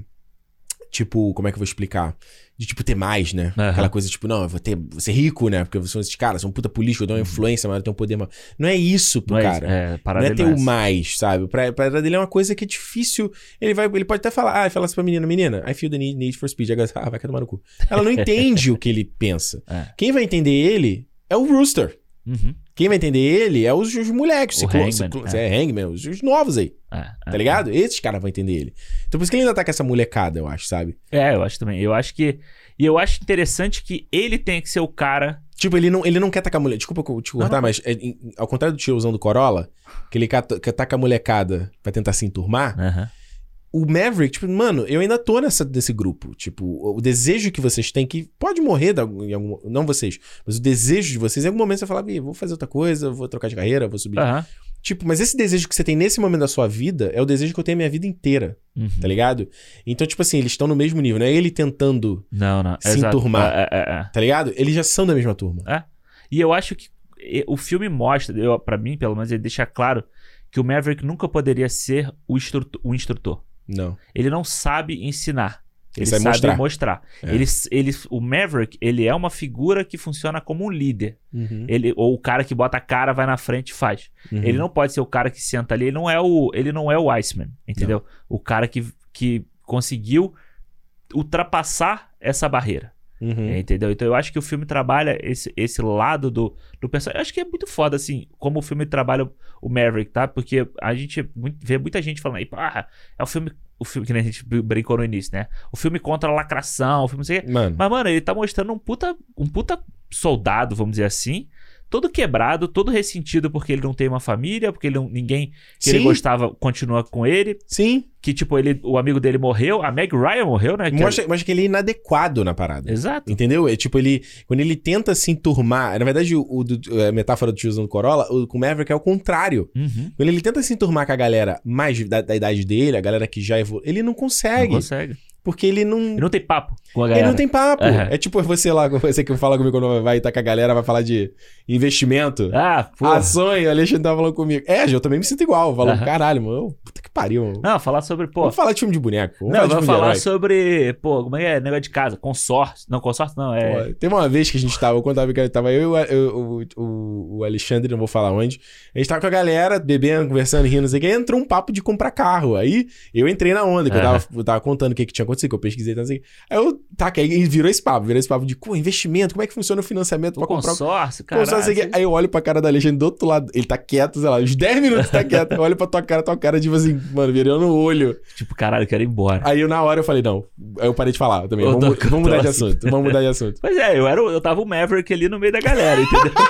Tipo, como é que eu vou explicar? De, tipo, ter mais, né? Aham. Aquela coisa, tipo, não, eu vou ter, vou ser rico, né? Porque são esses caras, são um puta político, eu dou uma influência, mas eu tenho um poder maior. Não é isso pro Uhum. Não é, cara. é, Não é dele ter é o mais, sabe? Pra, pra dele é uma coisa que é difícil. Ele vai, ele pode até falar, ah, fala assim pra menina, menina, I feel the need, need for speed. Aí ela, ah, vai tomar no cu. Ela não [laughs] entende o que ele pensa. É. Quem vai entender ele é o Rooster. Uhum. Quem vai entender ele é os, os moleques, O ciclo- ciclo- é. é, Hangman, os, os novos aí, É, é. tá ligado? Esses caras vão entender ele. Então por isso que ele ainda tá com essa molecada, eu acho, sabe? É, eu acho também. Eu acho que. E eu acho interessante que ele tem que ser o cara. Tipo, ele não, ele não quer tacar a mulher. Desculpa te cortar, mas é, em- ao contrário do tiozão do Corolla, que ele cata- que taca a molecada pra tentar se enturmar, Aham. O Maverick, tipo, mano, eu ainda tô nessa, desse grupo. Tipo, o desejo que vocês têm, que pode morrer em algum. Não vocês, mas o desejo de vocês, em algum momento você fala, "Ih, vou fazer outra coisa, vou trocar de carreira, vou subir. Aham. Tipo, mas esse desejo que você tem nesse momento da sua vida é o desejo que eu tenho a minha vida inteira, Uhum. tá ligado? Então, tipo assim, eles estão no mesmo nível, não é ele tentando, Não, não. Se exato. enturmar. É, é, é. tá ligado? Eles já são da mesma turma. É. E eu acho que o filme mostra, eu, pra mim, pelo menos, ele deixa claro que o Maverick nunca poderia ser o instrutor. O instrutor. Não. Ele não sabe ensinar. Ele Ele, sabe mostrar. mostrar. É. Ele, ele, o Maverick, ele é uma figura que funciona como um líder. Uhum. Ele, ou o cara que bota a cara, vai na frente e faz. Uhum. Ele não pode ser o cara que senta ali. Ele não é o, ele não é o Iceman, entendeu? O cara que, que conseguiu ultrapassar essa barreira. Uhum. Entendeu? Então eu acho que o filme trabalha esse, esse lado do, do personagem. Eu acho que é muito foda, assim, como o filme trabalha o- Maverick, tá? Porque a gente vê muita gente falando aí, ah, é o filme. O filme que a gente brincou no início, né? O filme contra a lacração, o filme não sei o quê. Mano, Mas, mano, ele tá mostrando um puta, um puta soldado, vamos dizer assim. Todo quebrado, todo ressentido porque ele não tem uma família, porque ele não, ninguém que ele Sim. gostava continua com ele. sim. Que, tipo, ele, o amigo dele morreu, a Meg Ryan morreu, né? Que Mostra, mostra que ele é inadequado na parada. Exato. Entendeu? É tipo, ele. Quando ele tenta se enturmar. Na verdade, o, o do- a metáfora do tiozão do Corolla, o, com o Maverick é o contrário. Uhum. Quando ele tenta se enturmar com a galera mais da, da idade dele, a galera que já evoluiu, ele não consegue. Não consegue. Porque ele não. Ele não tem papo com a Ele galera. não tem papo. Aham. É tipo você lá, [laughs] você que fala comigo quando vai estar com a galera, vai falar de investimento. Ah, pô. Ações, o Alexandre tava falando comigo. É, eu também me sinto igual. Eu falo, Aham. caralho, mano, puta que pariu. Não, falar sobre, pô. Vamos falar de filme de boneco. Vamos não, falar vamos falar sobre, pô, como é que é? Negócio de casa, consórcio. Não, consórcio não, é. Pô, Teve uma vez que a gente tava, quando tava, tava eu e o, o, Alexandre, não vou falar onde, a gente tava com a galera, bebendo, conversando, rindo, não sei o que, aí entrou um papo de comprar carro. Aí eu entrei na onda, que eu, tava, eu tava contando o que, que tinha acontecido, que eu pesquisei, não sei o que. Aí eu, tá, que aí virou esse papo, virou esse papo de, pô, investimento, como é que funciona o financiamento pra comprar consórcio, cara. Sei que- Aí eu olho pra cara da Alexandre do outro lado, ele tá quieto, sei lá, uns 10 minutos tá quieto. Eu olho pra tua cara, tua cara, tipo assim, mano, virando o olho. Tipo, caralho, eu quero ir embora. Aí eu, na hora eu falei, não. Aí eu parei de falar também. Eu Vamos, tô- vamos mudar tô de [laughs] assim. assunto. Vamos mudar de assunto. Pois é, eu, era, o- eu tava o Maverick ali no meio da galera, entendeu? [laughs]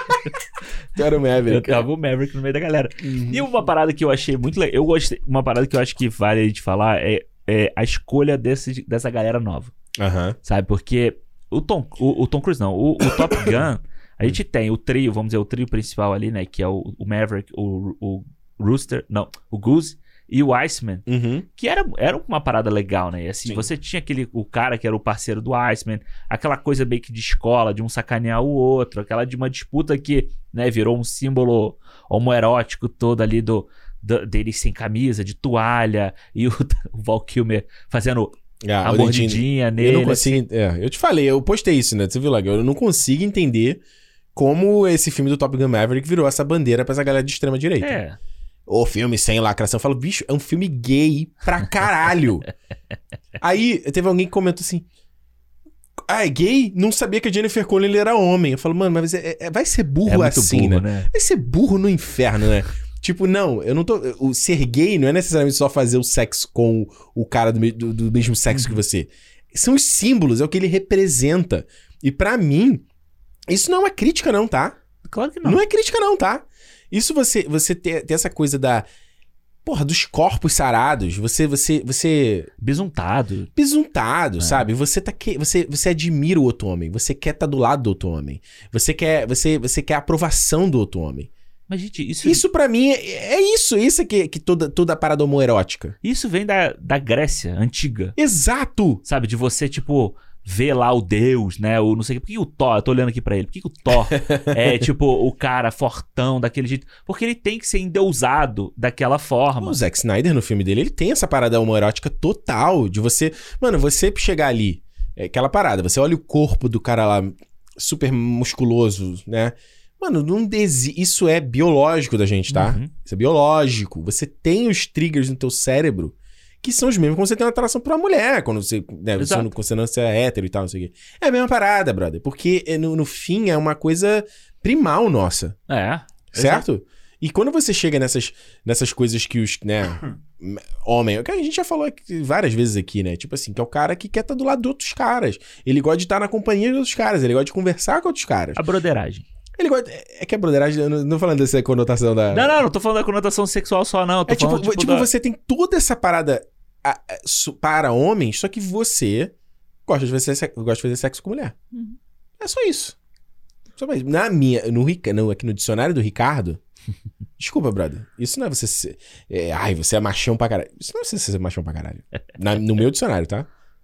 Tu era o eu Maverick. tava o Maverick no meio da galera. Uhum. E uma parada que eu achei muito legal. Eu gostei. Uma parada que eu acho que vale a gente falar é, é a escolha desse, dessa galera nova. Aham. Sabe? Porque o Tom, o, o Tom Cruise não, o, o Top [coughs] Gun, a gente tem o trio, vamos dizer, o trio principal ali, né? Que é o, o Maverick, o, o Rooster, não, o Goose e o Iceman. Uhum. Que era, era uma parada legal, né? E assim, Sim. você tinha aquele, o cara que era o parceiro do Iceman, aquela coisa meio que de escola, de um sacanear o outro, aquela de uma disputa que, né, virou um símbolo homoerótico todo ali do, do deles sem camisa, de toalha, e o, [laughs] o Val Kilmer fazendo Ah, a mordidinha Eu nele. não consigo. É, eu te falei, eu postei isso, né? Você viu lá? Eu não consigo entender como esse filme do Top Gun Maverick virou essa bandeira pra essa galera de extrema direita. É. O filme sem lacração. Eu falo, bicho, é um filme gay pra caralho. [laughs] Aí teve alguém que comentou assim. Ah, é gay? Não sabia que a Jennifer Connelly era homem. Eu falo, mano, mas é- é- vai ser burro É assim, burro, né? né? Vai ser burro no inferno, né? Tipo, não, eu não tô. O ser gay não é necessariamente só fazer o sexo com o cara do, do- do mesmo sexo que você. São os símbolos, é o que ele representa. E pra mim, isso não é uma crítica, não, tá? Claro que não. Não, é crítica, não, tá? Isso você, você ter, ter essa coisa da. Porra, dos corpos sarados, você, você, você Bisuntado. besuntado, É. sabe? Você tá que, você, você admira o outro homem, você quer estar do lado do outro homem. Você quer, você, você quer a aprovação do outro homem. Mas, gente, isso, Isso pra mim é, é isso, isso é que, que toda, toda a parada homoerótica. isso vem da, da Grécia antiga. Exato! Sabe? De você, tipo, ver lá o Deus, né? O não sei o quê. Por que o Thor? Eu tô olhando aqui pra ele. Por que, que o Thor [laughs] é, tipo, o cara fortão daquele jeito? Porque ele tem que ser endeusado daquela forma. O Zack Snyder no filme dele, ele tem essa parada homoerótica total de você, mano, você chegar ali, é aquela parada, você olha o corpo do cara lá super musculoso, né? Mano, não desi... isso é biológico da gente, tá? Uhum. Isso é biológico. Você tem os triggers no teu cérebro que são os mesmos quando você tem uma atração por uma mulher, quando você, né, você Exato. não, você não é hétero e tal, não sei o quê. É a mesma parada, brother. Porque é, no, no fim é uma coisa primal nossa. É. Certo? E quando você chega nessas, nessas coisas que os, né, [clears throat] homem, que a gente já falou várias vezes aqui, né? Tipo assim, que é o cara que quer estar do lado de outros caras. Ele gosta de estar na companhia de outros caras, ele gosta de conversar com outros caras. A broderagem. Ele gosta. É que a broderagem, eu não, não falando dessa conotação da. Não, não, não tô falando da conotação sexual só, não. Tô É tipo, falando, tipo, da- você tem toda essa parada a- a- su- para homens, só que você gosta de fazer, se- gosta de fazer sexo com mulher. Uhum. É só isso. Só mais. Na minha, no, Rica- no, aqui no dicionário do Ricardo. [laughs] desculpa, brother. Isso não é você ser. é, ai, você é machão pra caralho. Isso não é você ser machão pra caralho. [laughs] Na- no meu dicionário, tá?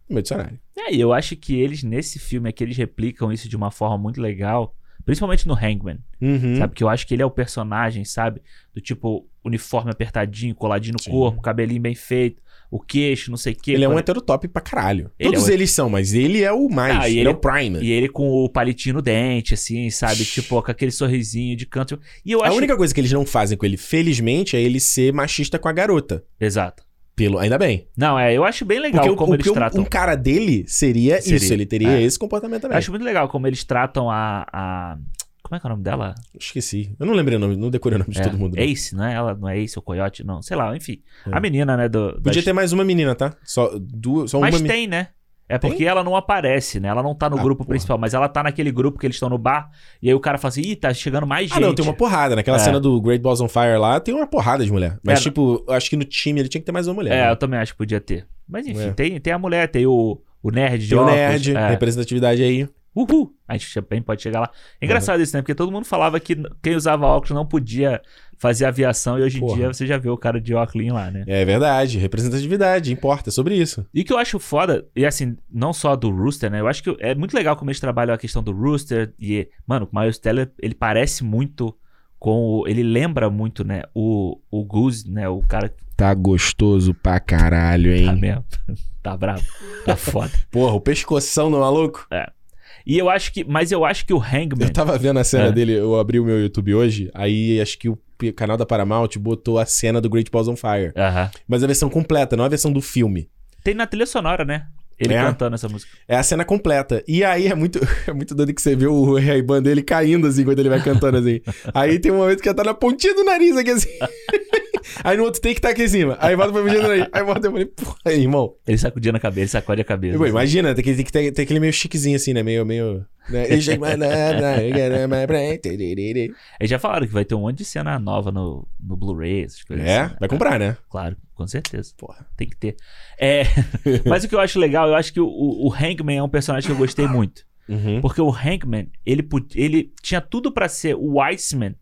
No meu dicionário. É, e eu acho que eles, nesse filme aqui, eles replicam isso de uma forma muito legal. Principalmente no Hangman, Uhum. sabe? Que eu acho que ele é o personagem, sabe? Do tipo, uniforme apertadinho, coladinho no Sim. corpo, cabelinho bem feito, o queixo, não sei o quê. Ele é um Quando- heterotop pra caralho. Ele Todos é eles são, mas ele é o mais. Ah, ele, ele é é- o Prime. E ele com o palitinho no dente, assim, sabe? tipo, com aquele sorrisinho de canto. E eu A acho. única coisa que eles não fazem com ele, felizmente, é ele ser machista com a garota. Exato. Pelo, ainda bem. Não, é, eu acho bem legal Porque, o- como eles porque um- tratam. um cara dele seria, Seria, isso, ele teria é. esse comportamento também. Eu acho muito legal como eles tratam a. a... Como é que é o nome dela? Esqueci. Eu não lembrei o nome, não decorei o nome de É, todo mundo. não. Ace, não é? Ela não é Ace ou Coyote, não. Sei lá, enfim. É. A menina, né? Do, Podia das- ter mais uma menina, tá? Só, duas, só Mas uma tem, né? É porque ela não aparece, né? Ela não tá no Ah, grupo porra. principal, mas ela tá naquele grupo que eles estão no bar. E aí o cara fala assim: ih, tá chegando mais gente. Ah, não, tem uma porrada. Naquela É. cena do Great Balls on Fire lá, tem uma porrada de mulher. Mas, É, tipo, eu acho que no time ele tinha que ter mais uma mulher. É, né? eu também acho que podia ter. Mas enfim, É. tem, tem a mulher, tem o, o nerd de Tem o óculos. nerd, é. representatividade aí. Uhul! A gente também pode chegar lá. É engraçado isso, né? Porque todo mundo falava que quem usava óculos não podia fazer aviação e hoje em Porra. dia você já vê o cara de óculos lá, né? É verdade, representatividade, importa, é sobre isso. E o que eu acho foda, e assim, não só do Rooster, né? Eu acho que é muito legal como eles trabalham a questão do Rooster e, mano, o Miles Teller, ele parece muito com o- ele lembra muito, né, o, o Goose, né, o cara Tá gostoso pra caralho, hein? tá mesmo, [laughs] tá bravo, tá foda. Porra, o pescoção do maluco. E eu acho que, mas eu acho que o Hangman, Eu tava vendo a cena É. dele, eu abri o meu YouTube hoje, aí acho que o canal da Paramount botou a cena do Great Balls on Fire. Mas a versão completa, não a versão do filme. tem na trilha sonora, né, ele É? cantando essa música. É a cena completa. E aí é muito, [laughs] é muito doido que você vê o Ray-Ban dele caindo assim quando ele vai cantando assim. aí tem um momento que ele tá na pontinha do nariz aqui assim. [laughs] aí no outro take tá aqui em cima. Aí volta pra do nariz. Aí volta eu falei, porra, aí, irmão. Ele sacudindo a cabeça, ele sacode a cabeça. Pô, assim. imagina, tem que, tem aquele meio chiquezinho assim, né? Meio, meio. Né? Eles já falaram que vai ter um monte de cena nova no, no Blu-ray, essas coisas É, assim, né? vai comprar, né? Claro, com certeza. Porra. Tem que ter. É, mas o que eu acho legal, eu acho que o, o, Hangman é um personagem que eu gostei muito. Uhum. Porque o Hangman, ele, ele tinha tudo pra ser o Iceman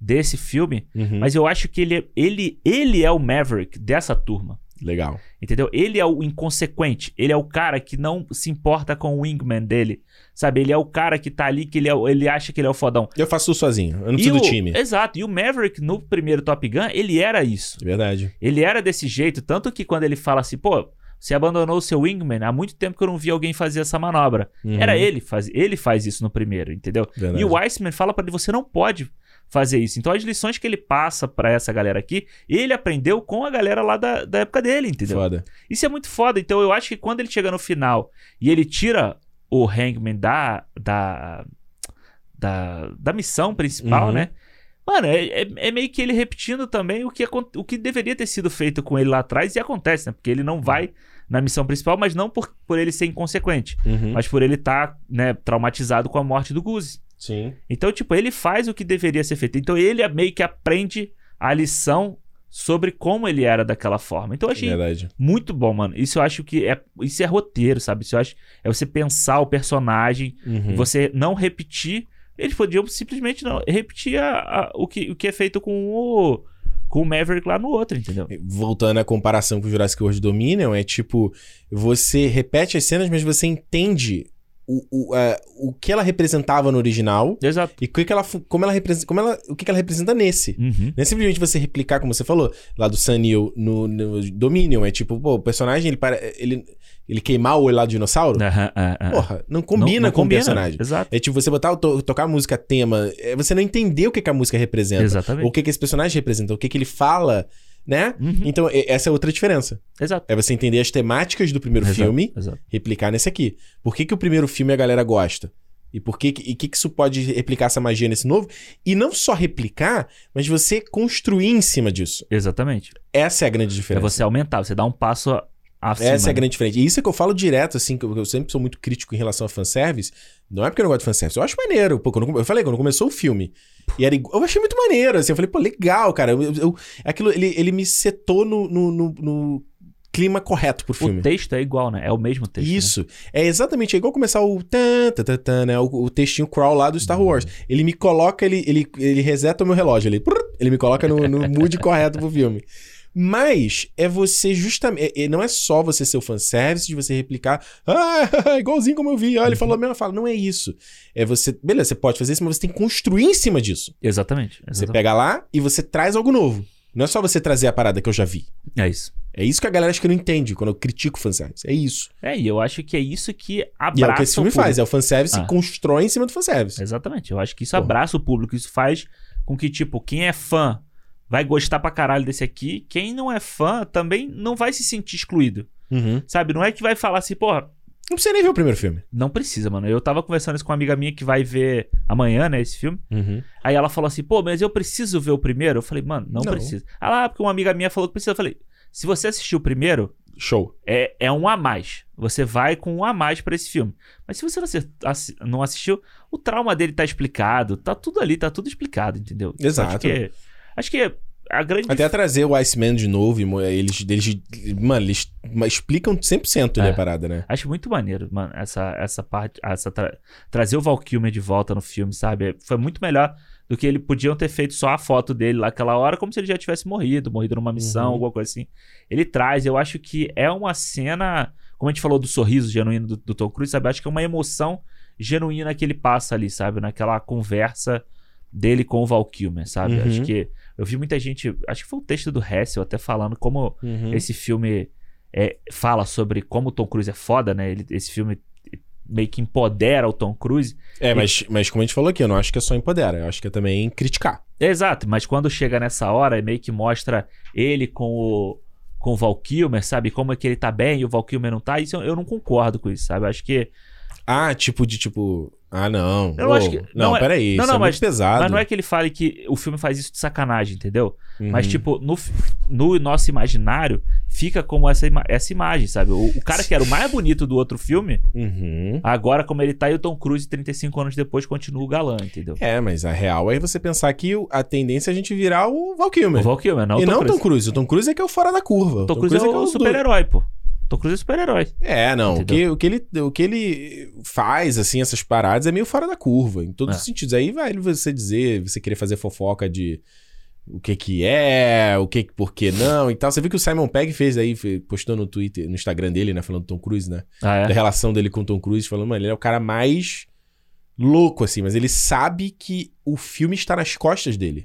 desse filme, Uhum. mas eu acho que ele, ele, ele é o Maverick dessa turma. Legal. Entendeu? Ele é o inconsequente. Ele é o cara que não se importa com o wingman dele. Sabe? Ele é o cara que tá ali, que ele, é, ele acha que ele é o fodão. Eu faço tudo sozinho. Eu não preciso o- do time. Exato. E o Maverick, no primeiro Top Gun, ele era isso. É verdade. Ele era desse jeito. Tanto que quando ele fala assim, pô, você abandonou o seu wingman, há muito tempo que eu não vi alguém fazer essa manobra. Uhum. Era ele faz, ele faz isso no primeiro, entendeu? Verdade. E o Iceman fala pra ele, você não pode fazer isso. Então as lições que ele passa pra essa galera aqui, ele aprendeu com a galera lá da, da época dele, entendeu? Foda. Isso é muito foda. Então eu acho que quando ele chega no final e ele tira o Hangman da. da. da, da missão principal, Uhum. né? Mano, é, é- é meio que ele repetindo também o que, o que deveria ter sido feito com ele lá atrás e acontece, né? Porque ele não vai na missão principal, mas não por, por ele ser inconsequente, Uhum. mas por ele estar né, traumatizado com a morte do Goose. Sim. Então, tipo, ele faz o que deveria ser feito. Então, ele é meio que aprende a lição sobre como ele era daquela forma. Então, eu achei Verdade. muito bom, mano. Isso eu acho que é. Isso é roteiro, sabe? Isso eu acho. É você pensar o personagem Uhum. você não repetir. Eles podiam simplesmente não repetir a- a- o, que, o que é feito com o. Com o Maverick lá no outro, entendeu? Voltando à comparação com o Jurassic World Dominion, é tipo, você repete as cenas, mas você entende o, o, a- o que ela representava no original Exato. e o que que ela, como ela representa, como ela, o que que ela representa nesse. Uhum. Não é simplesmente você replicar, como você falou, lá do Sun Neill no, no Dominion. É tipo, pô, o personagem, ele, para, ele, ele queimar o olho lá do dinossauro, aham, aham. porra, não combina Não- não com combina. o personagem. Exato. É tipo, você botar, to- tocar a música tema, é você não entender o que, que a música representa. Exatamente. O que, que esse personagem representa, o que, que ele fala, né? Uhum. Então, essa é outra diferença. Exato. É você entender as temáticas do primeiro Exato, filme, Exato. replicar nesse aqui. Por que, que o primeiro filme a galera gosta? E por que, e que, que isso pode replicar essa magia nesse novo? E não só replicar, mas você construir em cima disso. Exatamente. Essa é a grande É diferença. você aumentar, você dá um passo a- acima. Essa é a né? grande diferença. E isso é que eu falo direto, assim, que eu, eu sempre sou muito crítico em relação a fanservice. Não é porque eu não gosto de fanservice. Eu acho maneiro. Pô, quando, eu falei, quando começou o filme. E era, igual- eu achei muito maneiro, assim. Eu falei, pô, legal, cara. Eu, eu- aquilo, ele, ele me setou no, no, no- no clima correto pro filme. O texto é igual, né? É o mesmo texto. né? Isso. É exatamente é igual começar o tan, tan, tan, tan, né? O, o textinho crawl lá do Star Uhum. Wars. Ele me coloca, ele, ele, ele reseta o meu relógio. Ele, ele me coloca no, no mood correto pro filme. Mas é você justamente. é- é- não é só você ser o fanservice de você replicar. Ah, [laughs] igualzinho como eu vi. Ah, ele falou a mesma fala. Não é isso. É você. Beleza, você pode fazer isso, mas você tem que construir em cima disso. Exatamente. Você exatamente. pega lá e você traz algo novo. Não é só você trazer a parada que eu já vi. É isso. É isso que a galera acho que não entende quando eu critico o fanservice. É isso. É, e eu acho que é isso que abraça E é o que esse filme faz, é o fanservice Ah. constrói em cima do fanservice. Exatamente. Eu acho que isso Porra. abraça o público. Isso faz com que, tipo, quem é fã vai gostar pra caralho desse aqui. Quem não é fã também não vai se sentir excluído. Uhum. Sabe? Não é que vai falar assim, porra, Não precisa nem ver o primeiro filme. não precisa, mano. Eu tava conversando isso com uma amiga minha que vai ver amanhã, né, esse filme. Uhum. Aí ela falou assim, pô, mas eu preciso ver o primeiro? Eu falei, mano, não, Não. precisa. Ah lá, porque uma amiga minha falou que precisa. Eu falei, se você assistiu o primeiro, Show. é, é um a mais. Você vai com um a mais pra esse filme. Mas se você não, assi- assi- não assistiu, o trauma dele tá explicado. Tá tudo ali, tá tudo explicado, entendeu? Exato. Acho que, acho que a grande. Até trazer o Iceman de novo, e eles, eles mano, eles explicam 100% ali É. a parada, né? Acho muito maneiro, mano, essa, essa parte. Essa tra- Trazer o Val Kilmer de volta no filme, sabe? Foi muito melhor do que ele podiam ter feito só a foto dele lá aquela hora, como se ele já tivesse morrido, morrido numa missão, Uhum. alguma coisa assim. Ele traz, eu acho que é uma cena. Como a gente falou do sorriso genuíno do, do Tom Cruise, sabe? Acho que é uma emoção genuína que ele passa ali, sabe? Naquela conversa dele com o Val Kilmer, sabe? Uhum. Acho que eu vi muita gente, acho que foi um texto do Hessel até falando como Uhum. esse filme é, fala sobre como o Tom Cruise é foda, né? Ele, esse filme meio que empodera o Tom Cruise. É, mas, mas como a gente falou aqui, eu não acho que é só empodera, eu acho que é também criticar. Exato, mas quando chega nessa hora, meio que mostra ele com o, com o Val Kilmer, sabe? Como é que ele tá bem e o Val Kilmer não tá. Isso eu, eu não concordo com isso, sabe? Eu acho que. Ah, tipo de tipo. Ah, não. Eu Ô, acho que- Não, não é- peraí. não, isso não, é mas- pesado. Mas não é que ele fale que o filme faz isso de sacanagem, entendeu? Mas, Uhum. tipo, no, no nosso imaginário, fica como essa, ima- essa imagem, sabe? O, o cara que era o mais bonito do outro filme, Uhum. agora, como ele tá, e o Tom Cruise, 35 anos depois, continua o galã, entendeu? É, mas a real é você pensar que o- a tendência é a gente virar o Val Kilmer. O Val Kilmer, não o e Tom não o Cruise. Tom Cruise. O Tom Cruise é que é o fora da curva. O Tom Cruise é que o do- super-herói, pô. Tom Cruise é super-herói. É, não. O que, o, que ele, o que ele faz, assim, essas paradas é meio fora da curva, em todos É. os sentidos. Aí vai você dizer, você querer fazer fofoca de o que que é, o que por que não e tal. Você viu que o Simon Pegg fez aí, postou no Twitter, no Instagram dele, né, falando do Tom Cruise, né? Ah, Da é? relação dele com o Tom Cruise, falando, mano, ele é o cara mais louco, assim, mas ele sabe que o filme está nas costas dele.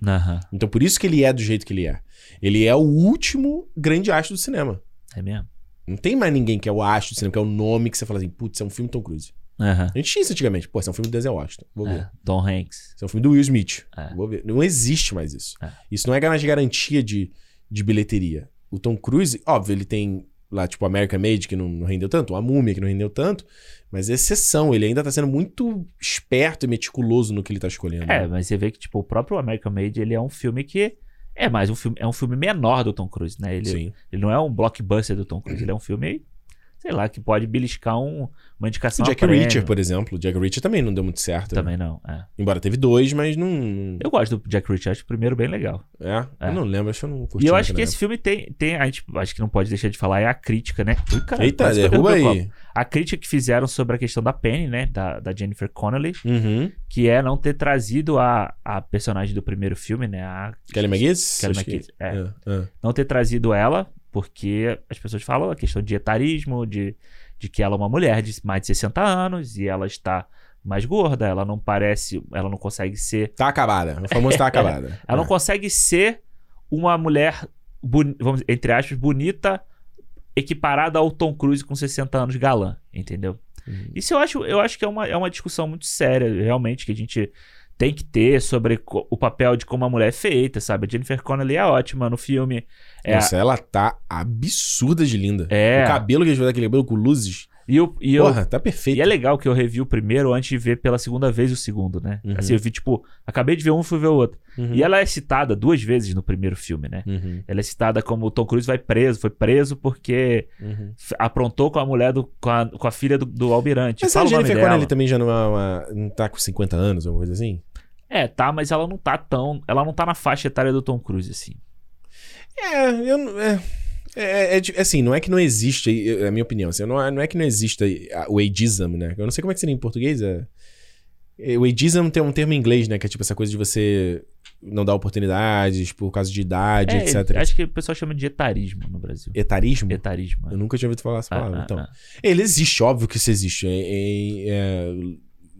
Então por isso que ele é do jeito que ele é. Ele é o último grande astro do cinema. É mesmo? Não tem mais ninguém que é o astro do cinema, que é o nome que você fala assim, putz, é um filme Tom Cruise. Aham. A gente tinha isso antigamente. Pô, esse é um filme do Denzel Washington. Vou ver. É, Tom Hanks. Esse é um filme do Will Smith. É. Vou ver. Não existe mais isso. É. Isso não é mais garantia de, de bilheteria. O Tom Cruise, óbvio, ele tem lá, tipo, American Made, que não, não rendeu tanto, a Múmia, que não rendeu tanto, mas é exceção. Ele ainda tá sendo muito esperto e meticuloso no que ele tá escolhendo. É, né? mas você vê que, tipo, o próprio American Made, ele é um filme que... É mais um filme... É um filme menor do Tom Cruise, né? Ele, Sim. ele não é um blockbuster do Tom Cruise. Ele é um filme, sei lá, que pode beliscar um, uma O indicação Jack a prêmio. Reacher, por exemplo. O Jack Reacher também não deu muito certo. né? Também não, é. Embora teve dois, mas não. Eu gosto do Jack Reacher, acho o primeiro bem legal. É? É. Eu não lembro, acho que eu não curti. E eu acho que esse filme tem, tem. A gente acho que não pode deixar de falar, é a crítica, né? Ui, cara, Eita, derruba o aí. copo. A crítica que fizeram sobre a questão da Penny, né? Da, da Jennifer Connelly, Uhum. que é não ter trazido a, a personagem do primeiro filme, né? A Kelly McGuinness? Kelly Acho que- McGuinness, é. É, é. não ter trazido ela, porque as pessoas falam a questão de etarismo, de, de que ela é uma mulher de mais de 60 anos e ela está mais gorda, ela não parece, ela não consegue ser, Tá acabada. O famoso tá [laughs] acabada. ela não É. consegue ser uma mulher, vamos, entre aspas, bonita, equiparada ao Tom Cruise com 60 anos galã, entendeu? Uhum. Isso eu acho, eu acho que é uma, é uma discussão muito séria, realmente, que a gente tem que ter sobre o papel de como a mulher é feita, sabe? A Jennifer Connelly é ótima no filme. É, Nossa, ela tá absurda de linda. É. O cabelo que eles fizeram, aquele cabelo com luzes. e eu, e eu, Porra, tá perfeito. E é legal que eu revi o primeiro antes de ver pela segunda vez o segundo, né? Uhum. Assim, eu vi, tipo, acabei de ver um e fui ver o outro. Uhum. E ela é citada duas vezes no primeiro filme, né? Uhum, Ela é citada como o Tom Cruise vai preso, foi preso porque uhum. aprontou com a mulher do. com a, com a filha do, do almirante. Mas Fala a Jennifer. Connelly também já não, é uma, não tá com 50 anos, alguma coisa assim? É, tá, mas ela não tá tão. Ela não tá na faixa etária do Tom Cruise, assim. É, eu não. É, é, é, de- assim, não é que não existe, é a minha opinião, assim, não, é, não é que não exista o ageism, né? Eu não sei como é que seria em português. É, é, o ageism tem um termo em inglês, né? Que é tipo essa coisa de você não dar oportunidades por causa de idade, É, etc. Acho que o pessoal chama de etarismo no Brasil. Etarismo? Etarismo. é. Eu nunca tinha ouvido falar essa Ah, palavra. ah, então. ah. Ele existe, óbvio que isso existe. É, é- é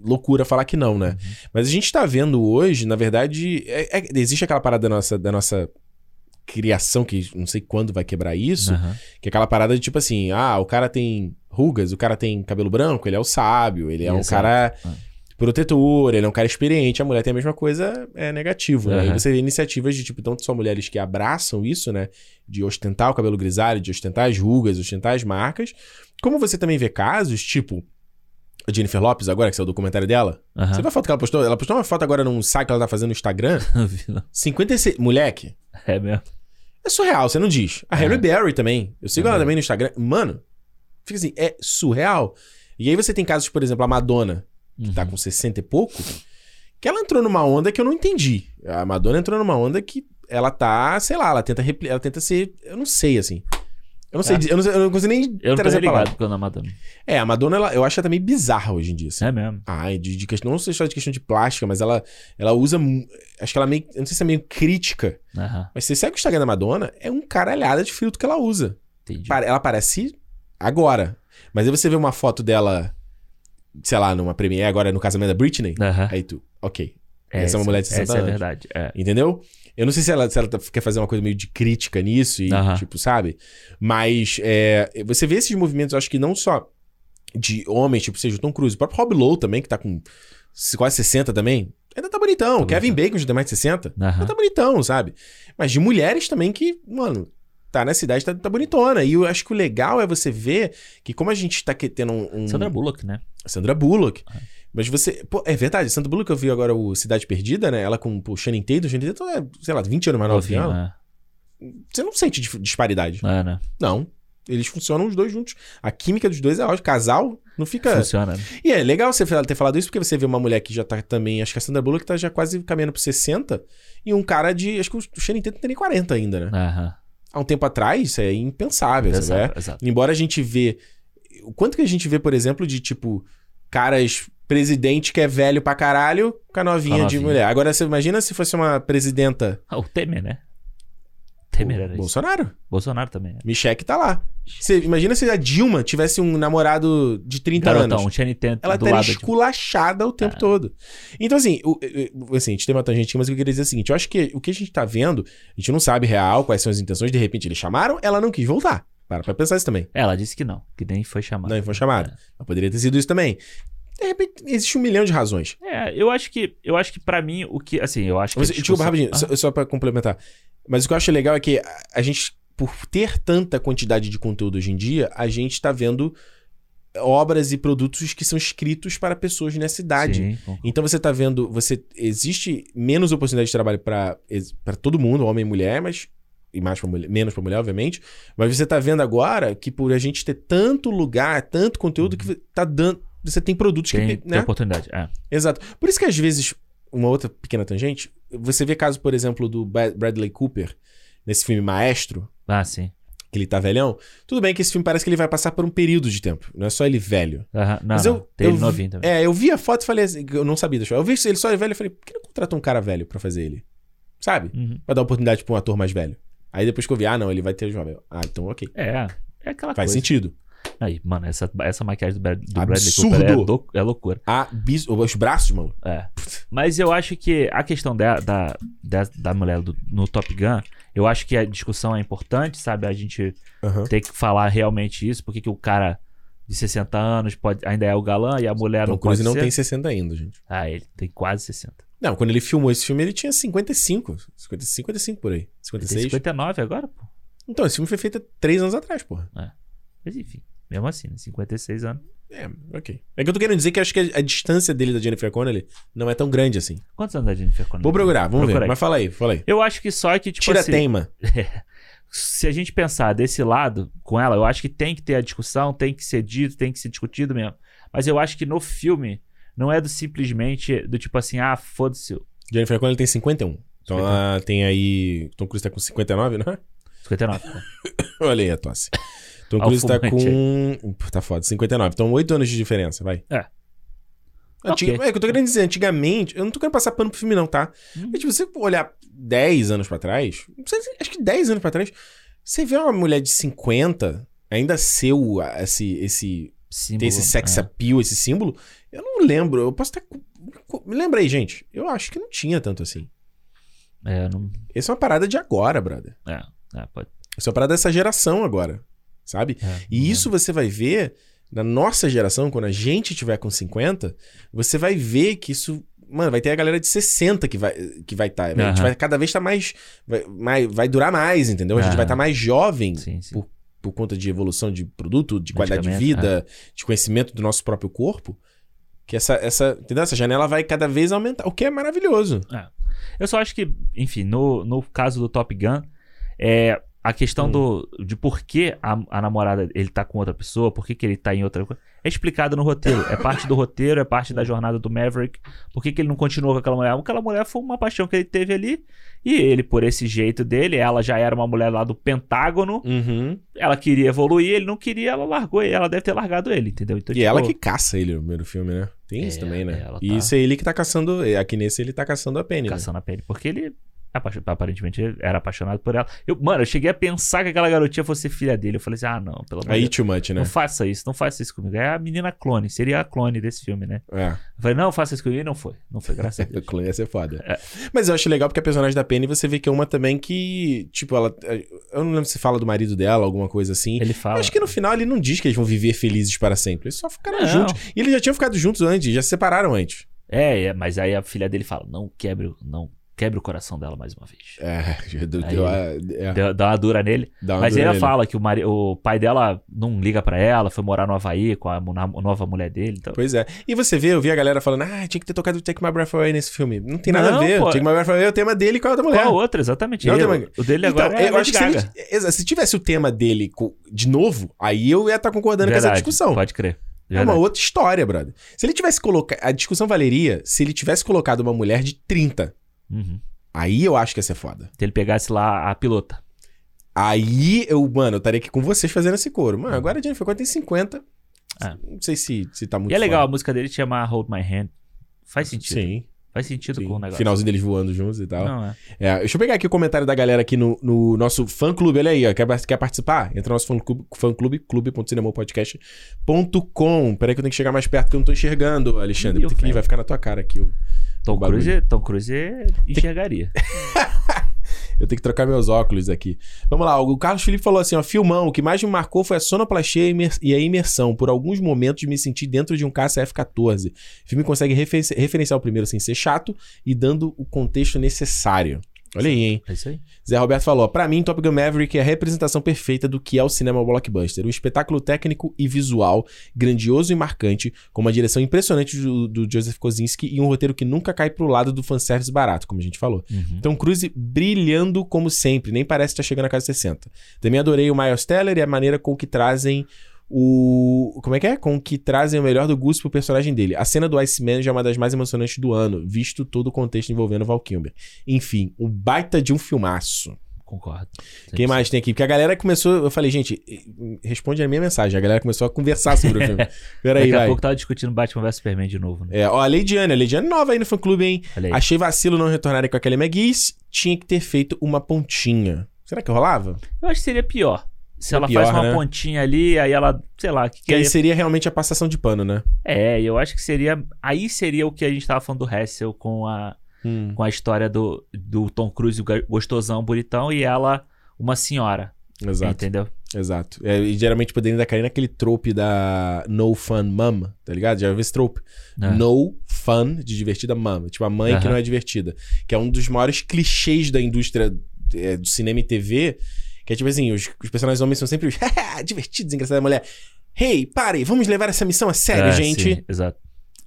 loucura falar que não, né? Uhum. Mas a gente tá vendo hoje, na verdade, é- é- existe aquela parada da nossa, da nossa criação, que não sei quando vai quebrar isso, Aham. que é aquela parada de tipo assim, ah, o cara tem rugas, o cara tem cabelo branco, ele é o sábio, ele é um Exato. cara Ah. protetor, ele é um cara experiente, a mulher tem a mesma coisa, é negativo, né? E você vê iniciativas de, tipo, tanto só mulheres que abraçam isso, né? De ostentar o cabelo grisalho, de ostentar as rugas, ostentar as marcas, como você também vê casos, tipo, Jennifer Lopes agora, que saiu o documentário dela, Aham. você viu a foto que ela postou? Ela postou uma foto agora num site que ela tá fazendo no Instagram, [laughs] Não vi, não. 56... Moleque, é mesmo. é surreal, você não diz. A Harry É. Berry também. Eu sigo É ela também no Instagram. Mano, fica assim, é surreal. E aí você tem casos, por exemplo, a Madonna, que tá Uhum. com 60 e pouco, que ela entrou numa onda que eu não entendi. A Madonna entrou numa onda que ela tá, sei lá, ela tenta ela tenta ser, eu não sei assim. Eu não sei, É. dizer- eu não, sei- eu não consigo nem Eu não tô trazer a palavra. ligado quando a Madonna. É, a Madonna, ela, eu acho ela também bizarra hoje em dia, assim. É mesmo. Ai, de, de questão, não sei só de questão de plástica, mas ela, ela usa, mu- acho que ela meio, eu não sei se é meio crítica, Aham. mas você segue o Instagram da Madonna, é um caralhada de filtro que ela usa. Entendi. Pare- Ela parece agora. Mas aí você vê uma foto dela, sei lá, numa premiere agora no casamento da Britney. Aham. Aí tu, ok. essa é uma mulher de 60 essa anos. é verdade. É. Entendeu? Eu não sei se ela, se ela tá- quer fazer uma coisa meio de crítica nisso e, tipo, sabe? Mas é, você vê esses movimentos, eu acho que não só de homens, tipo, seja o Tom Cruise, o próprio Rob Lowe também, que tá com quase 60 também, ainda tá bonitão. Tá Kevin bonitão. Bacon já tem mais de 60, Aham. ainda tá bonitão, sabe? Mas de mulheres também que, mano, tá nessa idade, tá, tá bonitona. E eu acho que o legal é você ver que como a gente tá tendo um... um- Sandra Bullock, né? Sandra Bullock. Mas você. Pô, é verdade, Sandra Bullock eu vi agora o Cidade Perdida, né? Ela com o Channing Tatum. O Channing Tatum é, sei lá, 20 anos mais novo que ela. é. Você não sente disparidade. É, né? Não. Eles funcionam os dois juntos. A química dos dois é ótima. Casal não fica. Funciona. E é legal você ter falado isso, porque você vê uma mulher que já tá também. Acho que a Sandra Bullock tá já quase caminhando pro 60. E um cara de. Acho que o Channing Tatum não tem nem 40 ainda, né? Aham. Há um tempo atrás, isso é impensável, sabe? Exato, exato. Embora a gente vê. O quanto que a gente vê, por exemplo, de tipo, caras. Presidente que é velho pra caralho com a novinha, Com a de mulher. Agora, você imagina se fosse uma presidenta. Ah, o Temer, né? Temer era o isso. Bolsonaro. Bolsonaro também. é. Michelle tá lá. Você, imagina se a Dilma tivesse um namorado de 30 Garotão, anos. um Tatum Ela estaria lado de... esculachada o tempo É. todo. Então, assim, o- o- assim, a gente tem uma tangentinha, mas eu queria dizer é o seguinte: eu acho que o que a gente tá vendo, a gente não sabe real quais são as intenções, de repente eles chamaram, ela não quis voltar. Para pra pensar isso também. É, Ela disse que não, que nem foi chamada. Não foi chamado. Mas poderia ter sido isso também. De repente, existe um milhão de razões. É, eu acho que, eu acho que para mim o que, assim, eu acho que Mas, Desculpa, rapidinho, Ah, só, só pra complementar. Mas o que eu acho legal é que a, a gente, por ter tanta quantidade de conteúdo hoje em dia, a gente tá vendo obras e produtos que são escritos para pessoas nessa idade. sim, Então você tá vendo, você existe menos oportunidade de trabalho para para todo mundo, homem e mulher, mas e mais pra mulher, menos para mulher, obviamente. Mas você tá vendo agora que por a gente ter tanto lugar, tanto conteúdo que tá dando, você tem produtos tem, que, tem né? oportunidade. É. Exato. Por isso que às vezes, uma outra pequena tangente, você vê caso, por exemplo, do Bradley Cooper, nesse filme Maestro, Ah, sim. que ele tá velhão. Tudo bem que esse filme parece que ele vai passar por um período de tempo. Não é só ele velho. Aham, Não, Mas não, eu- tem eu ele vi- novinho também. É, eu vi a foto e falei assim, eu não sabia deixar. Eu vi ele só velho e falei, por que não contratou um cara velho pra fazer ele? Sabe? Uhum. Pra dar oportunidade pra um ator mais velho. Aí depois que eu vi, ah, não, ele vai ter jovem. Ah, então ok. É, é aquela Faz coisa. sentido. Aí, mano, essa, essa maquiagem do, Brad, do Absurdo. Bradley Cooper é, do- é loucura. Abis... Os braços, mano. É. Mas eu acho que a questão da, da, da, da mulher do- no Top Gun, eu acho que a discussão é importante, sabe? A gente Aham. tem que falar realmente isso, porque que o cara de 60 anos pode, ainda é o galã e a mulher Tom não Cruise não ser. tem 60 ainda, gente. Ah, ele tem quase 60. Não, quando ele filmou esse filme, ele tinha 55. 50, 55 por aí. Ele tem 56. 59 agora, pô. Então, esse filme foi feito há 3 anos atrás, porra. Mas enfim, mesmo assim, né? 56 anos. É, ok. É que eu tô querendo dizer que acho que a, a distância dele da Jennifer Connelly não é tão grande assim. Quantos anos a Jennifer Connelly? Vou procurar, vamos Procura ver. aí. Mas fala aí, fala aí. Eu acho que só que, tipo Tira assim... teima. [laughs] se a gente pensar desse lado com ela, eu acho que tem que ter a discussão, tem que ser dito, tem que ser discutido mesmo. Mas eu acho que no filme não é do simplesmente do tipo assim, ah, foda-se. Jennifer Connelly tem 51. Então 51. ela tem aí. Tom Cruise tá com 59, não é? 59. [coughs] Olha aí a tosse. Tom Cruise tá com. Tá foda, 59. Então 8 anos de diferença, vai. É. Antiga... Ok. É que eu tô querendo dizer, antigamente, eu não tô querendo passar pano pro filme, não, tá? Hum. Mas se você olhar 10 anos pra trás, acho que 10 anos pra trás, você vê uma mulher de 50 ainda ser esse, esse, Símbolo, ter esse sex é. appeal, esse símbolo, eu não lembro. Eu posso estar. Me lembra aí, gente. Eu acho que não tinha tanto assim. É, não... Essa é uma parada de agora, brother. é, é, pode... Essa é uma parada dessa geração agora. Sabe? é, E isso você vai ver na nossa geração, quando a gente tiver com 50, você vai ver que isso. Mano, vai ter a galera de 60 que vai estar. Que vai tá, A gente vai cada vez estar mais, vai, mais. Vai durar mais, entendeu? A gente vai estar mais jovem. Sim, sim. por- por conta de evolução de produto, de qualidade de vida, de conhecimento do nosso próprio corpo. Que essa, essa, entendeu? essa janela vai cada vez aumentar, o que é maravilhoso. Eu só acho que, enfim, no, no caso do Top Gun, é a questão Hum. do de por que a, a namorada ele tá com outra pessoa, por que, que ele tá em outra coisa, é explicado no roteiro. É parte do roteiro, é parte da jornada do Maverick. Por que, que ele não continuou com aquela mulher? Aquela mulher foi uma paixão que ele teve ali. E ele, por esse jeito dele, ela já era uma mulher lá do Pentágono. Uhum. Ela queria evoluir, ele não queria, ela largou ele. Ela deve ter largado ele, entendeu? Então, E tipo, ela que caça ele no primeiro filme, né? Tem isso É, também, né? ela E tá- isso é ele que tá caçando. Aqui nesse ele tá caçando a Penny. né? caçando a pele. Porque ele Aparentemente era apaixonado por ela. Eu, mano, eu cheguei a pensar que aquela garotinha fosse filha dele. Eu falei assim: ah, não, pelo amor de Aí too much, né? Não faça isso, não faça isso comigo. É a menina clone, seria a clone desse filme, né? É. Eu falei, não, faça isso comigo. E não foi. Não foi, graças a [laughs] Deus. Clã ia ser foda. É. Mas eu acho legal porque a personagem da Penny, você vê que é uma também que, tipo, ela. Eu não lembro se fala do marido dela, alguma coisa assim. Ele Eu fala. acho que no final ele não diz que eles vão viver felizes para sempre. Eles só ficaram Não. juntos. E eles já tinham ficado juntos antes, já se separaram antes. É, é, mas aí a filha dele fala: não quebre, o- não quebre o coração dela mais uma vez. É, [laughs] já deu, Aí- deu a- é, Deu- Dá uma dura nele. uma Mas aí dura ela nele. fala que o, mari- o pai dela não liga pra ela, foi morar no Havaí com a, nova mulher dele. Então... Pois é. E você vê, eu vi a galera falando, ah, tinha que ter tocado Take My Breath Away nesse filme. Não tem nada Não, a ver. pô. Take My Breath Away é o tema dele com a outra mulher. Qual a outra, exatamente. Não, uma- O dele Então, agora é eu acho que se, Gaga. ele- se tivesse o tema dele de novo, aí eu ia estar concordando com essa Verdade, discussão. Pode crer. É uma Verdade. outra história, brother. Se ele tivesse colocado. A discussão valeria se ele tivesse colocado uma mulher de 30. Uhum. Aí eu acho que ia ser foda. Se ele pegasse lá a pilota. Aí eu, mano, eu estaria aqui com vocês fazendo esse coro. Mano, agora a Jennifer Connelly tem 50. É. Não sei se, se tá muito e é legal, a música dele chama Hold My Hand. Faz sentido. Sim. Faz sentido sim. com o negócio. Finalzinho deles voando juntos e tal. Não, é. É, deixa eu pegar aqui o comentário da galera aqui no, no nosso fã-clube. Olha aí, ó. Quer, quer participar? Entra no nosso fã-clube, fã-clube clube.cinemopodcast.com. Peraí que eu tenho que chegar mais perto que eu não tô enxergando, Alexandre. Tem que- vai ficar na tua cara aqui. o- Tom, o. Cruise, Tom Cruise enxergaria. [laughs] Eu tenho que trocar meus óculos aqui. Vamos lá, o Carlos Felipe falou assim: ó, filmão, o que mais me marcou foi a sonoplastia e a imersão. Por alguns momentos me senti dentro de um caça F-14. O filme consegue refer- referenciar o primeiro sem ser chato e dando o contexto necessário. Olha aí, hein? É isso aí. Zé Roberto falou: pra mim, Top Gun Maverick é a representação perfeita do que é o cinema blockbuster. Um espetáculo técnico e visual, grandioso e marcante, com uma direção impressionante do, do Joseph Kosinski e um roteiro que nunca cai pro lado do fanservice barato, como a gente falou. Uhum. Tom Cruise brilhando como sempre, nem parece estar chegando a casa 60. Também adorei o Miles Teller e a maneira com que trazem o. Como é que é? Com que trazem o melhor do Goose pro personagem dele. A cena do Iceman já é uma das mais emocionantes do ano, visto todo o contexto envolvendo Val Kilmer. Enfim, um baita de um filmaço. Concordo. Quem mais tem aqui? Porque a galera começou. Eu falei, gente, responde a minha mensagem. A galera começou a conversar sobre o filme. [laughs] Peraí, Daqui a vai. pouco tava discutindo Batman vs Superman de novo, né? É, ó, a Leidiane. A Leidiane nova aí no fã clube, hein? Achei vacilo não retornarem com aquele McGee's. Tinha que ter feito uma pontinha. Será que rolava? Eu acho que seria pior. Se ela pior, faz uma né? pontinha ali, aí ela, sei lá, que, que aí seria realmente a passação de pano, né? É, eu acho que seria. Aí seria o que a gente tava falando do Hassel com a, Hum. com a história do, do Tom Cruise go- gostosão, bonitão, e ela, uma senhora. Exato, Entendeu? exato. É, e geralmente poderia ainda cair naquele trope da no fun mom, tá ligado? Já viu esse trope? É. No fun, de divertida mom. Tipo, a mãe que não é divertida. Que é um dos maiores clichês da indústria é, do cinema e TV. Que é tipo assim, os, os personagens homens são sempre os [laughs] divertidos, engraçados. A mulher, hey, pare, vamos levar essa missão a sério, É, gente. sim, exato.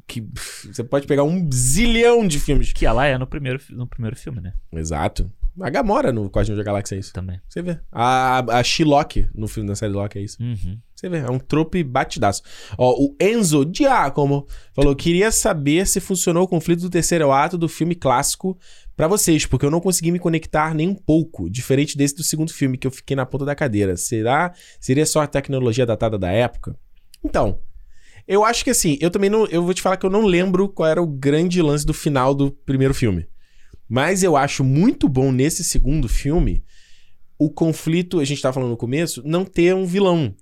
Que pff, você pode pegar um zilhão de filmes. Que ela é no primeiro, no primeiro filme, né? Exato. A Gamora no Guardião da Galáxia é isso. Também. Você vê. A, a She-Loki no filme da série Loki é isso. Uhum. Você vê, é um trope batidaço. Ó, o Enzo Giacomo falou: queria saber se funcionou o conflito do terceiro ato do filme clássico pra vocês, porque eu não consegui me conectar nem um pouco, diferente desse do segundo filme, que eu fiquei na ponta da cadeira. Será? Seria só a tecnologia datada da época? Então. Eu acho que assim, eu também não. Eu vou te falar que eu não lembro qual era o grande lance do final do primeiro filme. Mas eu acho muito bom nesse segundo filme o conflito, a gente tava falando no começo, não ter um vilão.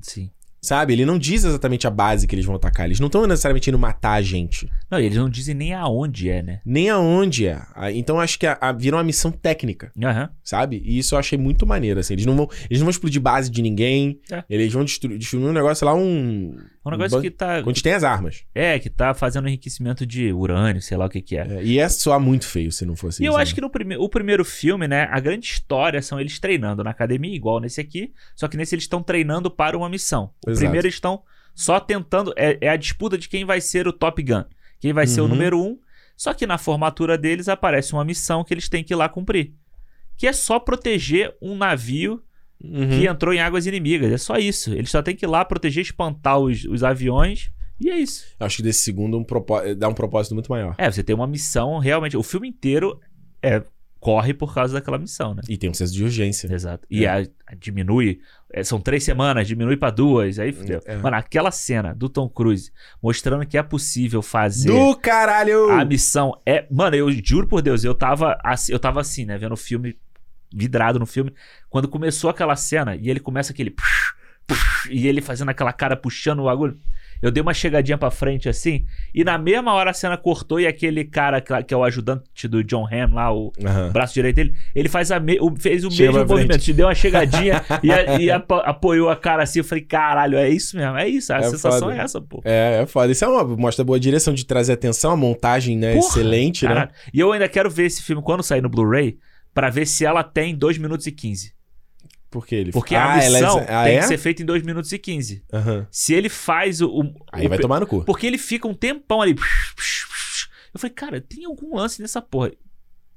Sim. Sabe? Ele não diz exatamente a base que eles vão atacar. Eles não estão necessariamente indo matar a gente. Não, e eles não dizem nem aonde é, né? Nem aonde é. Então acho que a, a, vira uma missão técnica, Aham. sabe? E isso eu achei muito maneiro, assim. Eles não vão, eles não vão explodir base de ninguém. É. Eles vão destruir, destruir um negócio lá, um... É um negócio que tá. Onde tem as armas. É, que tá fazendo enriquecimento de urânio, sei lá o que que é. É, e ia soar muito feio se não fosse E isso. eu né? acho que no prime o primeiro filme, né, a grande história são eles treinando na academia, igual nesse aqui, só que nesse eles estão treinando para uma missão. O Exato. primeiro eles estão só tentando, é, é a disputa de quem vai ser o Top Gun, quem vai ser o Uhum. número um, só que na formatura deles aparece uma missão que eles têm que ir lá cumprir. Que é só proteger um navio Uhum. que entrou em águas inimigas. É só isso. Eles só têm que ir lá proteger, espantar os, os aviões. E é isso. Eu Acho que desse segundo um propó- dá um propósito muito maior. É, você tem uma missão realmente. O filme inteiro é corre por causa daquela missão, né? E tem um senso de urgência. Exato. E É. a, a diminui. é, são três semanas, diminui pra duas. Aí fudeu. É. Mano, aquela cena do Tom Cruise mostrando que é possível fazer. Do caralho! A missão é. Mano, eu juro por Deus, eu tava assim, eu tava assim, né? Vendo o filme, vidrado no filme. Quando começou aquela cena e ele começa aquele. E ele fazendo aquela cara puxando o bagulho. Eu dei uma chegadinha pra frente assim. E na mesma hora a cena cortou e aquele cara que, é o ajudante do John Hamm lá, o Aham. braço direito dele, ele faz a me- fez o Chega mesmo movimento. Te deu uma chegadinha [laughs] e, a- e apo- apoiou a cara assim. Eu falei, caralho, é isso mesmo. É isso. A É sensação foda. é essa, pô. É, é foda. Isso é uma, mostra boa direção de trazer atenção, a montagem, né? Porra, excelente, né? Caralho. E eu ainda quero ver esse filme quando sair no Blu-ray pra ver se ela tem 2 minutos e 15. Por que ele Porque Ah, a ela é- missão ah, tem é? que ser feita em 2 minutos e 15. Aham. Se ele faz o. o- Aí o vai tomar no cu. Porque ele fica um tempão ali. Eu falei, cara, tem algum lance nessa porra.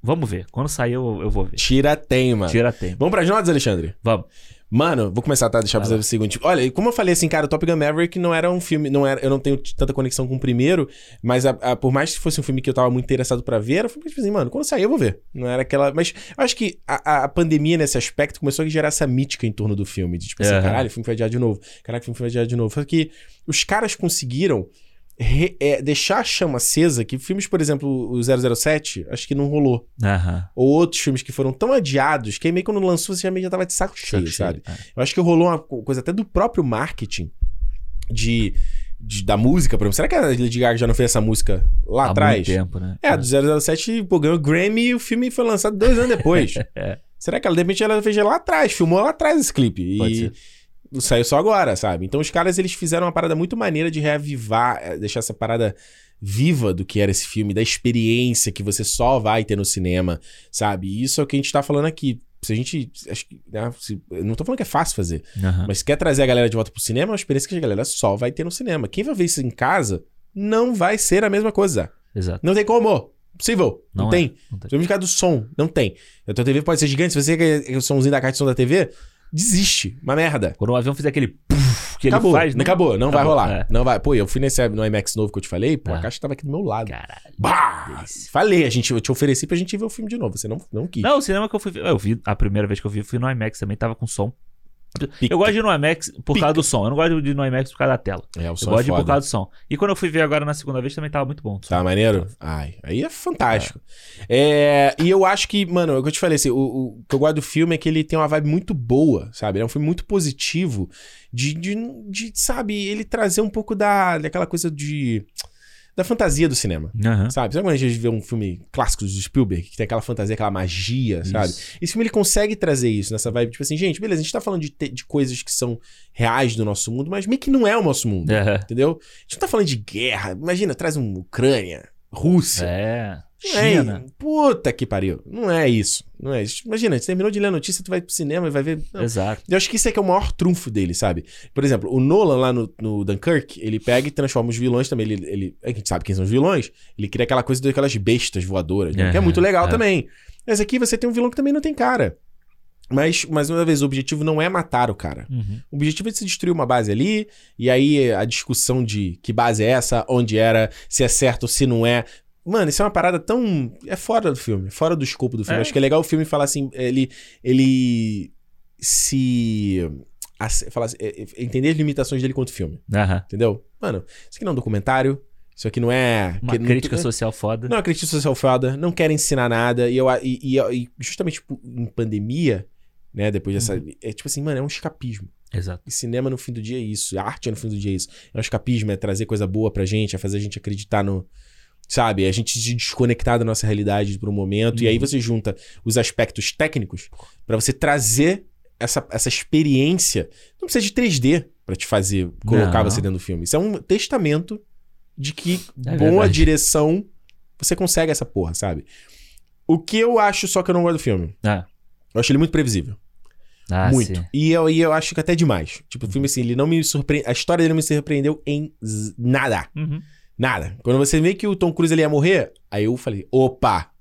Vamos ver. Quando sair, eu, eu vou ver. Tira teima. Tira tempo. Vamos pras notas, Alexandre? Vamos. Mano, vou começar, tá? Vai você lá. o seguinte. Olha, como eu falei assim, cara, o Top Gun Maverick não era um filme, não era, eu não tenho tanta conexão com o primeiro, mas a- a- por mais que fosse um filme que eu tava muito interessado pra ver, era um filme tipo assim, mano, quando sair eu vou ver. Não era aquela, mas eu acho que a, a- pandemia nesse aspecto começou a gerar essa mítica em torno do filme, de tipo assim, Aham. caralho, o filme foi adiado de novo. Caralho, o filme foi adiado de novo. Só que os caras conseguiram re- é, deixar a chama acesa que filmes, por exemplo, o 007, acho que não rolou. Aham. Ou outros filmes que foram tão adiados que aí meio que quando lançou você já meio já tava de saco cheio, sabe? É. Eu acho que rolou uma co- coisa até do próprio marketing de, de- da música, por exemplo. Será que a Lady Gaga já não fez essa música lá Há atrás? muito tempo, né? É, a do 007 pô, ganhou Grammy e o filme foi lançado dois anos depois. [laughs] É. Será que ela, de repente, ela fez lá atrás, filmou lá atrás esse clipe? Pode E ser. Saiu só agora, sabe? Então os caras, eles fizeram uma parada muito maneira de reavivar, eh, deixar essa parada viva do que era esse filme, da experiência que você só vai ter no cinema, sabe? E isso é o que a gente tá falando aqui. Se a gente. Acho que, né, se- não tô falando que é fácil fazer. Aham. Mas se quer trazer a galera de volta pro cinema, é uma experiência que a galera só vai ter no cinema. Quem vai ver isso em casa não vai ser a mesma coisa. Exato. Não tem como. Impossível. Não, Não é. tem. Não tem. Se eu ficar do som, não tem. A tua TV pode ser gigante. Se você quer o somzinho da caixa de som da TV, desiste. Uma merda. Quando o avião fizer aquele puff que acabou. ele faz. não acabou. Não vai acabou, rolar. é. Não vai. Pô, eu fui nesse no IMAX novo que eu te falei, pô, a Ah. caixa tava aqui do meu lado. Caralho. Bah! Falei, a gente, eu te ofereci pra gente ver o filme de novo. Você não, não quis. Não, o cinema que eu fui. Eu vi a primeira vez que eu vi, eu fui no IMAX também, tava com som. Pica. Eu gosto de ir no IMAX por Pica. causa do som. Eu não gosto de ir no IMAX por causa da tela. É, o Eu som gosto é de ir por causa do som. E quando eu fui ver agora na segunda vez também tava muito bom. Tá maneiro? Ai, aí é fantástico. É, e eu acho que, mano, é o que eu te falei, assim, o, o que eu gosto do filme é que ele tem uma vibe muito boa, sabe? Ele é um filme muito positivo de, de, de, sabe, ele trazer um pouco da, daquela coisa de... da fantasia do cinema. Aham. Sabe? Sabe quando a gente vê um filme clássico do Spielberg, que tem aquela fantasia, aquela magia, sabe? Isso. Esse filme ele consegue trazer isso nessa vibe, tipo assim, gente, beleza, a gente tá falando de, te- de coisas que são reais do nosso mundo, mas meio que não é o nosso mundo, É. entendeu? A gente não tá falando de guerra, imagina, traz um Ucrânia, Rússia. É. Não é- China. puta que pariu. Não é isso. Não é isso. Imagina, você terminou de ler a notícia, tu vai pro cinema e vai ver. Não. Exato. Eu acho que isso é que é o maior trunfo dele, sabe? Por exemplo, o Nolan lá no, no Dunkirk, ele pega e transforma os vilões também. Ele, ele, a gente sabe quem são os vilões. Ele cria aquela coisa daquelas bestas voadoras, né? que é muito legal é. também. Mas aqui você tem um vilão que também não tem cara. Mas, mais uma vez, o objetivo não é matar o cara. Uhum. O objetivo é se destruir uma base ali, e aí a discussão de que base é essa, onde era, se é certo ou se não é. Mano, isso é uma parada tão. É fora do filme, fora do escopo do filme. É. Acho que é legal o filme falar assim, ele. Ele se. Falar assim, é- é- entender as limitações dele quanto filme, entendeu? Mano, isso aqui não é um documentário, isso aqui não é. Uma que- crítica não, social foda. não é uma crítica social foda, não quer ensinar nada, e, eu, e, e- e justamente tipo, em pandemia, né, depois dessa. Uhum. É tipo assim, mano, é um escapismo. Exato. E cinema no fim do dia é isso. A arte no fim do dia é isso. É um escapismo, é trazer coisa boa pra gente, é fazer a gente acreditar no. Sabe? É a gente se desconectar da nossa realidade por um momento. E aí Uhum. você junta os aspectos técnicos pra você trazer essa, essa experiência. Não precisa de 3D pra te fazer colocar Não. você dentro do filme. Isso é um testamento de que É boa verdade. direção você consegue essa porra, sabe? O que eu acho só que eu não gosto do filme? Ah. Eu acho ele muito previsível. Ah, Muito. sim. E eu, e eu acho que até demais. Tipo, o filme assim, ele não me surpreende. A história dele não me surpreendeu em nada. Uhum. Nada. Quando você vê que o Tom Cruise ele ia morrer, aí eu falei, opa!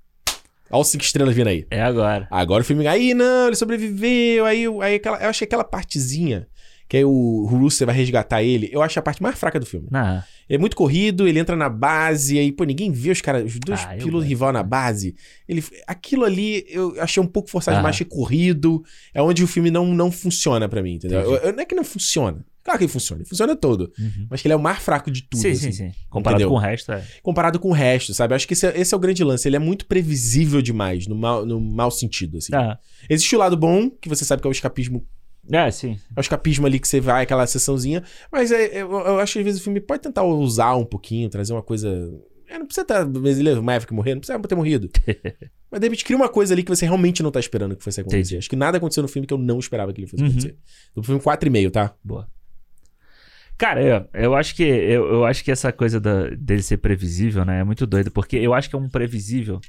Olha os cinco estrelas vindo aí. É agora. Agora o filme. Aí não, ele sobreviveu. Aí, aí aquela, eu achei aquela partezinha. Que aí o Russo vai resgatar ele. Eu acho a parte mais fraca do filme. Não. É muito corrido, ele entra na base, aí, pô, ninguém vê os caras, os dois Ah, pilotos rival na base. Ele, aquilo ali eu achei um pouco forçado Ah. demais, achei corrido. É onde o filme não, não funciona pra mim, entendeu? Eu- eu- não é que não funciona. Claro que ele funciona, ele funciona todo. Uhum. Mas que ele é o mais fraco de tudo. Sim, assim, sim, sim. Comparado Entendeu? com o resto, é. Comparado com o resto, sabe? Eu acho que esse é, esse é o grande lance. Ele é muito previsível demais, no mau, no mau sentido, assim. Ah, Existe o lado bom, que você sabe que é o escapismo é, sim. É o escapismo ali que você vai, aquela sessãozinha. Mas é, eu, eu acho que às vezes o filme pode tentar usar um pouquinho, trazer uma coisa. É, não precisa estar. Beleza, o Maverick morrer, não precisa ter morrido. [laughs] mas de repente cria uma coisa ali que você realmente não tá esperando que fosse acontecer. Entendi. Acho que nada aconteceu no filme que eu não esperava que ele fosse Uhum. acontecer. Do filme 4,5, tá? Boa. Cara, eu, eu acho que eu, eu acho que essa coisa da- dele ser previsível, né, é muito doido, porque eu acho que é um previsível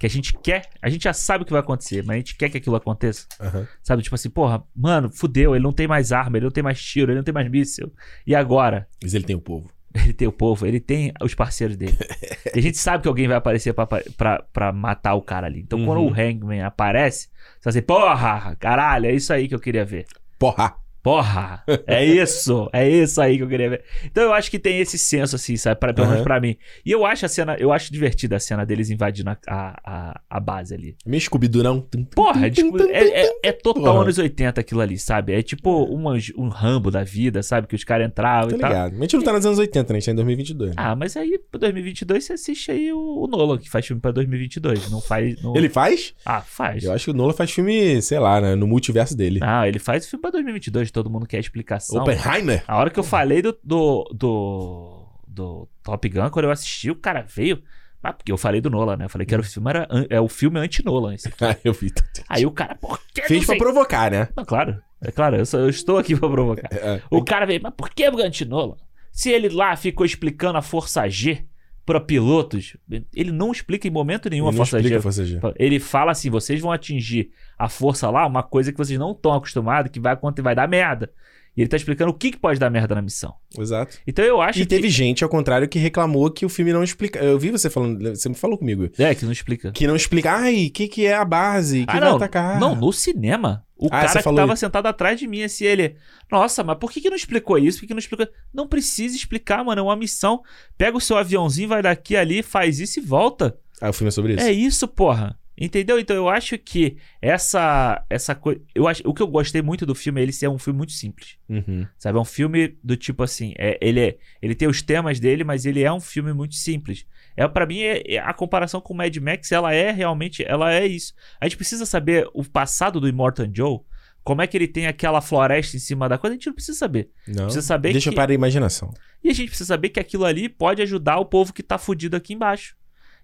que a gente quer, a gente já sabe o que vai acontecer, mas a gente quer que aquilo aconteça. Aham. Sabe, tipo assim, porra, mano, fudeu, ele não tem mais arma, ele não tem mais tiro, ele não tem mais míssil. E agora? Mas ele tem o povo. [laughs] Ele tem o povo, ele tem os parceiros dele. [laughs] e a gente sabe que alguém vai aparecer pra, pra, pra matar o cara ali. Então, quando Uhum. o Hangman aparece, você vai dizer, porra, caralho, é isso aí que eu queria ver. Porra! Porra, é isso, é isso aí que eu queria ver. Então eu acho que tem esse senso, assim, sabe? Pra, pelo menos pra mim. E eu acho a cena, eu acho divertida a cena deles invadindo a, a, a, base ali. Meio Scooby-Doo, não? Porra, é, tipo, é, é, é total anos 80 aquilo ali, sabe? É tipo um, anjo- um rambo da vida, sabe? Que os caras entravam Tá e tal. ligado. Mas a gente não tá nos anos 80, né? A gente tá em 2022. né? Ah, mas aí pra 2022 você assiste aí o, o Nolan, que faz filme pra 2022. Não faz. Não... Ele faz? Ah, faz. Eu acho que o Nolan faz filme, sei lá, né? no multiverso dele. Ah, ele faz filme pra 2022, todo mundo quer explicação. Oppenheimer? A hora que eu falei do, do, do, do Top Gun, quando eu assisti, o cara veio. Ah, porque eu falei do Nolan, né? Eu falei que era o filme, era, é o filme anti-Nolan. [laughs] Ah, eu vi. Aí o cara, por que Fez pra provocar, né? Não, claro, é claro, eu, sou- eu estou aqui pra provocar. É, O cara veio, mas por que anti-Nolan? Se ele lá ficou explicando a Força G pra pilotos, ele não explica em momento nenhum a Ele Força G. a Força G. Ele fala assim: vocês vão atingir a força lá, uma coisa que vocês não estão acostumados, que vai acontecer, vai dar merda. E ele tá explicando o que, que pode dar merda na missão. Exato. Então eu acho E que. teve gente, ao contrário, que reclamou que o filme não explica. Eu vi você falando, você me falou comigo. É, que não explica. Que não explica, ai, o que, que é a base? Que ah, vai não. atacar? Não, no cinema. O Ah, cara que tava isso. sentado atrás de mim, assim, ele. Nossa, mas por que, que não explicou isso? Por que, que não explicou? Não precisa explicar, mano. É uma missão. Pega o seu aviãozinho, vai daqui ali, faz isso e volta. Ah, o filme é sobre isso? É isso, porra. Entendeu? Então eu acho que essa essa coisa, eu acho, o que eu gostei muito do filme é ele ser um filme muito simples. Uhum. Sabe, é um filme do tipo assim, é, ele é, ele tem os temas dele, mas ele é um filme muito simples. É para mim é, é- a comparação com o Mad Max, ela é realmente, ela é isso. A gente precisa saber o passado do Immortan Joe, como é que ele tem aquela floresta em cima da coisa, a gente não precisa saber. Não. Precisa saber Deixa que para a imaginação. e a gente precisa saber que aquilo ali pode ajudar o povo que tá fudido aqui embaixo.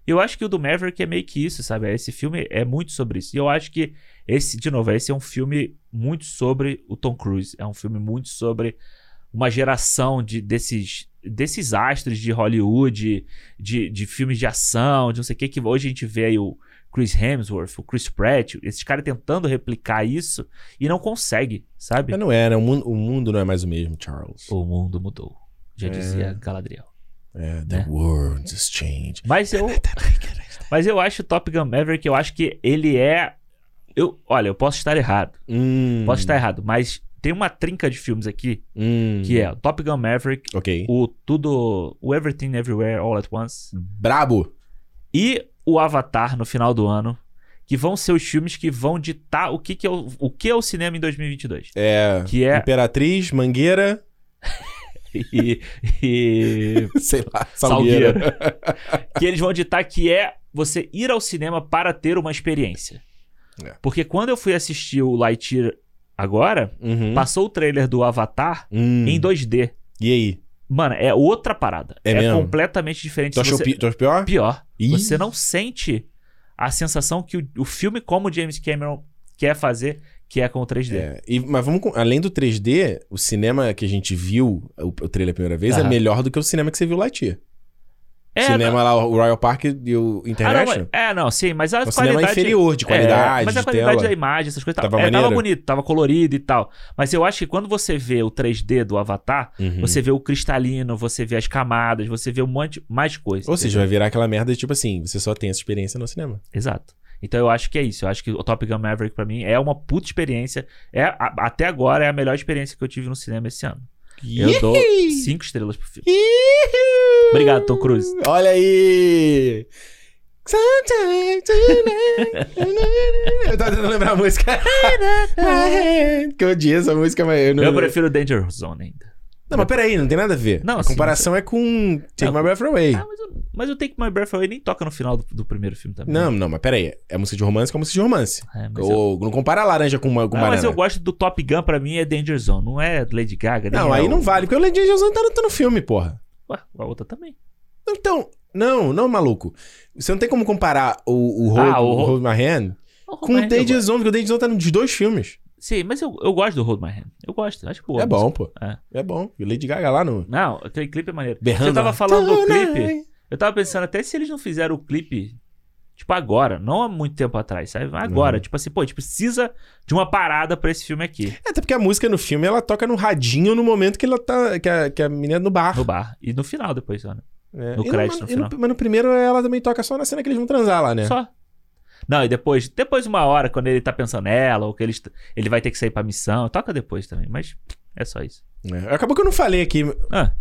Eu acho que o do Maverick é meio que isso, sabe? Esse filme é muito sobre isso. E eu acho que esse, de novo, esse é um filme muito sobre o Tom Cruise. É um filme muito sobre uma geração de, desses, desses astros de Hollywood, de, de filmes de ação, de não sei o que, que hoje a gente vê aí o Chris Hemsworth, o Chris Pratt, esses caras tentando replicar isso e não consegue, sabe? Mas não é, né? O mundo, o mundo não é mais o mesmo, Charles. O mundo mudou. Já É. dizia Galadriel. É, the Né? world has changed. Mas eu, [laughs] mas eu acho o Top Gun Maverick, eu acho que ele é. Eu, olha, eu posso estar errado. Hum, Posso estar errado, mas tem uma trinca de filmes aqui hum. que é Top Gun Maverick, Ok. o tudo. O Everything Everywhere All at Once Brabo. e o Avatar no final do ano. Que vão ser os filmes que vão ditar o que, que, é, o, o que é o cinema em 2022. É. Que é. Imperatriz, Mangueira, [laughs] E, e [laughs] sei lá, Salgueira. [laughs] que eles vão ditar que é você ir ao cinema para ter uma experiência. É. Porque quando eu fui assistir o Lightyear agora, Uhum. passou o trailer do Avatar Hum. em 2D. E aí? Mano, é outra parada. É mesmo? completamente diferente. Tu achou, Você- pi- pior? Pior. Ih. Você não sente a sensação que o, o filme, como o James Cameron quer fazer, que é com o 3D. É, e- mas vamos com, além do 3D, o cinema que a gente viu, o, o trailer a primeira vez, é melhor do que o cinema que você viu Lightyear. É, cinema lá, o Royal Park e o Ah, não, International. é, não, sim, mas a é um cinema qualidade... inferior de qualidade, É, mas a de qualidade tela. da imagem, essas coisas... Tava Tava, é, tava bonito, tava colorido e tal. Mas eu acho que quando você vê o 3D do Avatar, Uhum. você vê o cristalino, você vê as camadas, você vê um monte mais coisa. Ou seja, vai virar aquela merda de tipo assim, você só tem essa experiência no cinema. Exato. Então eu acho que é isso. Eu acho que o Top Gun Maverick pra mim é uma puta experiência. É, a- até agora é a melhor experiência que eu tive no cinema esse ano. Eu dou cinco estrelas pro filme. Obrigado, Tom Cruise. Olha aí! Eu tava tentando lembrar a música. [laughs] que eu odiei essa música, mas eu não. Eu prefiro Danger Zone ainda. Não, mas peraí, não tem nada a ver. Não, a sim, comparação é com Take Não. My Breath Away. Ah, mas, o- mas o Take My Breath Away nem toca no final do, do primeiro filme também. Não, não, mas peraí. É música de romance com música de romance. É, mas, eu, Ou, Não compara a laranja com, uma, com Ah, banana. mas eu gosto do Top Gun, pra mim é Danger Zone. Não é Lady Gaga, Não, é aí o- não vale, porque o Lady Angelson tá, no- tá no filme, porra. Ué, a outra também. Então, não, não, maluco. Você não tem como comparar o, o, Hold, Ah, o o Hold- My Hand com o eu Danger. Zone, porque o Danger Zone tá nos dois filmes. Sim, mas eu, eu gosto do Hold My Hand. Eu gosto, acho boa. é bom, pô. É. É bom. E Lady Gaga lá no... Não, aquele clipe é maneiro. Berrando Você tava falando do clipe. Eu tava pensando até se eles não fizeram o clipe, tipo, agora, não há muito tempo atrás, sabe? Agora. Uhum. Tipo assim, pô, a gente precisa de uma parada pra esse filme aqui. É, até porque a música no filme, ela toca no radinho no momento que ela tá... Que a, que a menina é no bar. No bar. E no final depois, né? É. no E crédito no no, final. mas no primeiro ela também toca só na cena que eles vão transar lá, né? Só. Não, e depois, depois uma hora, quando ele tá pensando nela, ou que ele, ele vai ter que sair pra missão, toca depois também, mas é só isso. É. Acabou que eu não falei aqui. Ah,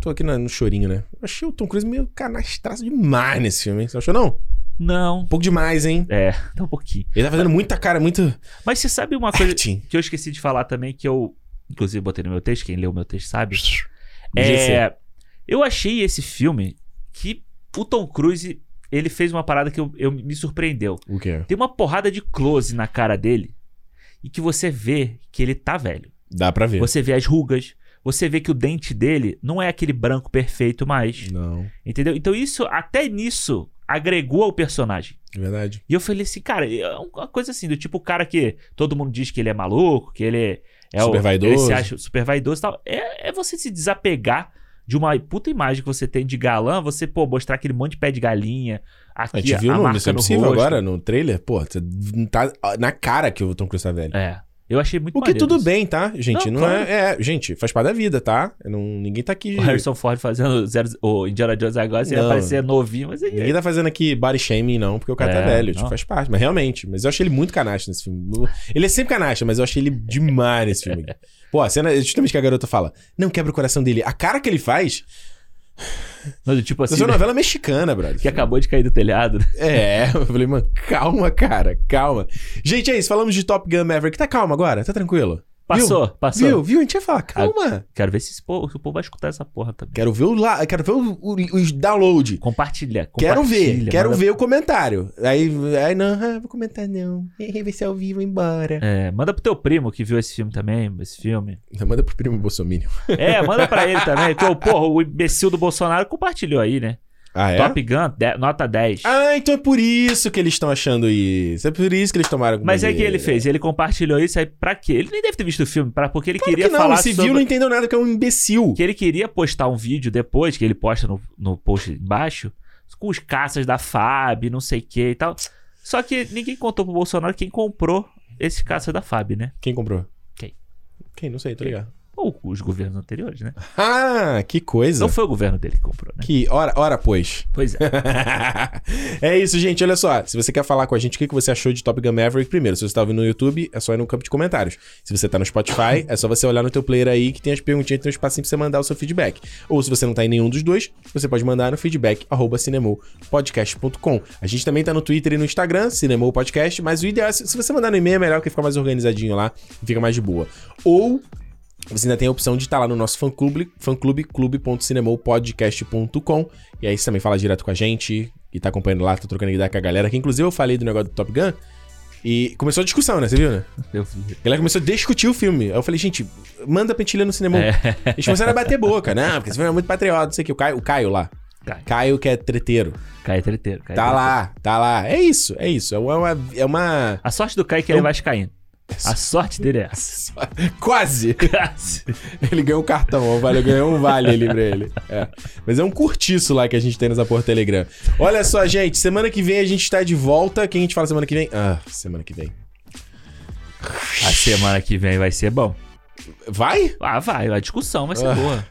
Tô aqui na- no chorinho, né? Eu achei o Tom Cruise meio canastraço demais nesse filme, hein? Você achou, não? não. Um pouco demais, hein? É, [laughs] tá um pouquinho. Ele tá fazendo muita cara, muito Mas você sabe uma coisa acting. que eu esqueci de falar também, que eu, inclusive, botei no meu texto, quem leu o meu texto sabe. É, eu achei esse filme que o Tom Cruise, ele fez uma parada que eu, eu- me surpreendeu. O quê? Tem uma porrada de close na cara dele e que você vê que ele tá velho. Dá pra ver. Você vê as rugas, você vê que o dente dele não é aquele branco perfeito mais, Não, entendeu? Então isso, até nisso, agregou ao personagem. é verdade. E eu falei assim, cara, é uma coisa assim, do tipo o cara que todo mundo diz que ele é maluco, que ele é, é Super o, vaidoso. Ele se acha super vaidoso e tal. É, é você se desapegar de uma puta imagem que você tem de galã, você, pô, mostrar aquele monte de pé de galinha, aqui A gente viu a no Missão Impossível rosto. agora, no trailer, pô, você tá na cara que o Tom Cruise tá velho. É. Eu achei muito O que tudo isso. bem, tá? Gente, não, Não, claro. é, é. Gente, faz parte da vida, tá? Não, ninguém tá aqui. O Harrison Ford fazendo zero, o Indiana Jones agora, você ia Não. parecer novinho, mas ele... Ninguém tá fazendo aqui body shaming, não, porque o cara tá É, velho. Tipo, faz parte. Mas realmente. Mas eu achei ele muito canacho nesse filme. Ele é sempre canacho, mas eu achei ele demais nesse filme. [laughs] Pô, a cena, justamente que a garota fala, não quebra o coração dele. A cara que ele faz, Mas, tipo assim, essa é uma novela mexicana, brother. que acabou de cair do telhado. né? É, eu falei, mano, calma, cara, calma. Gente, é isso, falamos de Top Gun Maverick. Tá calma agora? Tá tranquilo? Passou, Viu? passou. Viu? Viu? A gente ia falar, calma. Quero ver se, esse povo, se o povo vai escutar essa porra também. Quero ver o lá, quero ver o, o, os download. Compartilha, Quero ver, compartilha, quero manda- ver o comentário. Aí, aí não, ah, vou comentar não. Vai ser ao vivo, embora. É, manda pro teu primo que viu esse filme também, esse filme. Manda pro primo Bolsonaro. É, manda pra ele também. Que, o- porra, o imbecil do Bolsonaro compartilhou aí, né? Ah, é? Top Gun, de- nota 10. Ah, então é por isso que eles estão achando isso. É por isso que eles tomaram Mas é que ele fez, ele compartilhou isso aí pra quê? Ele nem deve ter visto o filme, pra, porque ele Claro queria que não, falar esse sobre... viu não entendeu nada, que é um imbecil. Que ele queria postar um vídeo depois, que ele posta no, no post embaixo, com os caças da FAB, não sei o que e tal. Só que ninguém contou pro Bolsonaro quem comprou esse caça da FAB, né? Quem comprou? Quem? Quem? Não sei, tô ligado. Ou os governos anteriores, né? Ah, que coisa. Não foi o governo dele que comprou, né? Que, ora, ora, pois. Pois é. [laughs] é isso, gente. Olha só. Se você quer falar com a gente, o que você achou de Top Gun Maverick, primeiro, se você tá ouvindo no YouTube, é só ir no campo de comentários. Se você tá no Spotify, é só você olhar no teu player aí que tem as perguntinhas, tem um espacinho pra você mandar o seu feedback. Ou se você não tá em nenhum dos dois, você pode mandar no feedback, arroba cinemopodcast.com. A gente também tá no Twitter e no Instagram, Cinemou Podcast, mas o ideal é, se se você mandar no e-mail, é melhor, que fica mais organizadinho lá e fica mais de boa. Ou você ainda tem a opção de estar lá no nosso fã-clube, fã-clube, clube.cinemopodcast.com. E aí você também fala direto com a gente e tá acompanhando lá, tá trocando ideia com a galera. Que inclusive eu falei do negócio do Top Gun e começou a discussão, né? Você viu, né? Eu vi. A galera começou a discutir o filme. Aí eu falei, gente, manda pentilha no cinema. É. Eles começaram a bater boca, né? Porque esse filme é muito patriota, não sei o que. O Caio, o Caio lá. Cai, Caio que é treteiro. cai treteiro. Cai Tá treteiro. lá, tá lá. É isso, é isso. É uma. É uma... A sorte do Kai é que ele Eu- vai caindo. A sorte dele é essa. [laughs] Quase! Ele ganhou um cartão, ó, vale, ganhou um vale ali pra ele. É. Mas é um curtiço lá que a gente tem nessa porra Telegram. Olha só, gente, semana que vem a gente tá de volta. Quem a gente fala semana que vem? Ah, semana que vem. A semana que vem vai ser bom. Vai? Ah, vai. A discussão vai ser Ah. boa.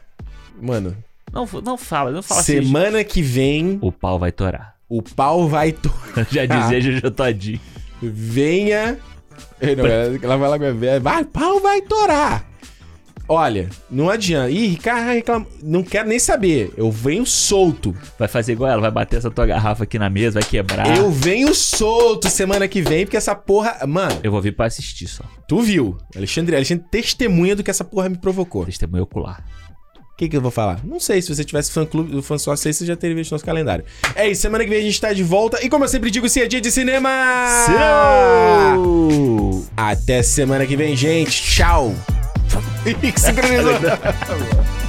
Mano, Não, não fala, não fala assim. semana que vem O pau vai torar. o pau vai. To... [laughs] Já dizia Jojo Todinho. Venha. Não, ela vai lá a Vai, pau vai torar. Olha, não adianta. Ih, Ricardo reclama. Não quero nem saber. Eu venho solto. Vai fazer igual ela, vai bater essa tua garrafa aqui na mesa, vai quebrar. Eu venho solto semana que vem, porque essa porra. Mano, Eu vou vir pra assistir só. tu viu. Alexandre, Alexandre testemunha do que essa porra me provocou. Testemunho ocular. O que, que eu vou falar? Não sei, se você tivesse fã clube, fã sócio aí, você já teria visto nosso calendário. É isso, semana que vem a gente tá de volta. E como eu sempre digo, se é dia de cinema! Seu! Até semana que vem, gente. Tchau! [laughs] [laughs] Sincronizou. [laughs]